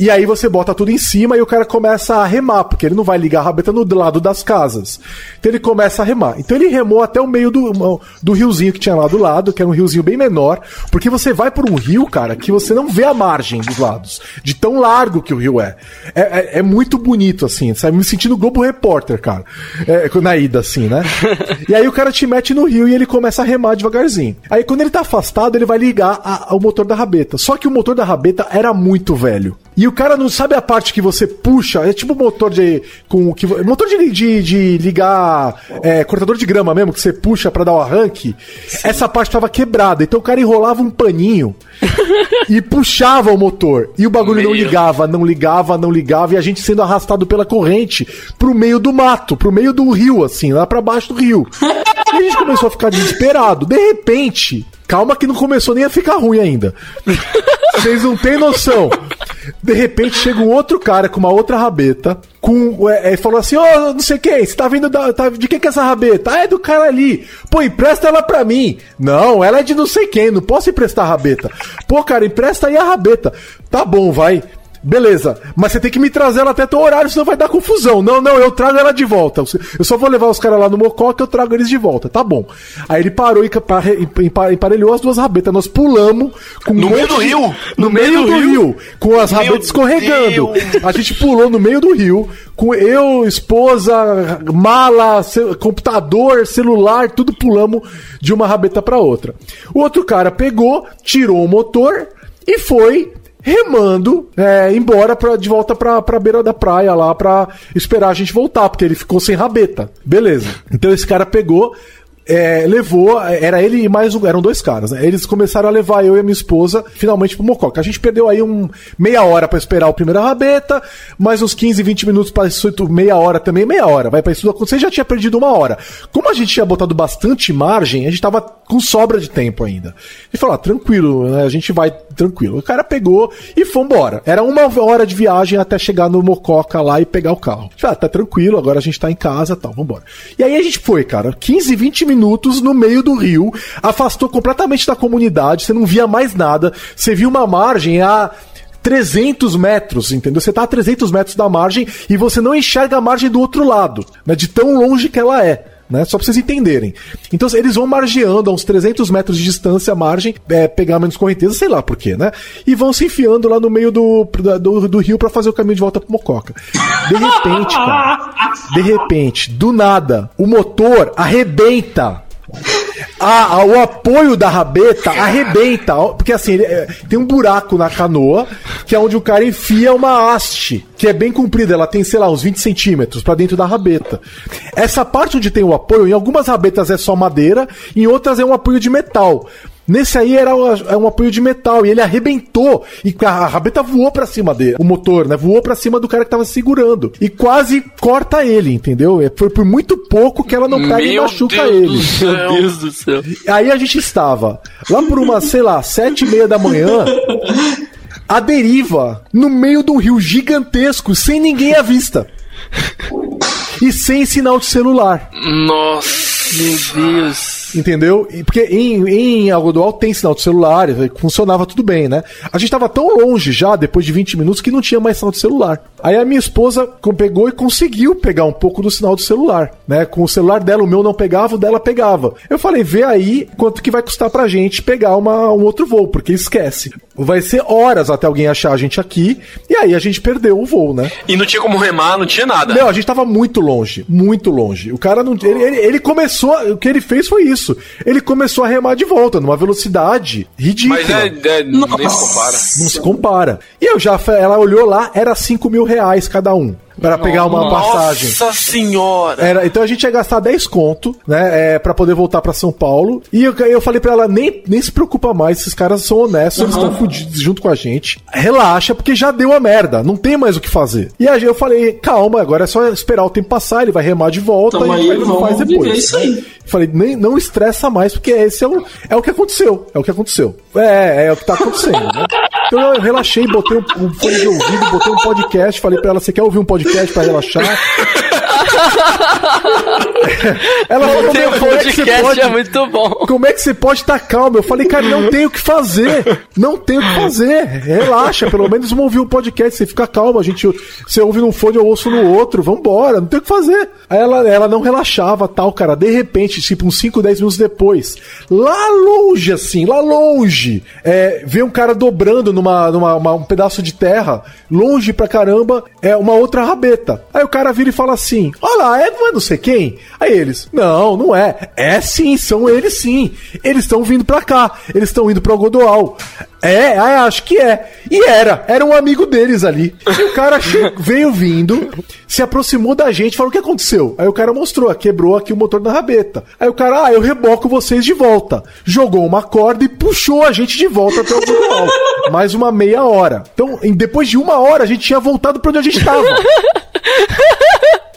E aí você bota tudo em cima e o cara começa a remar, porque ele não vai ligar a rabeta no lado das casas. Então ele começa a remar. Então ele remou até o meio do, do riozinho que tinha lá do lado, que era um riozinho bem menor, porque você vai por um rio, cara, que você não vê a margem dos lados, de tão largo que o rio é. É, é- é muito bonito, assim, sabe? Me sentindo Globo Repórter, cara. É, na ida, assim, né? E aí o cara te mete no rio e ele começa a remar devagarzinho. Aí quando ele tá afastado, ele vai ligar a- o motor da rabeta. Só que o motor da rabeta era muito velho. E o cara não sabe a parte que você puxa, é tipo motor de. Com, que, motor de, de, de ligar é, cortador de grama mesmo, que você puxa pra dar o arranque. Essa parte tava quebrada. Então o cara enrolava um paninho e puxava o motor. E o bagulho não ligava, não ligava, não ligava. E a gente sendo arrastado pela corrente pro meio do mato, pro meio do rio, assim, lá pra baixo do rio. E a gente começou a ficar desesperado. De repente, calma que não começou nem a ficar ruim ainda. Vocês não têm noção. De repente chega um outro cara com uma outra rabeta, com. É, é, falou assim: Ô, não sei quem, você tá vindo da. tá- de quem que é essa rabeta? Ah, é do cara ali. Pô, empresta ela pra mim. Não, ela é de não sei quem, não posso emprestar a rabeta. Pô, cara, empresta aí a rabeta. Tá bom, vai. Beleza, mas você tem que me trazer ela até teu horário, senão vai dar confusão. Não, não, eu trago ela de volta. Eu só vou levar os caras lá no Mococa, eu trago eles de volta. Tá bom. Aí ele parou e emparelhou as duas rabetas. Nós pulamos com um No meio monte do de- rio? No, meio, do, rio? com as Meu rabetas escorregando. Deus. A gente pulou no meio do rio, com eu, esposa, mala, computador, celular, tudo pulamos de uma rabeta pra outra. O outro cara pegou, tirou o motor e foi remando é, embora pra, de volta pra, pra beira da praia lá pra esperar a gente voltar, porque ele ficou sem rabeta. Beleza. Então esse cara pegou, é, levou, era ele e mais um, eram dois caras, né? Eles começaram a levar eu e a minha esposa finalmente pro Mococa. A gente perdeu aí um meia hora pra esperar o primeiro rabeta, mais uns 15, 20 minutos para isso, meia hora também, meia hora. Vai para isso tudo acontecer, já tinha perdido uma hora. Como a gente tinha botado bastante margem, a gente tava com sobra de tempo ainda. E falou, ah, tranquilo, né? a gente vai tranquilo. O cara pegou e foi embora. Era uma hora de viagem até chegar no Mococa lá e pegar o carro. Ah, tá tranquilo, agora a gente tá em casa tal, vambora. E aí a gente foi, cara, 15, 20 minutos no meio do rio, afastou completamente da comunidade, você não via mais nada, você viu uma margem a 300 metros, entendeu? Você tá a 300 metros da margem e você não enxerga a margem do outro lado, né? De tão longe que ela é. Né? Só pra vocês entenderem. Então eles vão margeando a uns 300 metros de distância a margem, é, pegar menos correnteza, sei lá por quê, né? E vão se enfiando lá no meio do, do, do rio para fazer o caminho de volta pro Mococa. De repente, cara, de repente, do nada, o motor arrebenta. A, a- o apoio da rabeta arrebenta. Porque assim, ele, é, tem um buraco na canoa, que é onde o cara enfia uma haste, que é bem comprida. Ela tem, sei lá, uns 20 centímetros pra dentro da rabeta. Essa parte onde tem o apoio, em algumas rabetas é só madeira, em outras é um apoio de metal. Nesse aí era um, é um apoio de metal e ele arrebentou e a, a rabeta voou pra cima dele, o motor, né? Voou pra cima do cara que tava segurando e quase corta ele, entendeu? É, Foi por muito pouco que ela não pega e Meu machuca Deus ele. do céu. Meu Deus do céu. Aí a gente estava lá por uma, sei lá, sete e meia da manhã, a deriva, no meio de um rio gigantesco, sem ninguém à vista. E sem sinal de celular. Nossa. Meu Deus. Entendeu? Porque em, em Algodoal tem sinal de celular, funcionava tudo bem, né? A gente tava tão longe já, depois de 20 minutos, que não tinha mais sinal de celular. Aí a minha esposa pegou e conseguiu pegar um pouco do sinal do celular, né? Com o celular dela, o meu não pegava, o dela pegava. Eu falei, vê aí quanto que vai custar pra gente pegar uma, um outro voo, porque esquece. Vai ser horas até alguém achar a gente aqui, e aí a gente perdeu o voo, né? E não tinha como remar, não tinha nada. Não, a gente tava muito longe, muito longe. O cara não. Ele, ele, ele começou. O que ele fez foi isso. Ele começou a remar de volta, numa velocidade ridícula. Mas é, é nem se compara. Não se compara. E eu já. Ela olhou lá, era 5 mil reais cada um. Pra pegar uma passagem. Nossa senhora. Era, então a gente ia gastar 10 conto, né, é, pra poder voltar pra São Paulo. E eu, eu falei pra ela, nem, nem se preocupa mais, esses caras são honestos, eles estão fudidos junto com a gente. Relaxa, porque já deu a merda, não tem mais o que fazer. E aí eu falei, calma, agora é só esperar o tempo passar, ele vai remar de volta e gente vamos viver isso aí. Falei, nem, não estressa mais, porque esse é o, é o que aconteceu. É o que aconteceu. É, é o que tá acontecendo, né? Então eu relaxei, botei um, um fone de ouvido, botei um podcast, falei pra ela, você quer ouvir um podcast pra relaxar? ela falou, meu, como é que você podcast, pode... é muito bom. Como é que você pode estar calmo? Eu falei, cara, não tem o que fazer. Não tem o que fazer. Relaxa, pelo menos vamos ouvir um podcast. Você fica calmo, a gente. Você ouve num fone, eu ouço no outro. Vambora, não tem o que fazer. Aí ela, ela não relaxava, tal, cara. De repente, tipo, uns 5, 10 minutos depois, lá longe, assim, lá longe, é, vê um cara dobrando numa, numa uma- um pedaço de terra, longe pra caramba, é uma outra rabeta. Aí o cara vira e fala assim: Olha lá, é, não é não sei quem? Aí eles: Não, não é. É sim, são eles sim. Eles estão vindo pra cá. Eles estão indo pro Godoal. É, acho que é. E era, era um amigo deles ali. E o cara veio vindo, se aproximou da gente, falou: O que aconteceu? Aí o cara mostrou, quebrou aqui o motor da rabeta. Aí o cara, ah, eu reboco vocês de volta. Jogou uma corda e puxou a gente de volta até o Godoal. Mais uma meia hora. Então, depois de uma hora, a gente tinha voltado pra onde a gente tava.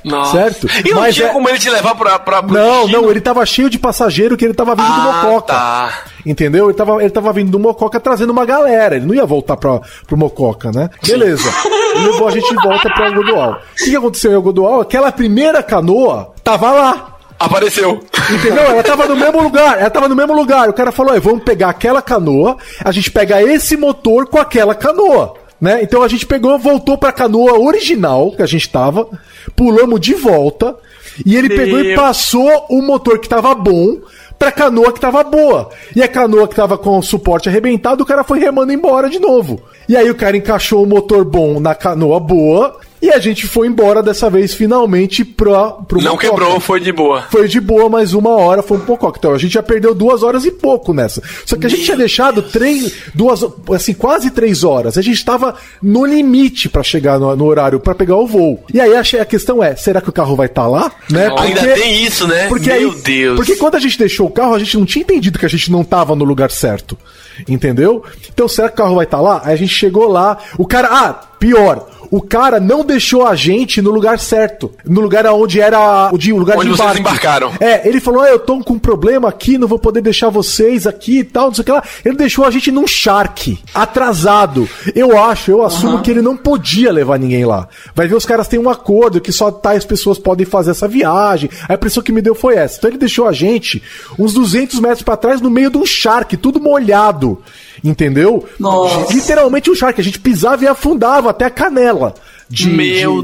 Nossa. Certo? E não Mas tinha é- como ele te levar pra. pra pro Não, destino? não, ele tava cheio de passageiro que ele tava vindo do Ah, Mococa. tá. Entendeu? Ele tava, ele tava vindo do Mococa trazendo uma galera. Ele não ia voltar pra, pro Mococa, né? Beleza. Ele levou a gente de volta pra Algodoal. O que, aconteceu em Algodoal? Aquela primeira canoa tava lá. Apareceu. Entendeu? Ela tava no mesmo lugar. Ela tava no mesmo lugar. O cara falou: "Ó, vamos pegar aquela canoa, a gente pega esse motor com aquela canoa. Né? Então a gente pegou, voltou pra canoa original que a gente tava, pulamos de volta e ele pegou e Meu. passou o motor que tava bom pra canoa que tava boa. E a canoa que tava com o suporte arrebentado, o cara foi remando embora de novo. E aí o cara encaixou o motor bom na canoa boa e a gente foi embora dessa vez finalmente pra, pro Não Mococa. quebrou, foi de boa. Foi de boa, mas uma hora foi um pouco. Então a gente já perdeu duas horas e pouco nessa. Só que a gente tinha deixado três, duas, assim, quase três horas. A gente estava no limite pra chegar no, no horário pra pegar o voo. E aí a, a questão é, será que o carro vai estar lá? Né? Ainda tem isso, né? Porque Meu aí- Deus. Porque quando a gente deixou o carro, a gente não tinha entendido que a gente não tava no lugar certo. Entendeu? Então, será que o carro vai estar lá? Aí a gente chegou lá. O cara. Ah, pior. O cara não deixou a gente no lugar certo. No lugar onde era o de, o lugar Onde de vocês embarque. embarcaram. É, ele falou: ah, eu tô com um problema aqui, não vou poder deixar vocês aqui e tal, não sei o que lá. Ele deixou a gente num Shark, atrasado. Eu acho, eu assumo que ele não podia levar ninguém lá. Vai ver, os caras têm um acordo que só tais pessoas podem fazer essa viagem. A impressão que me deu foi essa. Então ele deixou a gente uns 200 metros pra trás no meio de um Shark, tudo molhado. Entendeu? Nossa. Literalmente um Shark. A gente pisava e afundava até a canela. De,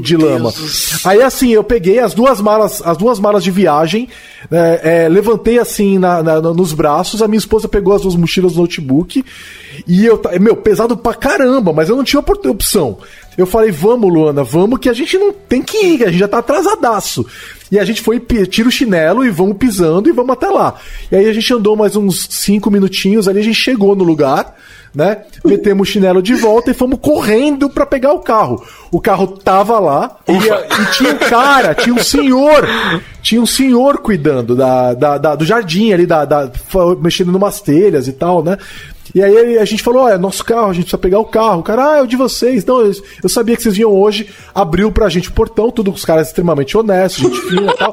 de, de lama. Aí assim, eu peguei as duas malas, as duas malas de viagem, é, é, levantei assim na- na- nos braços, a minha esposa pegou as duas mochilas do notebook e eu, meu, pesado pra caramba, mas eu não tinha opção. Eu falei, vamos, Luana, vamos que a gente não tem que ir, a gente já tá atrasadaço. E a gente foi, tira o chinelo e vamos pisando e vamos até lá. E aí a gente andou mais uns cinco minutinhos ali, a gente chegou no lugar, né? Metemos o chinelo de volta e fomos correndo pra pegar o carro. O carro tava lá e, e tinha um cara, tinha um senhor, tinha um senhor cuidando da, da- da- do jardim ali, da, da- mexendo numas telhas e tal, né? E aí a gente falou, ó, é nosso carro, a gente precisa pegar o carro. O cara, ah, é o de vocês. Não, eu, eu sabia que vocês vinham hoje. Abriu pra gente o portão, tudo com os caras extremamente honestos, gente fina e tal.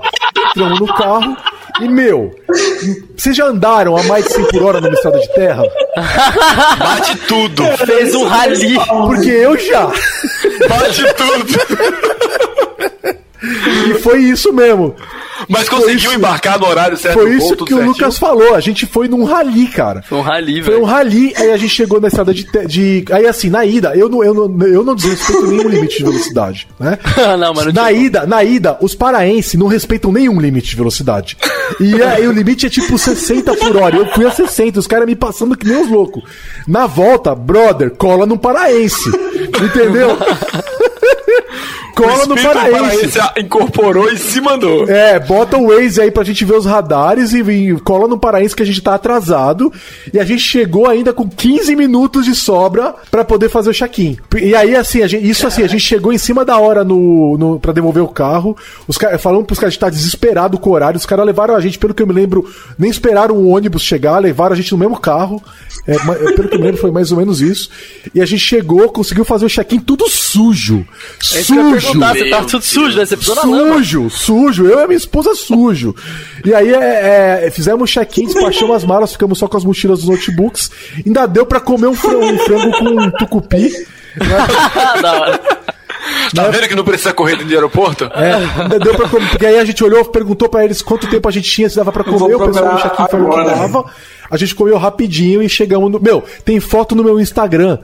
Entramos no carro. E, meu, vocês já andaram a mais de 100 por hora numa estrada de terra? Bate tudo! Fez um rally. Porque eu já. Bate tudo! E foi isso mesmo. Mas conseguiu isso. embarcar no horário certo? Foi isso que o certinho? Lucas falou. A gente foi num rally, cara. Foi um rally, Foi um velho. rally, aí a gente chegou na estrada de, de. Aí assim, na ida, eu não, eu não, eu não desrespeito nenhum limite de velocidade, né? Não, mas não na tinha ida, na ida, os paraenses não respeitam nenhum limite de velocidade. E aí o limite é tipo 60 por hora. Eu fui a 60, os caras me passando que nem os loucos. Na volta, brother, cola no paraense. Entendeu? cola O no paraense. paraense incorporou e se mandou. É, bota o Waze aí pra gente ver os radares e, e cola no Paraense que a gente tá atrasado. E a gente chegou ainda com 15 minutos de sobra pra poder fazer o check-in. E aí, assim, a gente- isso assim, a gente chegou em cima da hora no, no, pra devolver o carro. Os caras falando pros caras que tá desesperado com o horário. Os caras levaram a gente, pelo que eu me lembro, nem esperaram o ônibus chegar, levaram a gente no mesmo carro. É, ma- pelo que eu me lembro, foi mais ou menos isso. E a gente chegou, conseguiu fazer o check-in tudo sujo. É Sujo. perguntar, você tá tudo sujo, né? Você. Sujo, sujo. Eu e a minha esposa sujo. E aí é, é, fizemos check-in, despachamos as malas, ficamos só com as mochilas dos notebooks. Ainda deu pra comer um frango, um frango com tucupi. da hora. Tá vendo que não precisa correr dentro de aeroporto? É, deu pra comer. Porque aí a gente olhou, perguntou pra eles quanto tempo a gente tinha, se dava pra comer. O pessoal do check-in falou que dava. A gente comeu rapidinho e chegamos no. Meu, tem foto no meu Instagram.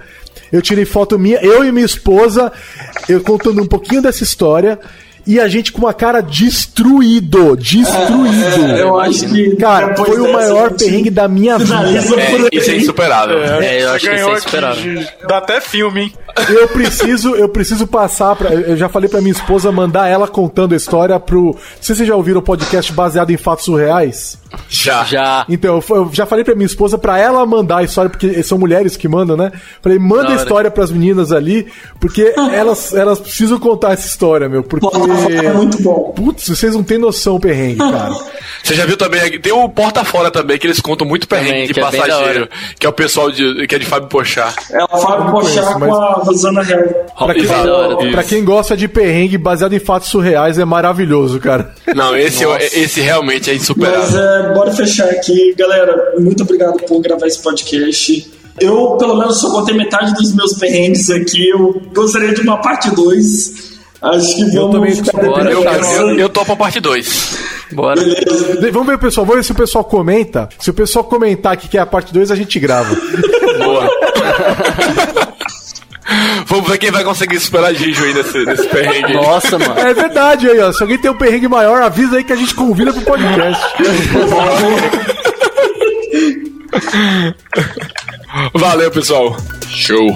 Eu tirei foto minha, eu e minha esposa, eu contando um pouquinho dessa história. E a gente com uma cara destruído, destruído. Eu acho que. Cara, foi o maior gente perrengue da minha vida. É, aí. isso é insuperável. É, eu Você acho que isso é aqui. insuperável. Dá até filme, hein? Eu preciso, eu preciso passar pra. Eu já falei pra minha esposa mandar ela contando a história pro. Não sei se vocês já ouviram o podcast baseado em fatos surreais. Já. Já. Então, eu já falei pra minha esposa pra ela mandar a história, porque são mulheres que mandam, né? Falei, manda Da a história pras meninas ali, porque elas, elas precisam contar essa história, meu. Porque. É muito bom. Putz, vocês não têm noção, o perrengue, cara. Você já viu também? Tem o Porta Fora também, que eles contam muito perrengue Também, de que é passageiro. hora. que é o pessoal de, que é de Fábio Pochá. É o Fábio Pochá mas- com a Rosana Real. Pra quem, pra quem gosta de perrengue baseado em fatos surreais, é maravilhoso, cara. Não, esse, esse realmente é Mas insuperável. É, bora fechar aqui. Galera, muito obrigado por gravar esse podcast. Eu, pelo menos, só contei metade dos meus perrengues aqui. Eu gostaria de uma parte 2. Acho que vamos também ficar dependendo Eu, eu, eu topo a parte 2. Bora. De- Vamos ver, pessoal. Vamos ver se o pessoal comenta. Se o pessoal comentar que quer a parte 2, a gente grava. Boa. Vamos ver quem vai conseguir superar a Gijo aí nesse, nesse perrengue. Nossa, mano. É verdade aí, ó. Se alguém tem um perrengue maior, avisa aí que a gente convida pro podcast. Valeu, pessoal. Show.